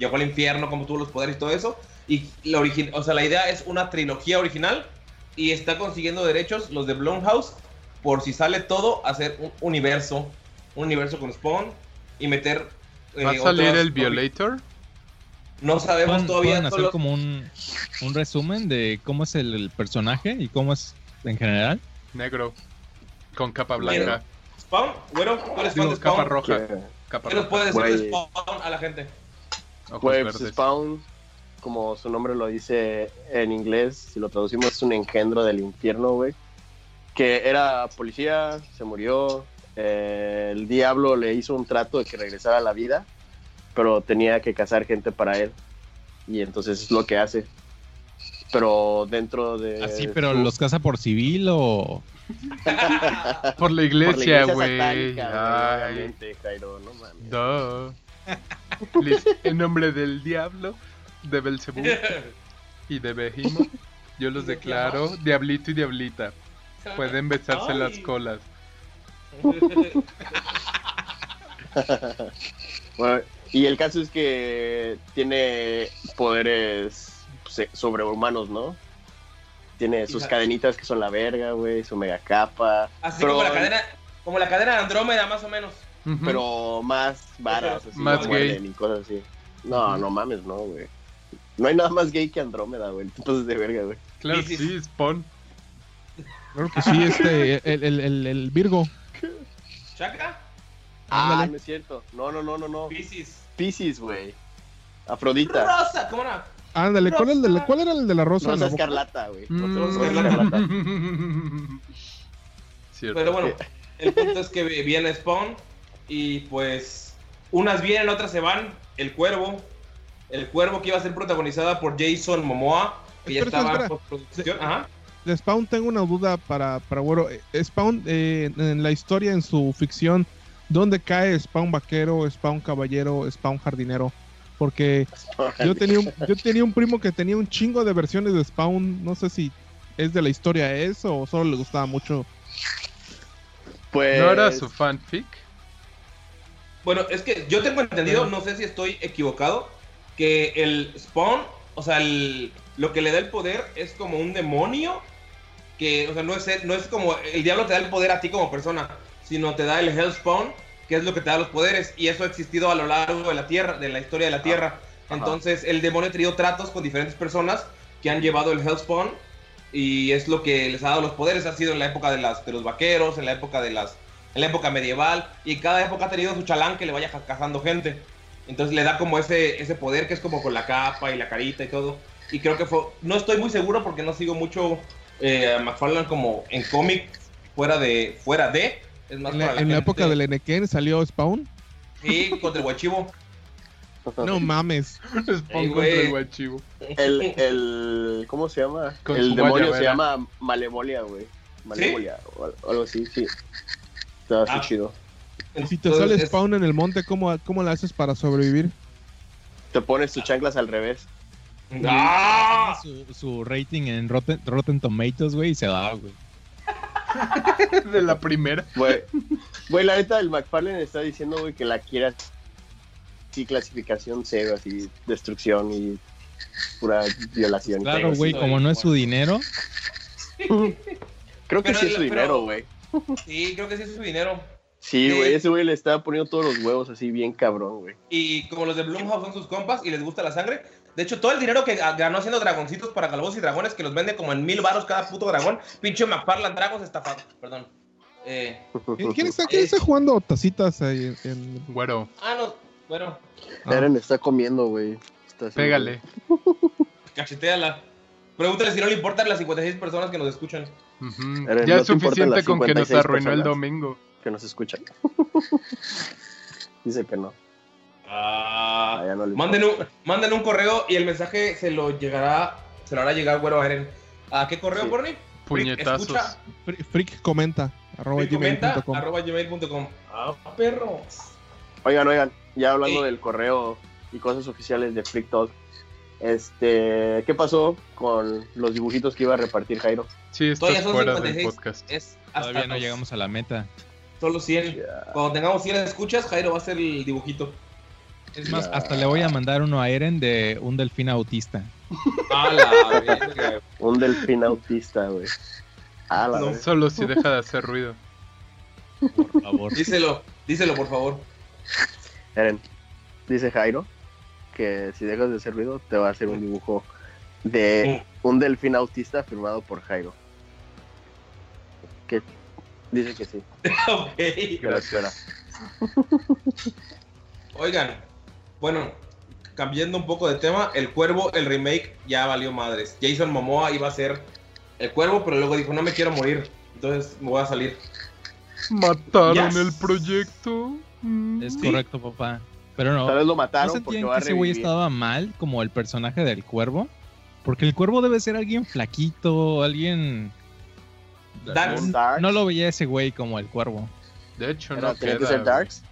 A: llegó al infierno, cómo tuvo los poderes y todo eso. Y la, origi- o sea, la idea es una trilogía original y está consiguiendo derechos los de Blumhouse por si sale todo, hacer un universo, un universo con Spawn y meter... eh,
B: ¿Va a salir el Violator?
A: No sabemos
D: Pueden,
A: todavía.
D: pueden hacer
A: solo-
D: como un, un resumen de cómo es el, el personaje y cómo es en general.
B: Negro. Con capa blanca.
A: Spawn, bueno, tú eres fan
B: Digo,
A: de
B: capa
A: Spawn.
B: roja.
E: Que,
B: Capa
A: ¿Qué nos
B: roja.
A: puedes decir de. Spawn a la gente?
B: Ojos
E: pues
B: verdes.
E: Spawn, como su nombre lo dice en inglés, si lo traducimos es un engendro del infierno, güey. Que era policía, se murió. eh, el diablo le hizo un trato de que regresara a la vida, pero tenía que cazar gente para él. Y entonces es lo que hace. Pero dentro de.
D: Así, pero
E: su-
D: los caza por civil o. [LAUGHS]
B: Por la
E: por la
B: iglesia, güey.
E: obviamente, Jairo, no mames.
B: Please, en nombre del diablo, de Belcebú [LAUGHS] y de Behemoth, yo los declaro diablito y diablita. Pueden besarse
A: Ay.
B: las colas. [LAUGHS]
E: Bueno, y el caso es que tiene poderes pues, sobrehumanos, ¿no? Tiene sus cadenitas que son la verga, güey, su mega capa.
A: Así
E: pero,
A: como la cadena, como la cadena de Andrómeda, más o menos.
E: Pero más varas, así,
B: Más
E: no
B: gay.
E: y cosas así. No, no mames, no, güey. No hay nada más gay que Andrómeda, güey. Entonces de verga, güey.
B: claro
A: Sí,
B: que
A: sí.
B: Spawn.
C: Claro que sí, este, el, el, el, el Virgo.
A: ¿Chaca?
E: Ah, no es cierto. No, no, no, no, no.
A: Pisces.
E: Pisces, güey. Afrodita.
A: Rosa, ¿cómo no?
C: Ándale, ¿cuál, el de la- ¿cuál era el de la rosa?
E: Rosa escarlata, güey.
B: Mm.
E: Rosa escarlata. [LAUGHS]
B: Cierto.
A: Pero bueno, el punto es que viene Spawn y pues unas vienen, otras se van. El Cuervo, el Cuervo que iba a ser protagonizada por Jason Momoa, que ya
C: Espera,
A: estaba
C: espera,
A: en postproducción. Ajá.
C: De Spawn tengo una duda para, para Güero. Eh, Spawn, eh, en la historia, en su ficción, ¿dónde cae Spawn vaquero, Spawn caballero, Spawn jardinero? Porque yo tenía, un, yo tenía un primo que tenía un chingo de versiones de Spawn. No sé si es de la historia eso o solo le gustaba mucho.
E: Pues.
B: ¿No era su fanfic?
A: Bueno, es que yo tengo entendido, no sé si estoy equivocado, que el Spawn, o sea, el- lo que le da el poder es como un demonio, que, o sea, no es, el- no es como el diablo te da el poder a ti como persona, sino te da el Hellspawn, que es lo que te da los poderes, y eso ha existido a lo largo de la Tierra, de la historia de la Tierra.
E: Ajá.
A: Entonces, el demonio ha tenido tratos con diferentes personas que han llevado el Hellspawn, y es lo que les ha dado los poderes, ha sido en la época de, las, de los vaqueros, en la época de las en la época medieval, y cada época ha tenido su chalán que le vaya ca- cazando gente. Entonces le da como ese, ese poder que es como con la capa y la carita y todo. Y creo que fue, no estoy muy seguro porque no sigo mucho eh, a McFarlane como en cómic fuera de, fuera de. Es más
C: En la,
A: para
C: en la época del Enequén salió Spawn.
A: Sí, contra el guachivo.
C: No mames.
B: Spawn contra el guachivo.
E: El, el. ¿Cómo se llama?
B: Con
E: el demonio se llama Malevolia, güey. Malevolia o al- o algo así, sí. Está así
A: Ah.
E: chido.
C: Si te
A: Entonces,
C: sale
A: es-
C: Spawn en el monte, ¿cómo, cómo le haces para sobrevivir?
E: Te pones tus chanclas al revés.
A: ¡Ah!
D: Su, su rating en Rotten, Rotten Tomatoes, güey, y se da, güey. [LAUGHS]
B: De la primera.
E: Güey, güey, la neta, el McFarlane está diciendo, güey, que la quiera sí, clasificación cero, así, destrucción y pura violación.
D: Claro, güey, como no es su dinero, [LAUGHS]
E: Creo que
A: Pero
E: sí es su
A: pero-
E: dinero, güey.
A: Sí, creo que sí es su dinero.
E: Sí, güey, ese güey le está poniendo todos los huevos así bien cabrón, güey.
A: Y como los de Blumhouse son sus compas y les gusta la sangre. De hecho, todo el dinero que ganó haciendo dragoncitos para calabozos y dragones, que los vende como en mil baros cada puto dragón. Pinche McFarland Dragons estafado. Perdón. Eh,
C: ¿Quién está, quién está jugando tacitas ahí en, en-
B: Güero,
A: ah, no, bueno,
C: Ah.
E: Eren está comiendo, güey.
B: Pégale. [LAUGHS]
A: cacheteala. Pregúntale si no le importan las 56 personas que nos escuchan.
B: Ya
E: no
B: es suficiente con que nos
E: 56
B: arruinó el domingo.
E: Que nos escuchan. [LAUGHS] Dice que no.
A: Ah,
E: Ah, no le
A: manden, un, manden un correo y el mensaje se lo llegará, se lo hará llegar, güero, a Eren. ¿A qué correo,
E: Sí.
A: Porni?
B: Puñetazos.
A: Escucha,
C: Freak comenta. Arroba
A: y comenta,
C: gmail.com.
A: arroba gmail.com. Ah, perros.
E: Oigan, oigan, ya hablando
A: Sí.
E: del correo y cosas oficiales de Freak Talk, este, ¿qué pasó con los dibujitos que iba a repartir Jairo?
B: Sí, estás
A: Todavía son
B: fuera del
A: 56.
B: podcast.
A: Es hasta
D: Todavía no llegamos a la meta.
A: Solo 100. Cuando tengamos 100 escuchas, Jairo va a hacer el dibujito.
D: Es más, hasta le voy a mandar uno a Eren de un delfín autista. [LAUGHS]
A: A la verga.
E: Un delfín autista, güey. Ah, la
A: No.
E: verga.
B: Solo si deja de hacer ruido.
D: Por favor.
A: Díselo, díselo, por favor.
E: Eren, dice Jairo que si dejas de hacer ruido te va a hacer un dibujo de un delfín autista firmado por Jairo. Que dice que sí, [LAUGHS]
A: ok.
E: que lo espera. [LAUGHS]
A: Oigan, bueno, cambiando un poco de tema, El Cuervo, el remake, ya valió madres. Jason Momoa iba a ser El Cuervo, pero luego dijo, no me quiero morir, entonces me voy a salir.
B: Mataron
A: Yes.
B: el proyecto. Mm.
D: Es
A: Sí.
D: correcto, papá. Pero no.
E: Tal vez lo
D: ¿No
E: mataron porque
D: sentían
E: va a
D: que ese güey estaba mal como el personaje del cuervo? Porque el cuervo debe ser alguien flaquito, alguien...
A: Darks.
E: Darks.
D: No lo veía ese güey como el cuervo.
B: De hecho,
E: Era-
B: no
E: tenía que ser. Darks.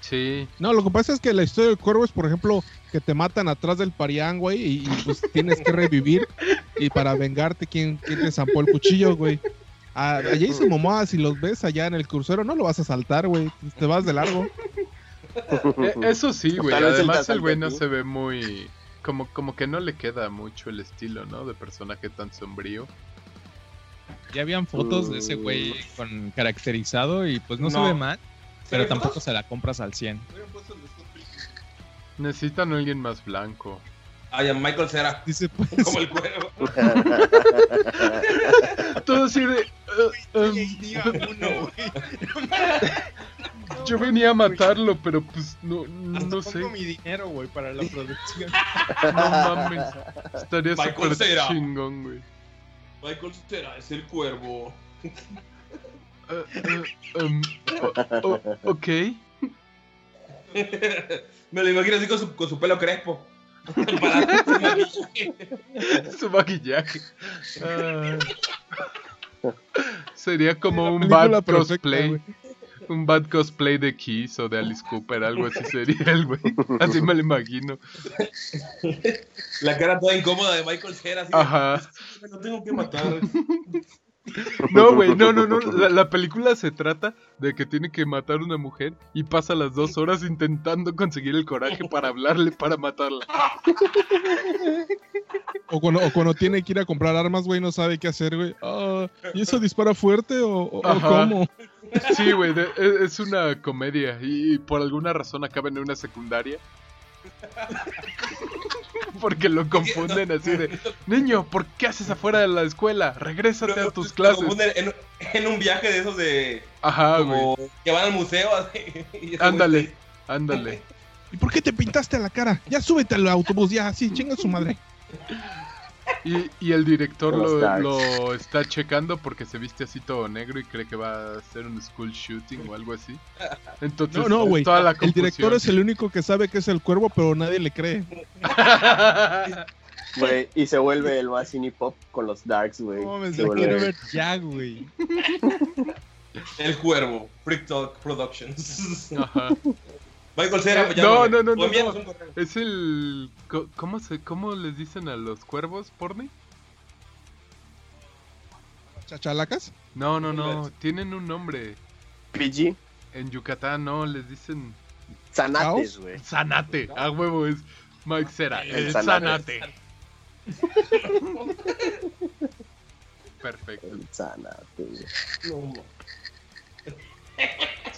B: Sí.
C: No, lo que pasa es que la historia del cuervo es, por ejemplo, que te matan atrás del parián, güey, y, y, pues [LAUGHS] tienes que revivir. Y para vengarte, ¿quién, quién te zampó el cuchillo, güey? A, a Jason Momoa, si los ves allá en el crucero, no lo vas a saltar, güey. Te vas de largo.
B: E- Eso sí, güey. Además, el güey no se ve muy. Como, como que no le queda mucho el estilo, ¿no? De personaje tan sombrío.
D: Ya habían fotos de ese güey con caracterizado y pues no, se
A: No.
D: ve mal, pero
A: ¿Sí,
D: tampoco
A: fotos?
D: se la compras al 100.
B: Necesitan a alguien más blanco.
A: Ay, a Michael Cera,
C: Dice, pues,
A: como el cuervo.
B: Todo así de. eh, em, [LAUGHS] yo venía a matarlo, pero pues no, no sé.
D: mi dinero, güey, para la producción.
B: No mames. Estaría
A: Michael
B: súper
A: Cera.
B: chingón, güey.
A: Michael Cera es el cuervo.
B: O- ok. [LAUGHS]
A: Me lo imagino así con su, con su pelo crespo. Para su maquillaje.
B: Su maquillaje. Ah. [LAUGHS] Sería como un bad
C: perfecta,
B: cosplay. Un bad cosplay de Kiss o de Alice Cooper, algo así sería el güey. Así me lo imagino.
A: La cara toda incómoda de Michael Cera. Así
B: Ajá.
A: "Me lo tengo que matar. [LAUGHS]
B: No, güey, no, no, no. La, la película se trata de que tiene que matar a una mujer y pasa las dos horas intentando conseguir el coraje para hablarle para matarla.
C: o, cuando, o cuando tiene que ir a comprar armas, güey, no sabe qué hacer, güey. Ah, ¿Y eso dispara fuerte o, o- cómo?
B: Sí, güey, es, es una comedia y por alguna razón acaba en una secundaria. [LAUGHS] Porque lo confunden así de, [LAUGHS] niño, ¿por qué haces afuera de la escuela? Regrésate a tus
A: Lo
B: clases.
A: confunden En, en un viaje de esos de.
B: Ajá, güey,
A: que van al museo. Así, [LAUGHS]
B: ándale,
A: está
B: ándale.
C: ¿Y por qué te pintaste la cara? Ya súbete al autobús, ya, sí, chinga su madre.
B: Y, y el director lo, lo está checando porque se viste así todo negro y cree que va a hacer un school shooting o algo así. Entonces,
C: No, no, güey.
B: toda la
C: El director es el único que sabe que es el cuervo, pero nadie le cree. [LAUGHS]
E: Güey, y se vuelve el más cine pop con los Darks, güey.
D: No mames,
E: Se
D: quiero ver ya, güey.
A: El cuervo. Freak Talk Productions.
B: Ajá.
A: Michael Cera,
B: Eh, no, no, no, no. Es el... ¿Cómo, se, ¿Cómo les dicen a los cuervos, Porni?
C: ¿Chachalacas?
B: No, no, no. Tienen un nombre.
E: PG,
B: En Yucatán no, les dicen
E: Zanates, güey.
B: Zanate. A huevo es Mike Cera.
E: El
B: El
E: Zanate. [LAUGHS]
B: Perfecto.
E: El Zanate, güey.
A: No, no.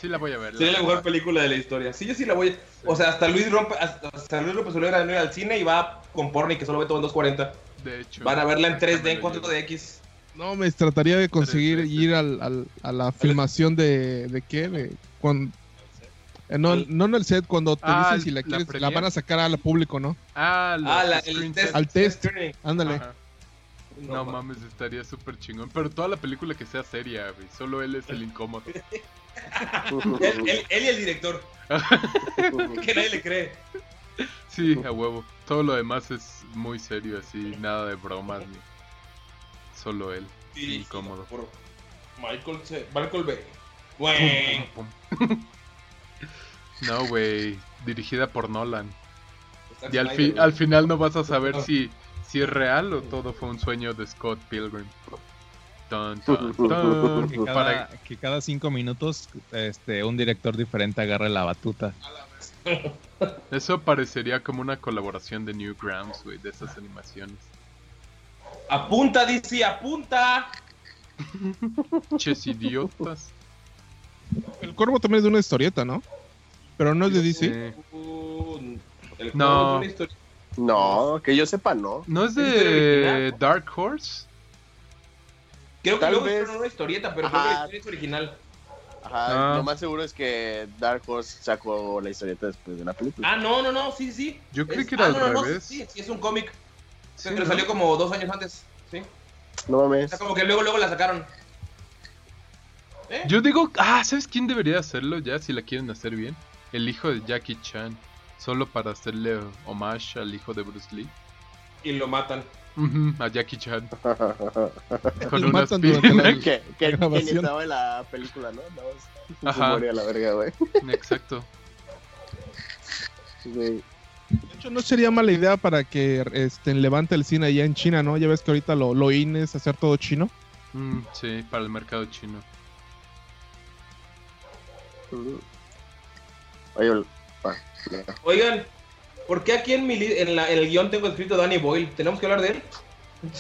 B: Sí la voy a ver.
A: Sería la
B: la-
A: mejor película de la historia. Sí, yo sí la voy. O sea, hasta Luis rompe, hasta, hasta Luis López Olvera no ir al cine y va con Porni que solo ve todo en 240.
B: De hecho.
A: Van a verla en 3D, en
B: Déjame lo
A: 4DX.
C: No, me trataría de conseguir ir al, al- a la filmación de, de qué, de cuando, eh, no, no en el set, cuando te
B: Ah,
C: dicen si la
B: la
C: quieres, la van a sacar al público, ¿no?
B: Ah, los
A: Ah, la, el test.
C: Al test. Ándale.
B: Ajá. No mames, estaría súper chingón. Pero toda la película que sea seria, güey. Solo él es el incómodo. [LAUGHS]
A: Él, él- él y el director. [LAUGHS] que nadie le cree.
B: Sí, a huevo. Todo lo demás es muy serio, así. Nada de bromas ni. Solo él.
A: Sí,
B: Incómodo.
A: Michael, C- Michael. Güey.
B: Pum. [LAUGHS] No, güey. Dirigida por Nolan. Y al, fi- al final no vas a saber si, si es real o todo fue un sueño de Scott Pilgrim. [LAUGHS]
D: Que cada,
B: Para-
D: que cada cinco minutos este, un director diferente agarre la batuta.
B: Eso parecería como una colaboración de Newgrounds, güey, de esas animaciones.
A: Apunta, DC, apunta. [LAUGHS]
B: Ches idiotas.
C: El Corvo también es de una historieta, ¿no? Pero no es de DC.
B: Sí.
A: El
B: No.
A: es una historia.
E: No, que yo sepa, no.
B: ¿No es
A: ¿Es historia
B: de? Dark Horse?
A: Creo que
E: Tal
A: luego
E: vez-
A: hicieron una historieta, pero creo que la historia es original.
E: Ajá,
B: Ah.
E: lo más seguro es que Dark Horse sacó la historieta después de la película.
A: Ah, no, no, no, sí, sí.
B: Yo creí
A: Es-
B: que era
A: ah,
B: al
A: no, no, no,
B: revés.
A: sí, sí, es un cómic.
B: Sí,
A: pero
B: ¿no?
A: salió como dos años antes. Sí.
E: No
A: O
E: mames.
A: sea, como que luego, luego la sacaron. ¿Eh?
B: Yo digo, ah, ¿sabes quién debería hacerlo ya si la quieren hacer bien? El hijo de Jackie Chan. Solo para hacerle homage al hijo de Bruce Lee.
A: Y lo matan.
B: Ujú, a Jackie Chan. [LAUGHS] Con
C: la-
B: piernas. [LAUGHS]
E: que, que, que ni estaba en la película, ¿no? No, se
B: Ajá.
E: a la verga, güey.
B: Exacto.
E: Sí.
C: De hecho, no sería mala idea para que este, levante el cine allá en China, ¿no? Ya ves que ahorita lo, lo in es hacer todo chino.
B: Mm, sí, para el mercado chino.
A: Oigan, ¿por qué aquí en, mi en, la- en el guion tengo escrito Danny Boyle? ¿Tenemos que hablar de él?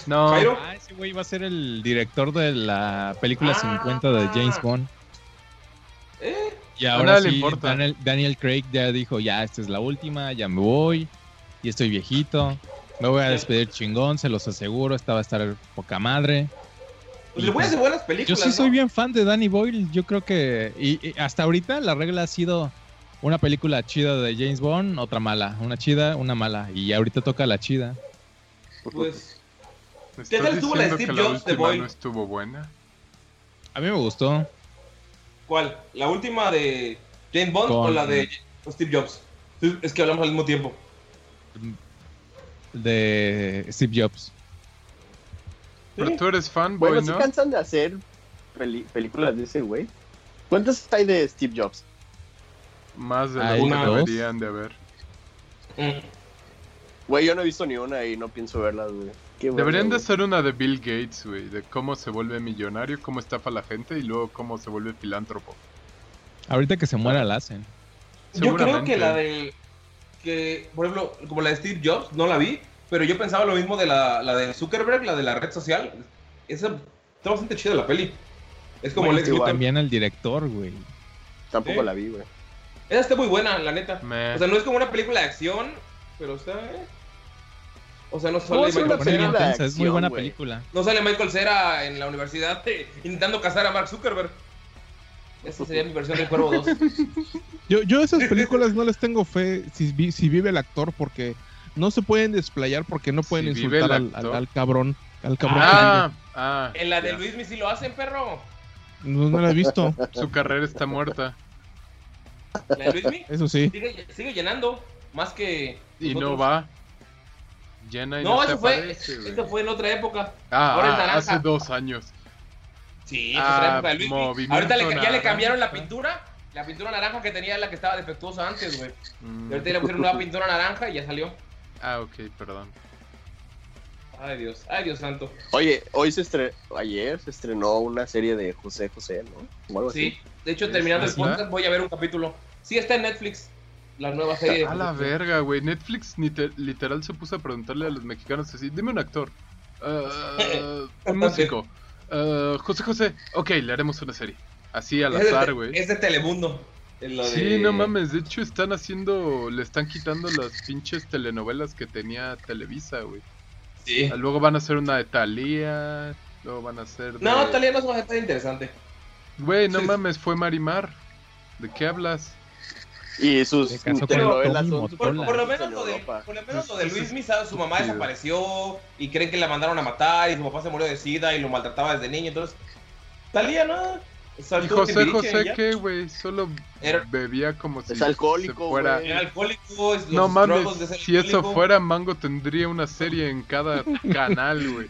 B: No.
D: Ah, ese güey va a ser el director de la película
A: Ah.
D: 50 de James Bond.
A: ¿Eh?
D: Y ahora sí,
B: importa.
D: Daniel, Daniel Craig ya dijo, ya, esta es la última, ya me voy, y estoy viejito, me voy a despedir chingón, se los aseguro, esta va a estar poca madre.
A: Pues le voy a hacer buenas
D: Yo
A: películas.
D: sí soy bien fan de Danny Boyle, yo creo que, y, y hasta ahorita la regla ha sido una película chida de James Bond, otra mala, una chida, una mala, y ahorita toca la chida.
A: Pues,
B: ¿me
A: ¿qué tal estuvo la
B: diciendo
A: Steve Jobs de Boyle?
B: no estuvo buena?
D: A mí me gustó.
A: ¿cuál? ¿La última de James Bond
D: Con-
A: o la de Steve Jobs? Es que hablamos al mismo tiempo.
D: de Steve Jobs.
B: Pero tú eres fanboy,
E: Bueno, ¿sí
B: ¿no?
E: cansan de hacer peli- películas de ese güey? ¿Cuántas hay de Steve Jobs?
B: Más de lo que
A: dos.
B: deberían de haber.
A: Mm.
E: Güey, yo no he visto ni una y no pienso verlas, güey. Qué bueno,
B: Deberían de hacer una de Bill Gates, güey, de cómo se vuelve millonario, cómo estafa a la gente y luego cómo se vuelve filántropo.
D: Ahorita que se muera la hacen.
A: Yo creo que la de. Que, por ejemplo, como la de Steve Jobs, no la vi, pero yo pensaba lo mismo de la, la de Zuckerberg, la de la red social. Esa está bastante chida la peli. Es como
E: Bueno,
A: Lex. Luthor.
D: También el director, güey.
E: Tampoco la vi, güey.
A: Esa está muy buena, la neta. O sea, no es como una película de acción, pero está. eh. O sea, no
E: ¿Cómo
A: sale
E: una
A: Michael Cera.
D: es muy buena película.
A: No sale Michael Cera en la universidad eh, intentando cazar a Mark Zuckerberg. Esa sería mi versión del Cuervo 2. [LAUGHS]
C: Yo, yo a esas películas no les tengo fe si, vi- si vive el actor porque no se pueden desplayar porque no pueden
B: Si
C: insultar al, al- al cabrón. Al cabrón.
B: Ah, ah.
A: En la de. Luis sí lo hacen, perro.
C: No, no la he visto,
B: Su carrera está muerta.
A: La de Luismi
C: eso sí.
A: sigue, sigue llenando. Más que.
B: Y no va. Llena y no,
A: No, eso fue. Esto fue en otra época.
B: Ah,
A: ahora
B: ah,
A: naranja.
B: hace dos años.
A: Sí,
B: Ah,
A: esa es otra época de Luismi. Ahorita le, ya le cambiaron la pintura. La pintura naranja que tenía la que estaba defectuosa antes, güey.
B: Mm.
A: Y ahorita le pusieron una pintura naranja y ya salió.
B: Ah, ok, perdón.
A: Ay, Dios. Ay, Dios santo.
E: Oye, hoy se estrenó, ayer se estrenó una serie de José José, ¿no? O algo así.
A: Sí. De hecho, terminando el podcast, voy a ver un capítulo. Sí, está en Netflix. La nueva serie. de
B: A la verga, güey. Netflix literal se puso a preguntarle a los mexicanos así, dime un actor. Ah, [LAUGHS] un músico. Ah, José José. Ok, le haremos una serie. Así al
A: Es
B: azar, güey.
A: Es de Telemundo. lo
B: Sí,
A: de-
B: no mames. De hecho, están haciendo. Le están quitando las pinches telenovelas que tenía Televisa, güey.
A: Sí.
B: Luego van a hacer una de Thalía. Luego van a ser de...
A: No, Talía no es una gente interesante.
B: Güey, no
A: Sí.
B: mames, fue Marimar. ¿De qué hablas?
E: Y sus telenovelas son.
A: Por, por lo
E: en
A: menos lo de, por lo menos lo de Luis Misa, su mamá
B: Sí.
A: desapareció y creen que la mandaron a matar y su papá se murió de sida y lo maltrataba desde niño. Entonces, Talía no.
B: Y José José. ¿qué, güey? Solo
A: Era-
B: bebía como si
E: Es alcohólico,
B: se fuera...
A: Era alcohólico. es- los
B: No mames,
A: de ser
B: si eso fuera Mango tendría una serie en cada canal, güey.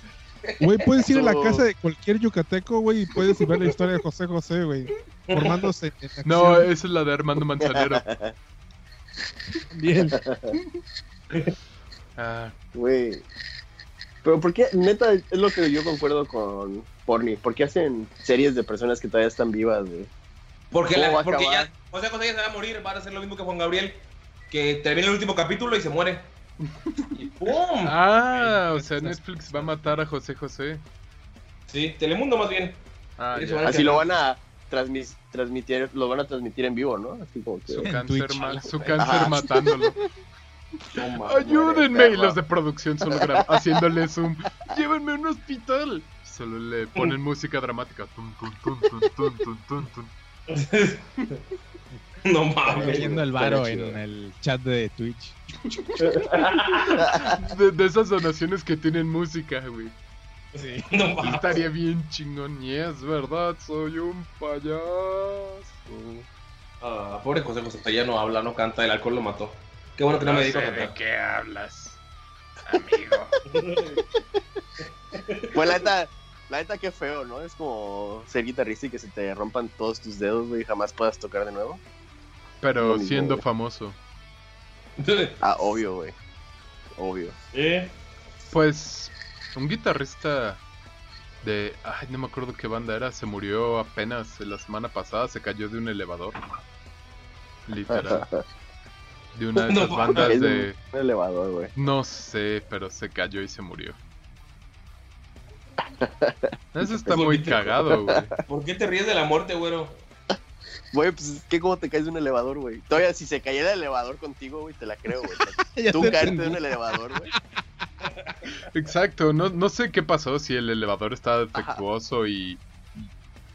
C: Güey, puedes ir a la casa de cualquier yucateco, güey, y puedes ver la historia de José José, güey. Formándose en.
B: No, esa es la de Armando Manzanero. [LAUGHS]
C: Bien.
B: Ah,
E: Güey. Pero ¿por qué? Neta, es lo que yo concuerdo con Porni. ¿Por qué hacen series de personas que todavía están vivas, güey?
A: Porque,
E: ¿Cómo
A: la- porque ya José José ya se va a morir, va a hacer lo mismo que Juan Gabriel, que termina el último capítulo y se muere. Y ¡pum!
B: Ah, o sea, Netflix va a matar a José José.
A: Sí, Telemundo más bien.
B: Ah,
E: Así lo van a transmis- transmitir, lo van a transmitir en vivo, ¿no? Así como que.
B: Su
D: En
B: cáncer,
D: Twitch.
B: ma- su cáncer
E: Ajá.
B: matándolo.
E: mames, [LAUGHS]
B: Ayúdenme. Y los de producción solo haciéndole zoom. Llévenme a un hospital. Solo le ponen música dramática. Tun, tun, tun, [LAUGHS]
A: No mames.
D: cayendo el varo en el chat de Twitch. [LAUGHS]
B: De, de esas donaciones que tienen música, güey.
D: Sí.
A: No mames.
B: Estaría bien chingón. Y es verdad, soy un payaso.
A: Ah, pobre José José, ya no habla, no canta, el alcohol lo mató. Qué bueno que no, me dijo
B: de qué hablas, amigo. [LAUGHS]
E: Pues la neta, la neta qué feo, ¿no? Es como ser guitarrista y que se te rompan todos tus dedos, güey, y jamás puedas tocar de nuevo.
B: Pero siendo famoso. [LAUGHS]
E: Ah, obvio, güey. Obvio.
A: ¿Eh?
B: Pues un guitarrista de, ay, no me acuerdo qué banda era, se murió apenas la semana pasada, se cayó de un elevador. Literal. De una de [LAUGHS]
A: No
B: esas
A: mames.
B: bandas
E: Es
B: de,
E: un elevador, güey.
B: no sé, pero se cayó y se murió. [LAUGHS] Eso está muy cagado, güey.
A: ¿Por qué te ríes de la muerte, güero?
E: Güey, pues es que cómo te caes de un elevador, güey. Todavía si se cayera el elevador contigo, güey, te la creo, güey. [LAUGHS] Tú
C: te
E: caerte
C: entendí.
E: de un elevador, güey.
B: Exacto, no, no sé qué pasó, si el elevador estaba defectuoso y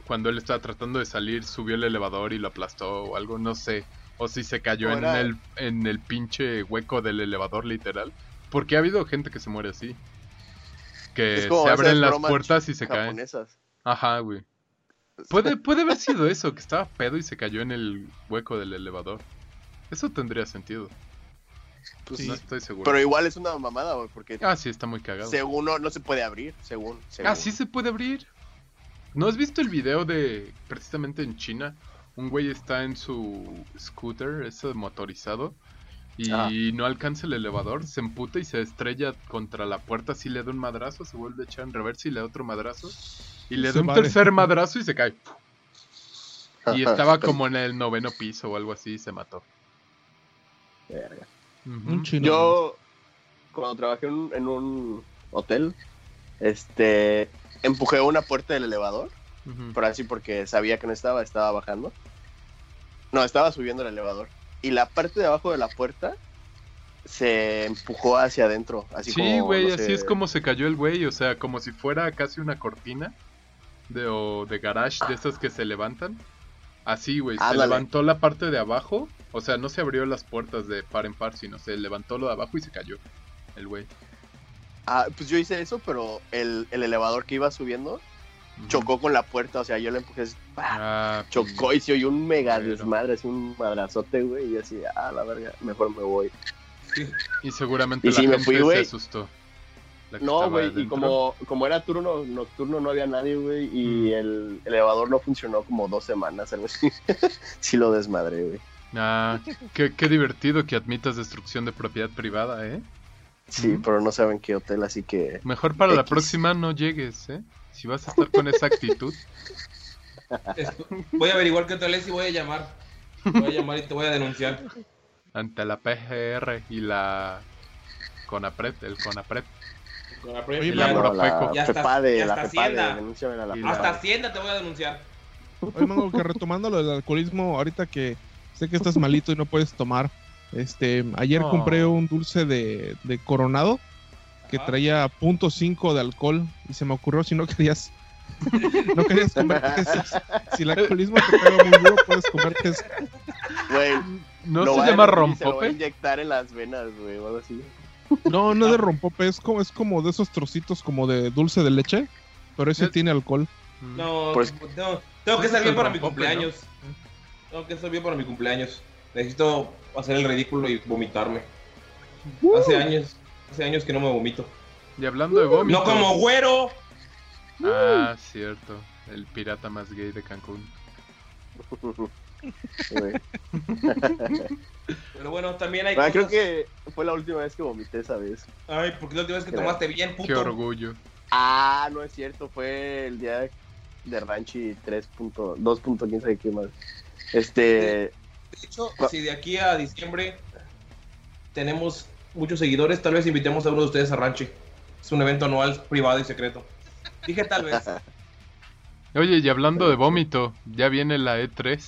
B: cuando él estaba tratando de salir subió el elevador y lo aplastó o algo, no sé. O si se cayó en el, en el pinche hueco del elevador literal. Porque ha habido gente que se muere así. Que
E: como
B: se abren las puertas y se caen.
E: Japonesas.
B: Ajá, güey. Puede, puede haber sido eso, que estaba pedo y se cayó en el hueco del elevador. Eso tendría sentido.
E: Pues,
B: No estoy seguro.
E: Pero igual es una mamada, güey, porque
B: Ah, sí, está muy cagado.
E: según no, no se puede abrir, según. según.
B: Ah, sí se puede abrir. ¿No has visto el video de precisamente en China? Un güey está en su scooter, ese motorizado, y
E: Ah.
B: no alcanza el elevador, se emputa y se estrella contra la puerta, así le da un madrazo, se vuelve a echar en reversa y le da otro madrazo, y le da un tercer madrazo y se cae. Y estaba como en el noveno piso o algo así y se mató.
E: Verga.
C: Un chino.
E: Yo, cuando trabajé en, un- en un hotel, este, empujé una puerta del elevador, por así porque sabía que no estaba, estaba bajando. No, estaba subiendo el elevador. Y la parte de abajo de la puerta se empujó hacia adentro, así
B: Sí, güey,
E: no
B: así
E: sé,
B: es como se cayó el güey, o sea, como si fuera casi una cortina de, o de garage de esas que se levantan. Así, güey, se levantó la parte de abajo, o sea, no se abrió las puertas de par en par, sino se levantó lo de abajo y se cayó el güey.
E: Ah, pues yo hice eso, pero el, el elevador que iba subiendo chocó con la puerta, o sea, yo le empujé.
B: Ah,
E: chocó y se oyó un mega
B: Pero-
E: desmadre, así un madrazote, güey, y así, ah, la verga, mejor me voy.
B: y seguramente
E: Y
B: la
E: sí, me
B: gente
E: fui,
B: se asustó.
E: No, güey, y como, como era turno nocturno, no había nadie, güey, y
B: Mm.
E: el elevador no funcionó como dos semanas, algo así. [LAUGHS] sí lo desmadré, güey.
B: Ah, qué, qué divertido que admitas destrucción de propiedad privada, ¿eh?
E: Sí, pero no saben qué hotel, así que...
B: Mejor para la próxima no llegues, ¿eh? Si vas a estar con esa actitud.
A: Esto- [LAUGHS] Voy a averiguar qué hotel es y voy a llamar. Voy a llamar y te voy a denunciar.
B: ante la PGR y la CONAPRED, el CONAPRED.
A: Con la
C: Oye,
A: la-
E: la
A: hasta- y
E: la
A: hasta
E: FEPADE,
A: Hacienda.
E: la
A: hasta Hacienda te voy a denunciar.
C: Oye, Mango, que retomando lo del alcoholismo, ahorita que sé que estás malito y no puedes tomar, este, ayer
B: No.
C: compré un dulce de, de coronado que
A: Ah.
C: traía .5 de alcohol y se me ocurrió si no querías [LAUGHS] no querías comerte eso. Si el alcoholismo te pega muy duro, puedes comerte eso.
E: Güey,
B: ¿No se llama
E: y Se lo va a
B: rompope?
E: inyectar en las venas, güey, o algo así.
C: No, no es de rompope, es como, es como de esos trocitos como de dulce de leche, pero ese
B: Es-
C: tiene alcohol.
B: Mm.
A: No,
E: Pues-
A: no, tengo que estar
B: es
A: bien para mi cumpleaños. Tengo que estar bien para mi cumpleaños. Necesito hacer el ridículo y vomitarme. Hace años, hace años que no me vomito.
B: Y hablando de vómitos.
A: No como güero.
B: Ah, cierto. El pirata más gay de Cancún. [LAUGHS] [LAUGHS]
A: Pero bueno, también hay
E: Ah, creo que fue la última vez que vomité esa vez.
A: Ay, porque la última vez que tomaste bien, puto.
B: Qué orgullo.
E: Ah, no es cierto, fue el día de Ranchi 3.2. quién sabe qué más. Este,
A: De hecho, si de aquí a diciembre tenemos muchos seguidores, tal vez invitemos a uno de ustedes a Ranchi. Es un evento anual privado y secreto. Dije tal vez. [LAUGHS]
B: Oye, y hablando de vómito, ya viene la E3,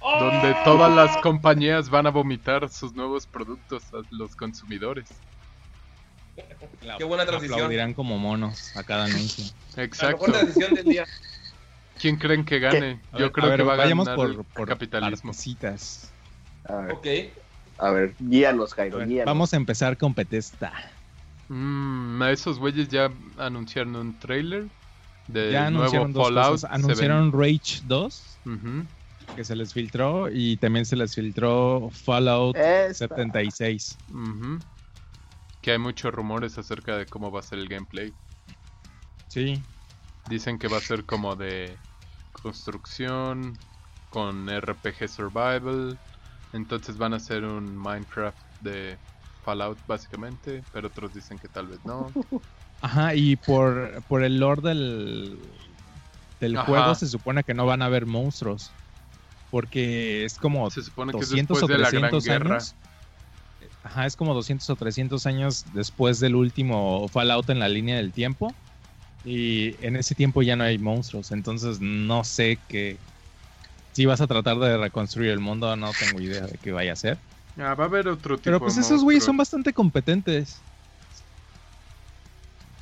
A: ¡Oh!
B: donde todas las compañías van a vomitar sus nuevos productos a los consumidores.
A: Qué buena transición.
D: Aplaudirán como monos a cada anuncio.
A: La
B: Exacto.
A: mejor decisión del día.
B: ¿Quién creen que gane? Yo
D: ver,
B: creo
D: a ver,
B: que va a ganar
D: por,
B: el
D: por
B: capitalismo.
E: a ver,
A: Ok.
E: a ver, guíanos,
D: A
E: Jairo,
D: ver,
E: guíanos.
D: vamos a empezar con Petesta.
B: Mm, a esos güeyes ya anunciaron un trailer de
D: Ya anunciaron
B: nuevo
D: dos
B: Fallout.
D: cosas. Anunciaron Rage 2,
B: Ujú.
D: Que se les filtró, y también se les filtró Fallout
E: Esta.
D: 76.
B: Ujú. Que hay muchos rumores acerca de cómo va a ser el gameplay.
D: Sí,
B: Dicen que va a ser como de construcción con RPG Survival. Entonces van a ser un Minecraft de Fallout básicamente, pero otros dicen que tal vez no. [LAUGHS]
D: Ajá, y por, por el lore del, del
B: Ajá.
D: juego se supone que no van a haber monstruos. Porque es como
B: Se supone que es
D: 200
B: después
D: o
B: de la Gran
D: 300
B: Guerra.
D: años. Ajá, es como 200 o 300 años después del último Fallout en la línea del tiempo. Y en ese tiempo ya no hay monstruos. Entonces no sé qué. Si vas a tratar de reconstruir el mundo, no tengo idea de qué vaya a ser.
B: Ah, va a haber otro tipo
D: Pero pues
B: de
D: esos güeyes son bastante competentes.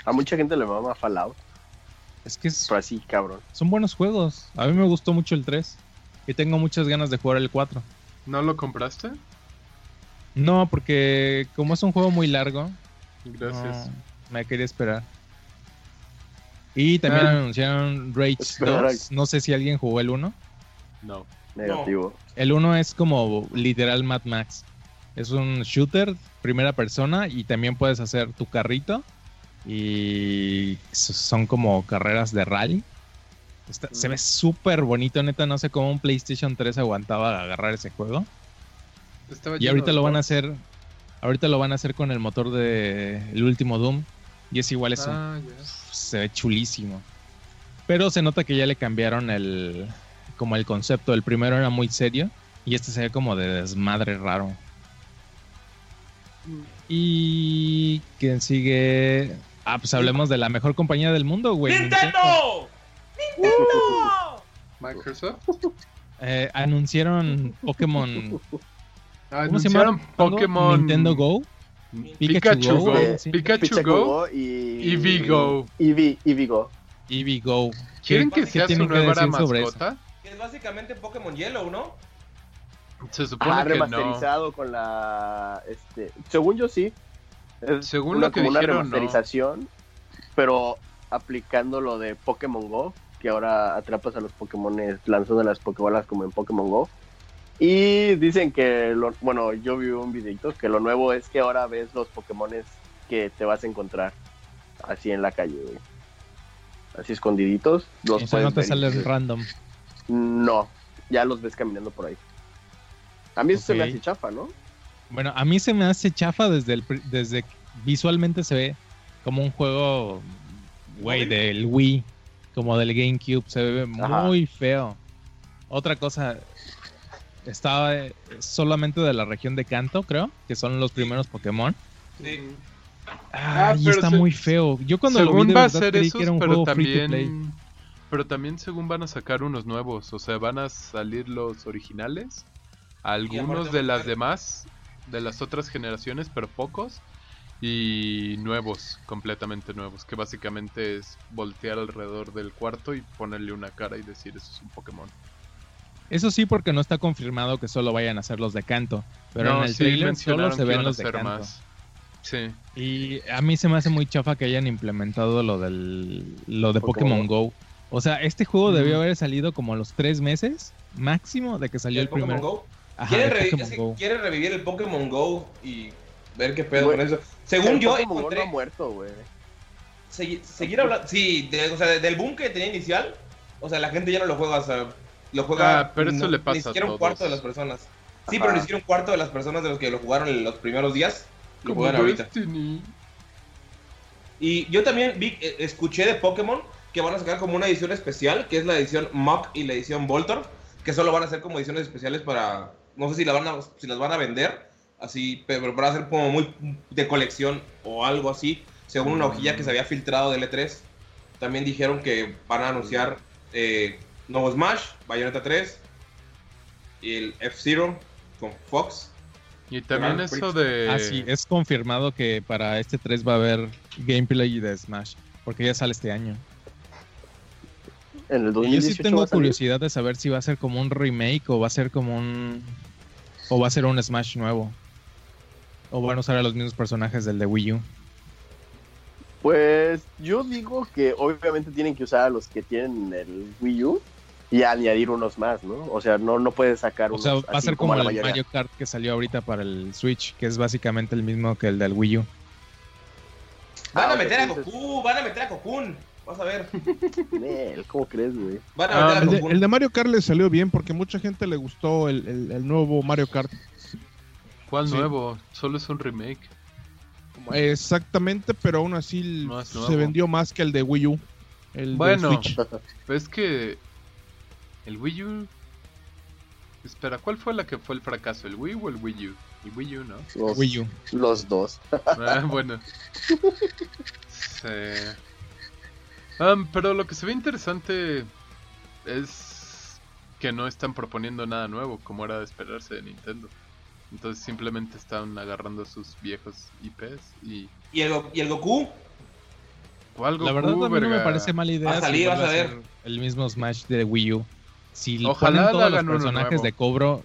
E: A mucha gente le mama Fallout,
D: Es que es-
E: pero así, cabrón.
D: son buenos juegos. A mí me gustó mucho el 3. Y tengo muchas ganas de jugar el 4.
B: ¿No lo compraste?
D: No, porque como es un juego muy largo,
B: Gracias.
D: no, me quería esperar. Y también
B: Ah.
D: anunciaron Rage
E: Esperar.
D: 2. No sé si alguien jugó el 1.
B: No.
E: Negativo.
D: El 1 es como literal Mad Max. Es un shooter, primera persona, y también puedes hacer tu carrito. Y son como carreras de rally. Está- Se ve súper bonito, neta. No sé cómo un PlayStation 3 aguantaba agarrar ese juego.
B: Estaba
D: Y ahorita lo van a hacer. Ahorita lo van a hacer con el motor de el último Doom. Y es igual eso.
B: Ah.
D: Se ve chulísimo. Pero se nota que ya le cambiaron el. como el concepto. El primero era muy serio. Y este se ve como de desmadre raro. Y quien sigue. Ah, pues hablemos de la mejor compañía del mundo, güey.
A: ¡Nintendo! ¡Nintendo! [LAUGHS]
B: Microsoft.
D: Eh, anunciaron Pokémon.
B: Ah,
D: ¿Cómo se llama?
B: Pokémon
D: Nintendo Go.
B: Pikachu, Go.
E: Eh,
D: sí.
B: Pikachu, Go.
E: Y...
B: Eevee Go.
E: Eevee, Eevee Go.
D: Eevee Go.
B: ¿Quieren
D: ¿Qué-
B: que sea su
D: que
B: nueva
D: eso?
B: mascota?
A: Que es básicamente Pokémon Yellow, ¿no?
B: Se supone
E: Ah,
B: que no.
E: remasterizado con la... Este, según yo sí. Es
B: Según
E: una,
B: lo que
E: como una
B: dijeron, no.
E: remasterización, pero aplicando lo de Pokémon Go, que ahora atrapas a los Pokémon lanzando las Pokébolas como en Pokémon Go. Y dicen que, lo, bueno, yo vi un videito que lo nuevo es que ahora ves los Pokémones que te vas a encontrar así en la calle, güey. Así escondiditos. Los
D: O sea, no te
E: ver
D: salen random.
E: No, ya los ves caminando por ahí. A mí eso se me hace chafa, ¿no?
D: Bueno, a mí se me hace chafa desde el desde que visualmente se ve como un juego güey del Wii, como del GameCube, se ve
E: Ajá.
D: muy feo. Otra cosa estaba eh, solamente de la región de Kanto, creo, que son los primeros Pokémon.
A: Sí.
D: Ah, y está
B: se-
D: muy feo. Yo cuando lo vi
B: según
D: de
B: va a ser
D: creí
B: esos,
D: que era un
B: pero
D: juego free to play.
B: también pero también según van a sacar unos nuevos, o sea, van a salir los originales, algunos de las demás de las otras generaciones, pero pocos. Y nuevos, completamente nuevos, que básicamente es voltear alrededor del cuarto y ponerle una cara y decir eso es un Pokémon.
D: Eso sí, porque no está confirmado que solo vayan a ser los de canto. Pero
B: No,
D: en el
B: sí,
D: trailer solo se ven los de canto.
B: más. Sí.
D: Y a mí se me hace muy chafa que hayan implementado lo del lo de Pokémon,
E: Pokémon
D: Go. O sea, este juego debió haber salido como a los tres meses máximo de que salió el,
A: ¿El
D: primer.
A: Go?
D: Ajá,
A: ¿Quieren,
D: de
A: revi-
D: Pokémon
A: es que
D: Go.
A: quieren revivir el Pokémon Go y ver qué pedo
E: Güey,
A: con eso. Según
E: El
A: yo,
E: Pokémon Go
A: encontré,
E: no ha muerto, güey.
A: segui- seguir hablando, sí, de- o sea, de- del boom que tenía inicial, o sea, la gente ya no lo juega, o sea, lo juega
B: Ah, pero eso
A: no-
B: le pasa
A: ni
B: a
A: siquiera un cuarto de las personas. Sí,
E: Ajá.
A: pero ni siquiera un cuarto de las personas de los que lo jugaron en los primeros días lo
B: Como
A: juegan ahorita.
B: Destiny.
A: Y yo también vi, eh, escuché de Pokémon que van a sacar como una edición especial, que es la edición Mach y la edición Voltorb, que solo van a ser como ediciones especiales para, no sé si, la van a, si las van a vender, así, pero van a ser como muy de colección o algo así, según una hojilla que se había filtrado del E3. También dijeron que van a anunciar eh, nuevo Smash, Bayonetta 3, y el F-Zero con Fox.
B: Y también eso de...
D: Ah, sí, es confirmado que para este 3 va a haber gameplay de Smash. Porque ya sale este año.
E: En el
D: Y yo
E: 2018
D: sí tengo curiosidad de saber si va a ser como un remake o va a ser como un. O va a ser un Smash nuevo. O van a usar a los mismos personajes del de Wii U.
E: Pues yo digo que obviamente tienen que usar a los que tienen el Wii U y añadir unos más, ¿no? O sea, no, no puedes sacar
D: O
E: unos
D: sea, va a ser como,
E: la
D: el
E: mayoría.
D: Mario Kart que salió ahorita para el Switch, que es básicamente el mismo que el del Wii U.
A: Van
E: Ah,
A: a
E: ok,
A: meter a Goku, van a meter a Cocoon. Vas a ver. [LAUGHS]
E: ¿Cómo crees, güey?
A: Van a
B: Ah,
A: meter a
C: El de, el de Mario Kart le salió bien porque mucha gente le gustó el, el- el nuevo Mario Kart.
B: ¿Cuál
C: Sí.
B: nuevo? Solo es un remake.
C: Exactamente, pero aún así
B: No
C: se vendió más que el de Wii U. El de
B: Bueno.
C: Switch. [LAUGHS]
B: Es que el Wii U... Espera, ¿cuál fue la que fue el fracaso? ¿El Wii o el Wii U? El Wii U, ¿no?
E: Los,
D: Wii U.
E: los dos.
B: Ah, bueno. Sí. Am, pero lo que se ve interesante es que no están proponiendo nada nuevo, como era de esperarse de Nintendo. Entonces simplemente están agarrando sus viejos IPs y...
A: Y el, y el Goku,
B: ¿Cuál
D: La
B: Goku,
D: verdad, a mí no me parece mala idea.
A: Va a salir, vas a ver.
D: El mismo Smash de Wii U. Si
B: Ojalá
D: ponen todos los
B: hagan uno
D: personajes de cobro,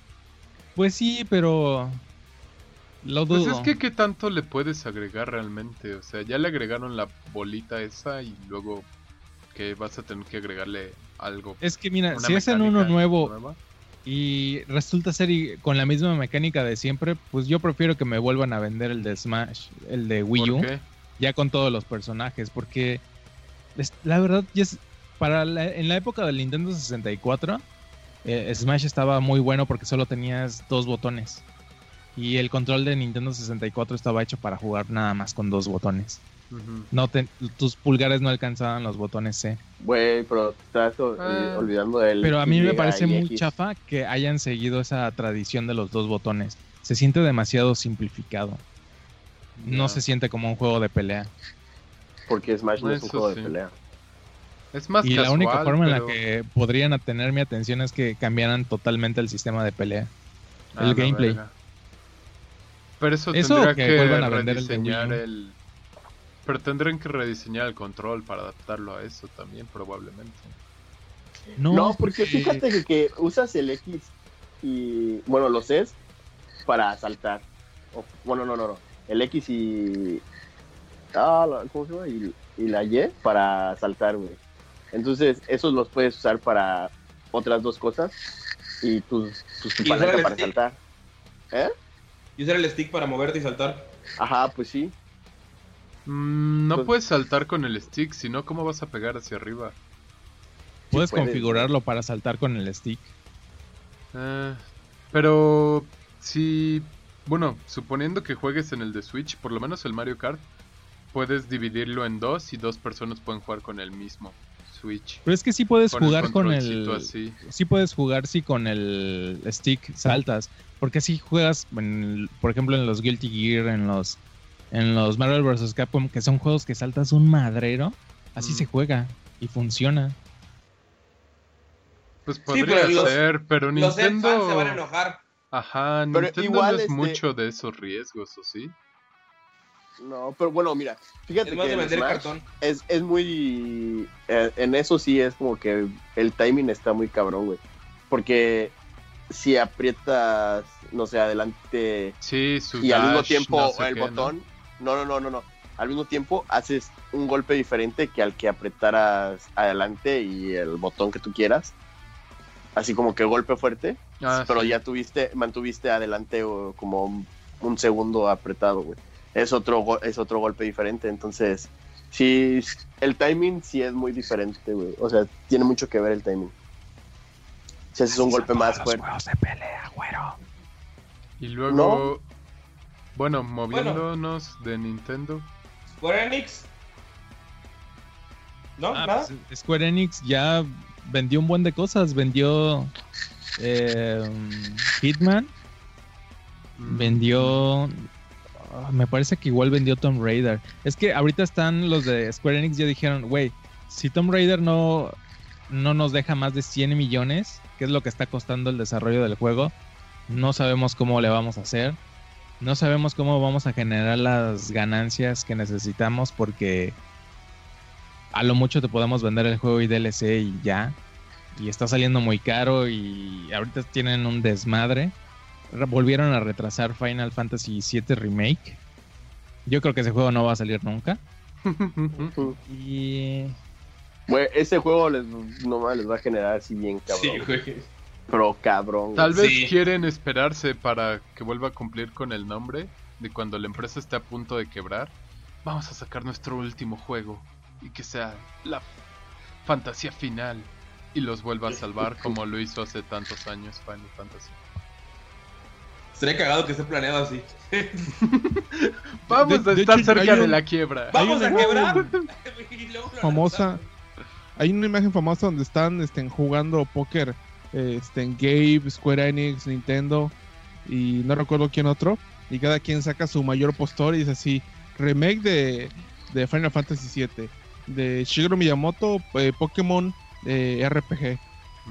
D: pues sí, pero. Lo
B: Pues
D: dudo.
B: es que qué tanto le puedes agregar realmente, o sea, ya le agregaron la bolita esa y luego que vas a tener que agregarle algo.
D: Es que mira, si hacen uno
B: mecánica
D: nuevo
B: nueva.
D: Y resulta ser y- con la misma mecánica de siempre, pues yo prefiero que me vuelvan a vender el de Smash, el de Wii
B: ¿Por
D: U, ya con todos los personajes, porque la verdad, es, para la- en la época del Nintendo 64, eh, Smash estaba muy bueno porque solo tenías dos botones. Y el control de Nintendo 64 estaba hecho para jugar nada más con dos botones. No te- tus pulgares no alcanzaban los botones C.
E: Güey, pero estás eh,
B: Ah.
E: olvidando del.
D: Pero a mí me parece muy
E: X.
D: chafa que hayan seguido esa tradición de los dos botones. Se siente demasiado simplificado. No se siente como un juego de pelea.
E: Porque Smash no es un juego
B: sí.
E: de pelea.
B: Es más
D: y la única forma en la que podrían tener mi atención es que cambiaran totalmente el sistema de pelea.
B: Ah,
D: el
B: la
D: gameplay.
B: verga. Pero eso,
D: Eso
B: tendría
D: que
B: que,
D: vuelvan a vender el
B: Pero tendrían que rediseñar el control para adaptarlo a eso también, probablemente.
D: No,
E: No, porque fíjate que, que usas el X y. Bueno, los es para saltar. O- bueno, no, no, no. El X y. Ah, la- ¿cómo se llama? Y, y la Y para saltar, güey. Entonces, esos los puedes usar para otras dos cosas. Y tus, tus tu
A: Y
E: para
A: stick.
E: saltar. ¿Eh?
A: y usar el stick para moverte y saltar.
E: Ajá, pues sí.
B: Mm, no
E: Pues-
B: puedes saltar con el stick, sino cómo vas a pegar hacia arriba.
D: puedes
E: puedes.
D: configurarlo para saltar con el stick.
B: Eh, pero si, bueno, suponiendo que juegues en el de Switch, por lo menos el Mario Kart, puedes dividirlo en dos y dos personas pueden jugar con el mismo Switch.
D: Pero es que sí puedes
B: Con el
D: jugar con el.
B: así.
D: Sí puedes jugar si con el stick saltas. Porque si juegas, en por ejemplo, en los Guilty Gear, en los en los Marvel vs. Capcom, que son juegos que saltas un madrero, así
B: Mm.
D: se juega y funciona.
B: Pues
A: Sí,
B: podría
A: pero los-
B: ser, pero
A: Los fans
B: Nintendo...
A: se van a enojar.
B: Ajá,
E: Pero
B: Nintendo
E: igual,
B: no es
E: este-
B: mucho de esos riesgos, ¿o sí?
E: No, pero bueno, mira, fíjate
A: Es
E: que
A: de
E: en
A: vender
E: Smash
A: cartón.
E: es, es muy... eh, en eso sí es como que el timing está muy cabrón, güey. Porque si aprietas, no sé, adelante
B: Sí, su
E: y al mismo tiempo
B: no sé
E: el
B: qué, ¿no?
E: No, no, no, no, no. Al mismo tiempo haces un golpe diferente que al que apretaras adelante y el botón que tú quieras. Así como que golpe fuerte,
B: Ah,
E: pero
B: sí.
E: ya tuviste, mantuviste adelante o como un, un segundo apretado, güey. Es otro, es otro golpe diferente, entonces sí, el timing sí es muy diferente, güey. O sea, tiene mucho que ver el timing. Si haces un golpe más fuerte.
B: Y luego, bueno, moviéndonos de Nintendo.
A: Square Enix. ¿No?
D: Ah,
A: ¿Nada?
D: pues, Square Enix ya vendió un buen de cosas. Vendió eh, Hitman,
B: Mm,
D: vendió. ah, me parece que igual vendió Tomb Raider. Es que ahorita están los de Square Enix ya dijeron, güey, si Tomb Raider no, no nos deja más de 100 millones, que es lo que está costando el desarrollo del juego, no sabemos cómo le vamos a hacer. No sabemos cómo vamos a generar las ganancias que necesitamos porque a lo mucho te podemos vender el juego y DLC y ya. Y está saliendo muy caro y ahorita tienen un desmadre. Re- Volvieron a retrasar Final Fantasy VII Remake. Yo creo que ese juego no va a salir nunca. [LAUGHS] Y
E: Güey, ese juego les, nomás les va a generar así bien cabrón.
A: Sí, güey.
E: Pero cabrón.
B: Tal vez
A: Sí.
B: quieren esperarse para que vuelva a cumplir con el nombre de cuando la empresa esté a punto de quebrar. Vamos a sacar nuestro último juego y que sea la fantasía final y los vuelva a salvar [LAUGHS] como lo hizo hace tantos años Final Fantasy.
A: Sería cagado que esté planeado así. [LAUGHS]
B: Vamos
C: De-
B: a
C: de
B: estar
C: hecho,
B: cerca de
C: un-
B: la quiebra.
A: ¡Vamos a quebrar! [LAUGHS]
C: famosa. Hay una imagen famosa donde están este, jugando póker este, en Gabe, Square Enix, Nintendo y no recuerdo quién otro. Y cada quien saca su mayor postor y dice así: remake de, de Final Fantasy VII, de Shigeru Miyamoto, eh, Pokémon eh, RPG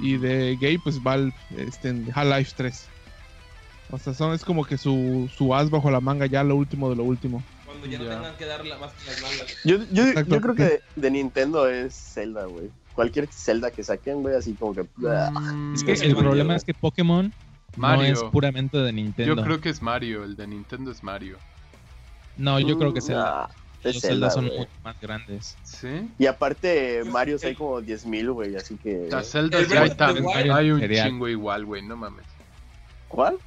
C: y de Gabe, pues Valve, este, en Half-Life 3. O sea, son, es como que su, su as bajo la manga, ya lo último de lo último.
A: Cuando ya no tengan que dar la, más que las mangas.
E: Yo, yo, yo creo que de, de Nintendo es Zelda, güey. Cualquier Zelda que saquen, güey, así como que. ah,
B: Mm,
D: es que el problema es que Pokémon no es puramente de Nintendo.
B: Yo creo que es Mario, el de Nintendo es Mario.
D: No, yo creo que Zelda.
E: nah,
D: Los Zelda
E: Zelda,
D: son mucho más grandes.
B: ¿Sí?
E: Y aparte, Mario hay como 10.000, güey, así que.
B: La Zelda
A: el
B: ya hay, tan- hay un chingo igual, güey, no mames.
E: ¿Cuál?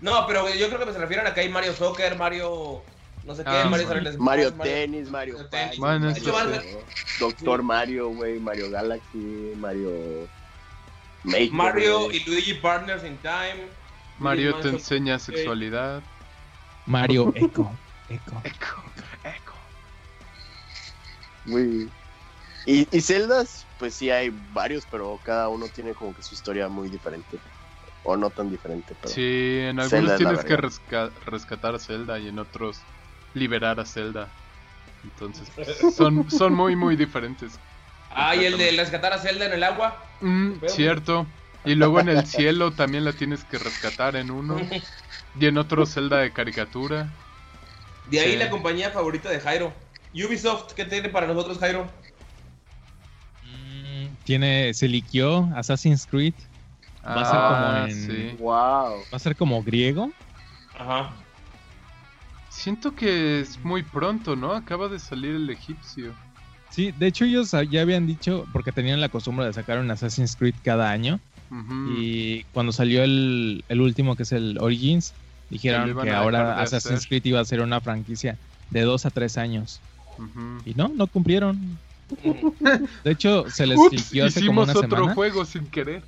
A: No, pero yo creo que se refieren a que hay Mario Soccer, Mario. No sé qué,
B: Ah,
A: Mario
E: Mario Tennis, Mario
A: Tennis.
E: Mario- Doctor Mario, güey, Mario Galaxy, Mario. Maker,
A: Mario y Luigi Partners in Time.
B: Mario
A: Luigi
B: te enseña sexualidad.
D: Mario Echo. Echo.
B: Echo, echo.
E: Güey. Y, y Zeldas, pues sí hay varios, pero cada uno tiene como que su historia muy diferente. O no tan diferente, pero.
B: Sí, en algunos
E: Zelda
B: tienes que resca- rescatar a Zelda y en otros liberar a Zelda. Entonces, pues, son, son muy, muy diferentes.
A: Ah, y el de rescatar a Zelda en el agua.
B: Mm, cierto. Y luego en el cielo también la tienes que rescatar en uno. Y en otro Zelda de caricatura.
A: De ahí
B: Sí.
A: la compañía favorita de Jairo. Ubisoft, ¿qué tiene para nosotros, Jairo?
D: Mm, Tiene, se liqueó Assassin's Creed. Va a ser
B: Ah,
D: como en-
B: sí.
E: ¡Wow!
D: Va a ser como griego.
A: Ajá.
B: Siento que es muy pronto, ¿no? Acaba de salir el egipcio.
D: Sí, de hecho ellos ya habían dicho, porque tenían la costumbre de sacar un Assassin's Creed cada año. Y cuando salió el, el último, que es el Origins, dijeron que ahora Assassin's
B: hacer.
D: Creed iba a ser una franquicia de dos a tres años. Y no, no cumplieron. [LAUGHS] De hecho, se les liqueó hace como
B: hicimos
D: una
B: otro
D: semana.
B: juego sin querer.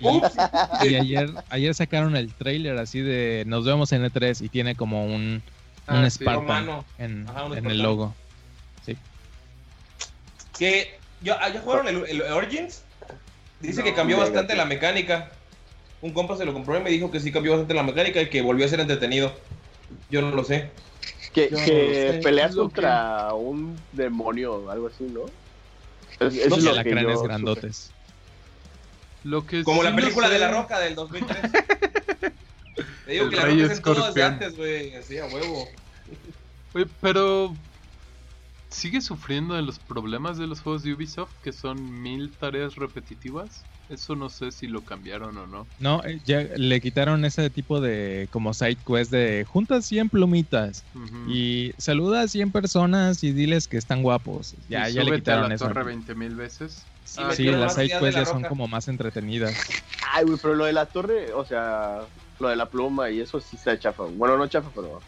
A: Ups.
D: Y ayer, ayer sacaron el trailer así de nos vemos en E3 y tiene como un, un
B: Ah, sí.
D: Spartan
A: Romano.
D: en,
A: Ajá, un
D: en el logo.
A: Que yo, ah, ¿ya jugaron el, el Origins? Dice que cambió bastante la mecánica. Un compa se lo compró y me dijo que sí cambió bastante la mecánica y que volvió a ser entretenido. Yo no lo sé.
E: Que,
B: Yo
E: que
B: no sé,
E: peleas contra un demonio o algo así, ¿no? Es, es lo que yo
D: grandotes.
B: Lo que
A: Como
B: sí
A: la película
B: sé-
A: de La Roca del 2003. [LAUGHS] Te digo
B: El
A: que La Roca es en todo desde antes, güey. Así, a huevo.
B: Oye, pero sigue sufriendo de los problemas de los juegos de Ubisoft, que son mil tareas repetitivas. Eso no sé si lo cambiaron o no.
D: No, eh, ya le quitaron ese tipo de como side quest de juntas 100 plumitas y saluda a 100 personas y diles que están guapos. Ya,
B: Y
D: ya le
B: súbete a
D: quitaron
B: la
D: eso.
B: torre 20 mil veces.
A: Sí,
B: Ah,
D: Sí, las side quests
A: la
D: ya son como más entretenidas.
E: Ay, güey, pero lo de la torre, o sea, lo de la pluma y eso sí está chafa. Bueno, no chafa, pero.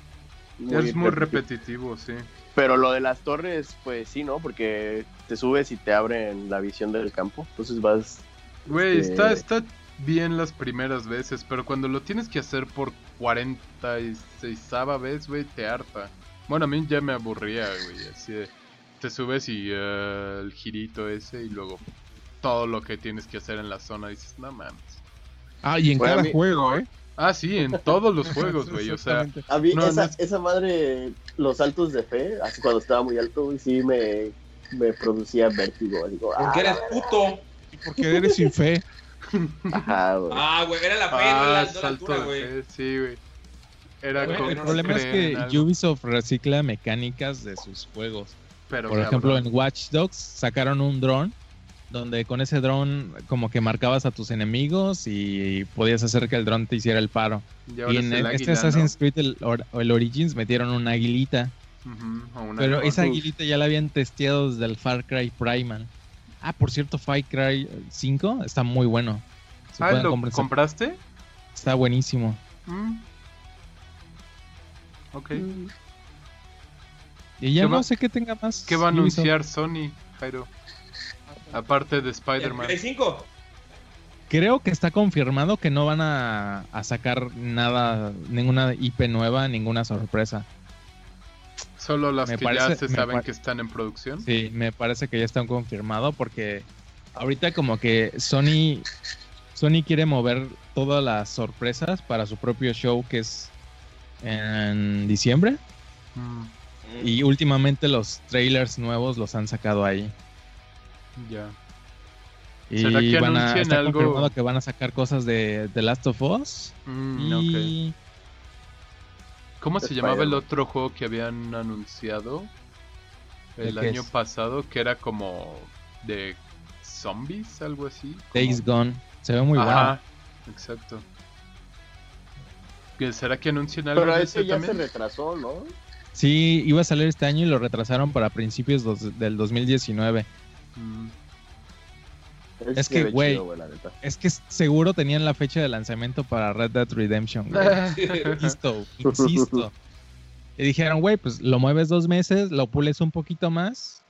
B: Es muy
E: repetitivo.
B: repetitivo, sí.
E: Pero lo de las torres, pues sí, ¿no? Porque te subes y te abren la visión del campo. Entonces vas.
B: Güey,
E: Este-
B: está, está bien las primeras veces, pero cuando lo tienes que hacer por 46 vez, güey, te harta. Bueno, a mí ya me aburría, güey, así de, te subes y eh, el girito ese y luego todo lo que tienes que hacer en la zona dices, no mames.
C: Ah, y en
E: Bueno,
C: cada
E: mí-
C: juego, ¿eh?
B: Ah, sí, en todos los [LAUGHS] juegos, güey, o sea.
E: A mí,
B: No,
E: esa,
B: no es-
E: esa madre, los saltos de fe, así cuando estaba muy alto, güey, sí me, me producía vértigo. Digo,
A: Porque eres puto.
C: Porque eres sin fe.
E: Ajá, güey.
A: Ah, güey, era la fe, no la,
B: ah,
A: no la altura,
B: de
A: güey.
B: fe, sí, güey. Era
A: Güey,
B: como
D: El
A: no
D: problema es que
B: algo,
D: Ubisoft recicla mecánicas de sus juegos.
B: pero
D: Por ejemplo, en Watch Dogs sacaron un dron donde con ese dron como que marcabas a tus enemigos y podías hacer que el dron te hiciera el paro.
B: Y
D: en
B: el
D: este
B: águila, ¿no?
D: Assassin's Creed, el, el Origins, metieron una aguilita.
B: Ujú, o una
D: Pero esa aguilita ya la habían testeado desde el Far Cry Primal. Ah, por cierto, Far Cry 5 está muy bueno. Se
B: Ah, ¿lo compraste?
D: Está buenísimo.
B: Mm. Ok.
D: Y ya
B: ¿Qué
D: no
B: va-
D: sé qué tenga más.
B: ¿Qué va a anunciar Sony, Jairo? Aparte de
A: ¿El
B: Spider-Man.
A: Play 5?
D: Creo que está confirmado que no van a, a sacar nada, ninguna IP nueva, ninguna sorpresa.
B: Solo las
D: Me
B: que ya se saben que están en producción.
D: Sí, me parece que ya está confirmado porque ahorita como que Sony Sony quiere mover todas las sorpresas para su propio show que es en diciembre
B: Mm,
D: y últimamente los trailers nuevos los han sacado ahí.
B: Ya.
D: Y
B: ¿Será que
D: van a está
B: algo?
D: confirmado que van a sacar cosas de The Last of Us
B: Mm,
D: y
B: ¿Cómo se llamaba el otro juego que habían anunciado
D: ¿De
B: el año
D: es?
B: pasado? Que era como de zombies, algo así. como-
D: Days Gone. Se ve muy bueno.
B: Ajá, exacto. ¿Que ¿Será que anuncien algo
E: Pero ese
B: ese
E: ya se
B: también?
E: retrasó, ¿no?
D: Sí, iba a salir este año y lo retrasaron para principios dos- del 2019.
B: Mm,
D: Es que, güey. Es que seguro tenían la fecha de lanzamiento para Red Dead Redemption, güey. [LAUGHS] Insisto, insisto. Y dijeron, güey, pues lo mueves dos meses, lo pules un poquito más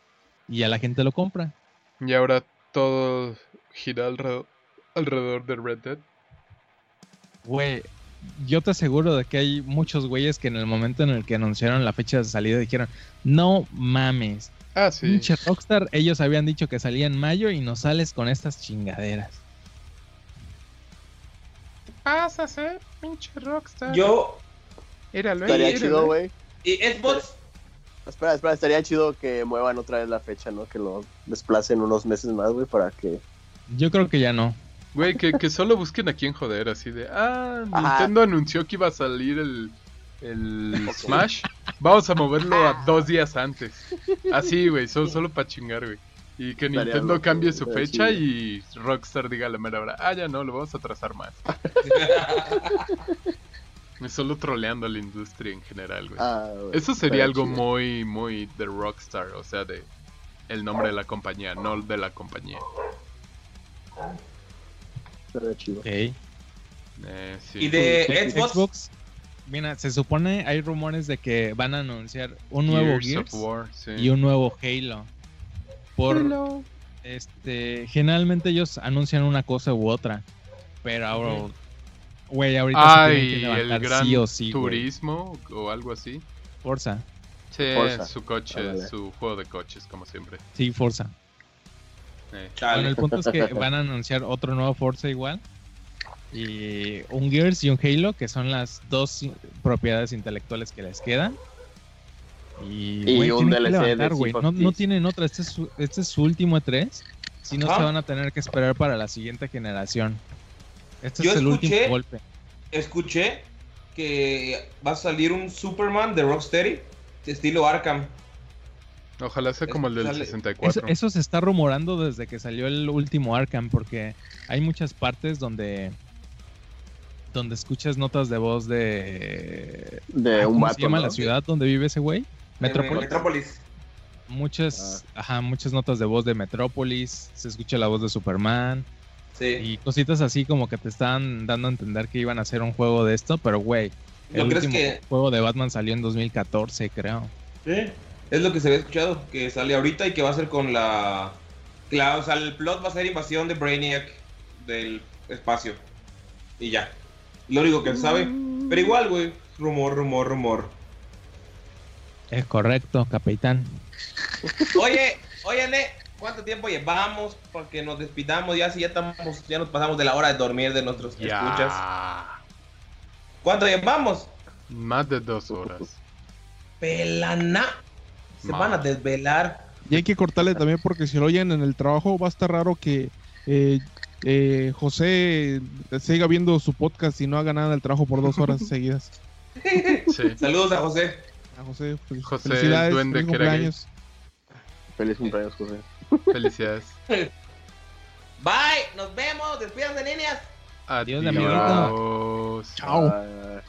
D: y a la gente lo compra.
B: y ahora todo gira alrededor, alrededor de Red Dead.
D: Güey, yo te aseguro de que hay muchos güeyes que en el momento en el que anunciaron la fecha de salida dijeron, no mames,
B: Ah, sí.
D: pinche Rockstar, ellos habían dicho que salía en mayo y nos sales con estas chingaderas.
B: vas a hacer, pinche Rockstar?
A: Yo.
B: Éralo,
E: Estaría
B: éralo.
E: chido, güey.
A: Y Xbox.
E: Espera, espera, estaría chido que muevan otra vez la fecha, ¿no? Que lo desplacen unos meses más, güey, para que...
D: Yo creo que ya no.
B: Güey, que, que solo busquen a quién joder, así de, ah,
E: Ajá.
B: Nintendo anunció que iba a salir el, el Smash, vamos a moverlo a dos días antes. Así, güey, solo, solo para chingar, güey. Y que
E: Estaría
B: Nintendo
E: loco,
B: cambie su fecha y Rockstar diga la mera hora, ah, ya no, lo vamos a atrasar más. Es [LAUGHS] solo troleando a la industria en general, güey.
E: Ah,
B: Eso sería algo
E: chido.
B: muy, muy de Rockstar, o sea, de el nombre de la compañía, no de la compañía.
E: Estaría chido.
D: Ok.
B: Eh, sí.
A: Y de Xbox.
D: Mira, se supone, hay rumores de que van a anunciar un nuevo
B: Gears
D: Gears
B: of War, sí.
D: y un nuevo Halo. Por este, generalmente ellos anuncian una cosa u otra, pero ahora, güey, ahorita se
B: Ay,
D: tienen que
B: el
D: levantar
B: gran
D: sí o sí,
B: turismo o algo así.
D: Forza,
B: Sí,
E: Forza.
B: su coche,
E: Ándale.
B: su juego de coches, como siempre.
D: sí, Forza.
B: Eh.
D: Bueno, el punto es que [LAUGHS] van a anunciar otro nuevo Forza igual. Y un Gears y un Halo, que son las dos propiedades intelectuales que les quedan. Y,
E: Y un DLC de
D: levantar, No, no tienen otra. Este es su, este es su último E3. Si no, se van a tener que esperar para la siguiente generación. Este
A: Yo
D: es el
A: escuché-
D: último golpe.
A: Escuché que va a salir un Superman de Rocksteady, de estilo Arkham.
B: Ojalá sea como el del
A: Sale-
B: 64.
D: Eso, eso se está rumorando desde que salió el último Arkham, porque hay muchas partes donde donde escuchas notas de voz de
E: De
D: Ah,
E: un
D: ¿cómo
E: vato.
D: se llama
E: ¿no?
D: la ciudad donde vive ese güey? Metrópolis.
A: Metrópolis.
D: Muchas,
E: Ah.
D: ajá, muchas notas de voz de Metrópolis, se escucha la voz de Superman
A: Sí.
D: y cositas así como que te están dando a entender que iban a hacer un juego de esto, pero güey,
A: ¿No
D: el
A: crees
D: último
A: que
D: juego de Batman salió en 2014, creo.
A: Sí. Es lo que se había escuchado, que sale ahorita y que va a ser con la... la- o sea, el plot va a ser invasión de Brainiac del espacio. Y ya. Lo único que se sabe. Pero igual, güey. Rumor, rumor, rumor.
D: Es correcto, capitán.
A: Oye, oye, Ne, ¿cuánto tiempo llevamos? Porque nos despidamos ya, si ya estamos, ya nos pasamos de la hora de dormir de nuestros escuchas. ¿Cuánto llevamos?
B: Más de dos horas.
A: Pelana. Se van a desvelar.
C: Y hay que cortarle también porque si lo oyen en el trabajo va a estar raro que eh, eh, José siga viendo su podcast y no haga nada del trabajo por dos horas [LAUGHS] seguidas.
B: Sí.
A: Saludos a José.
C: A José, fel-
B: José,
C: felicidades,
B: el duende
C: feliz cumpleaños.
E: Feliz cumpleaños, José.
B: Felicidades. [LAUGHS]
A: Bye, nos vemos. Despídanse, niñas.
D: Adiós,
B: Adiós.
D: amiguito.
C: Chao.
E: Ah,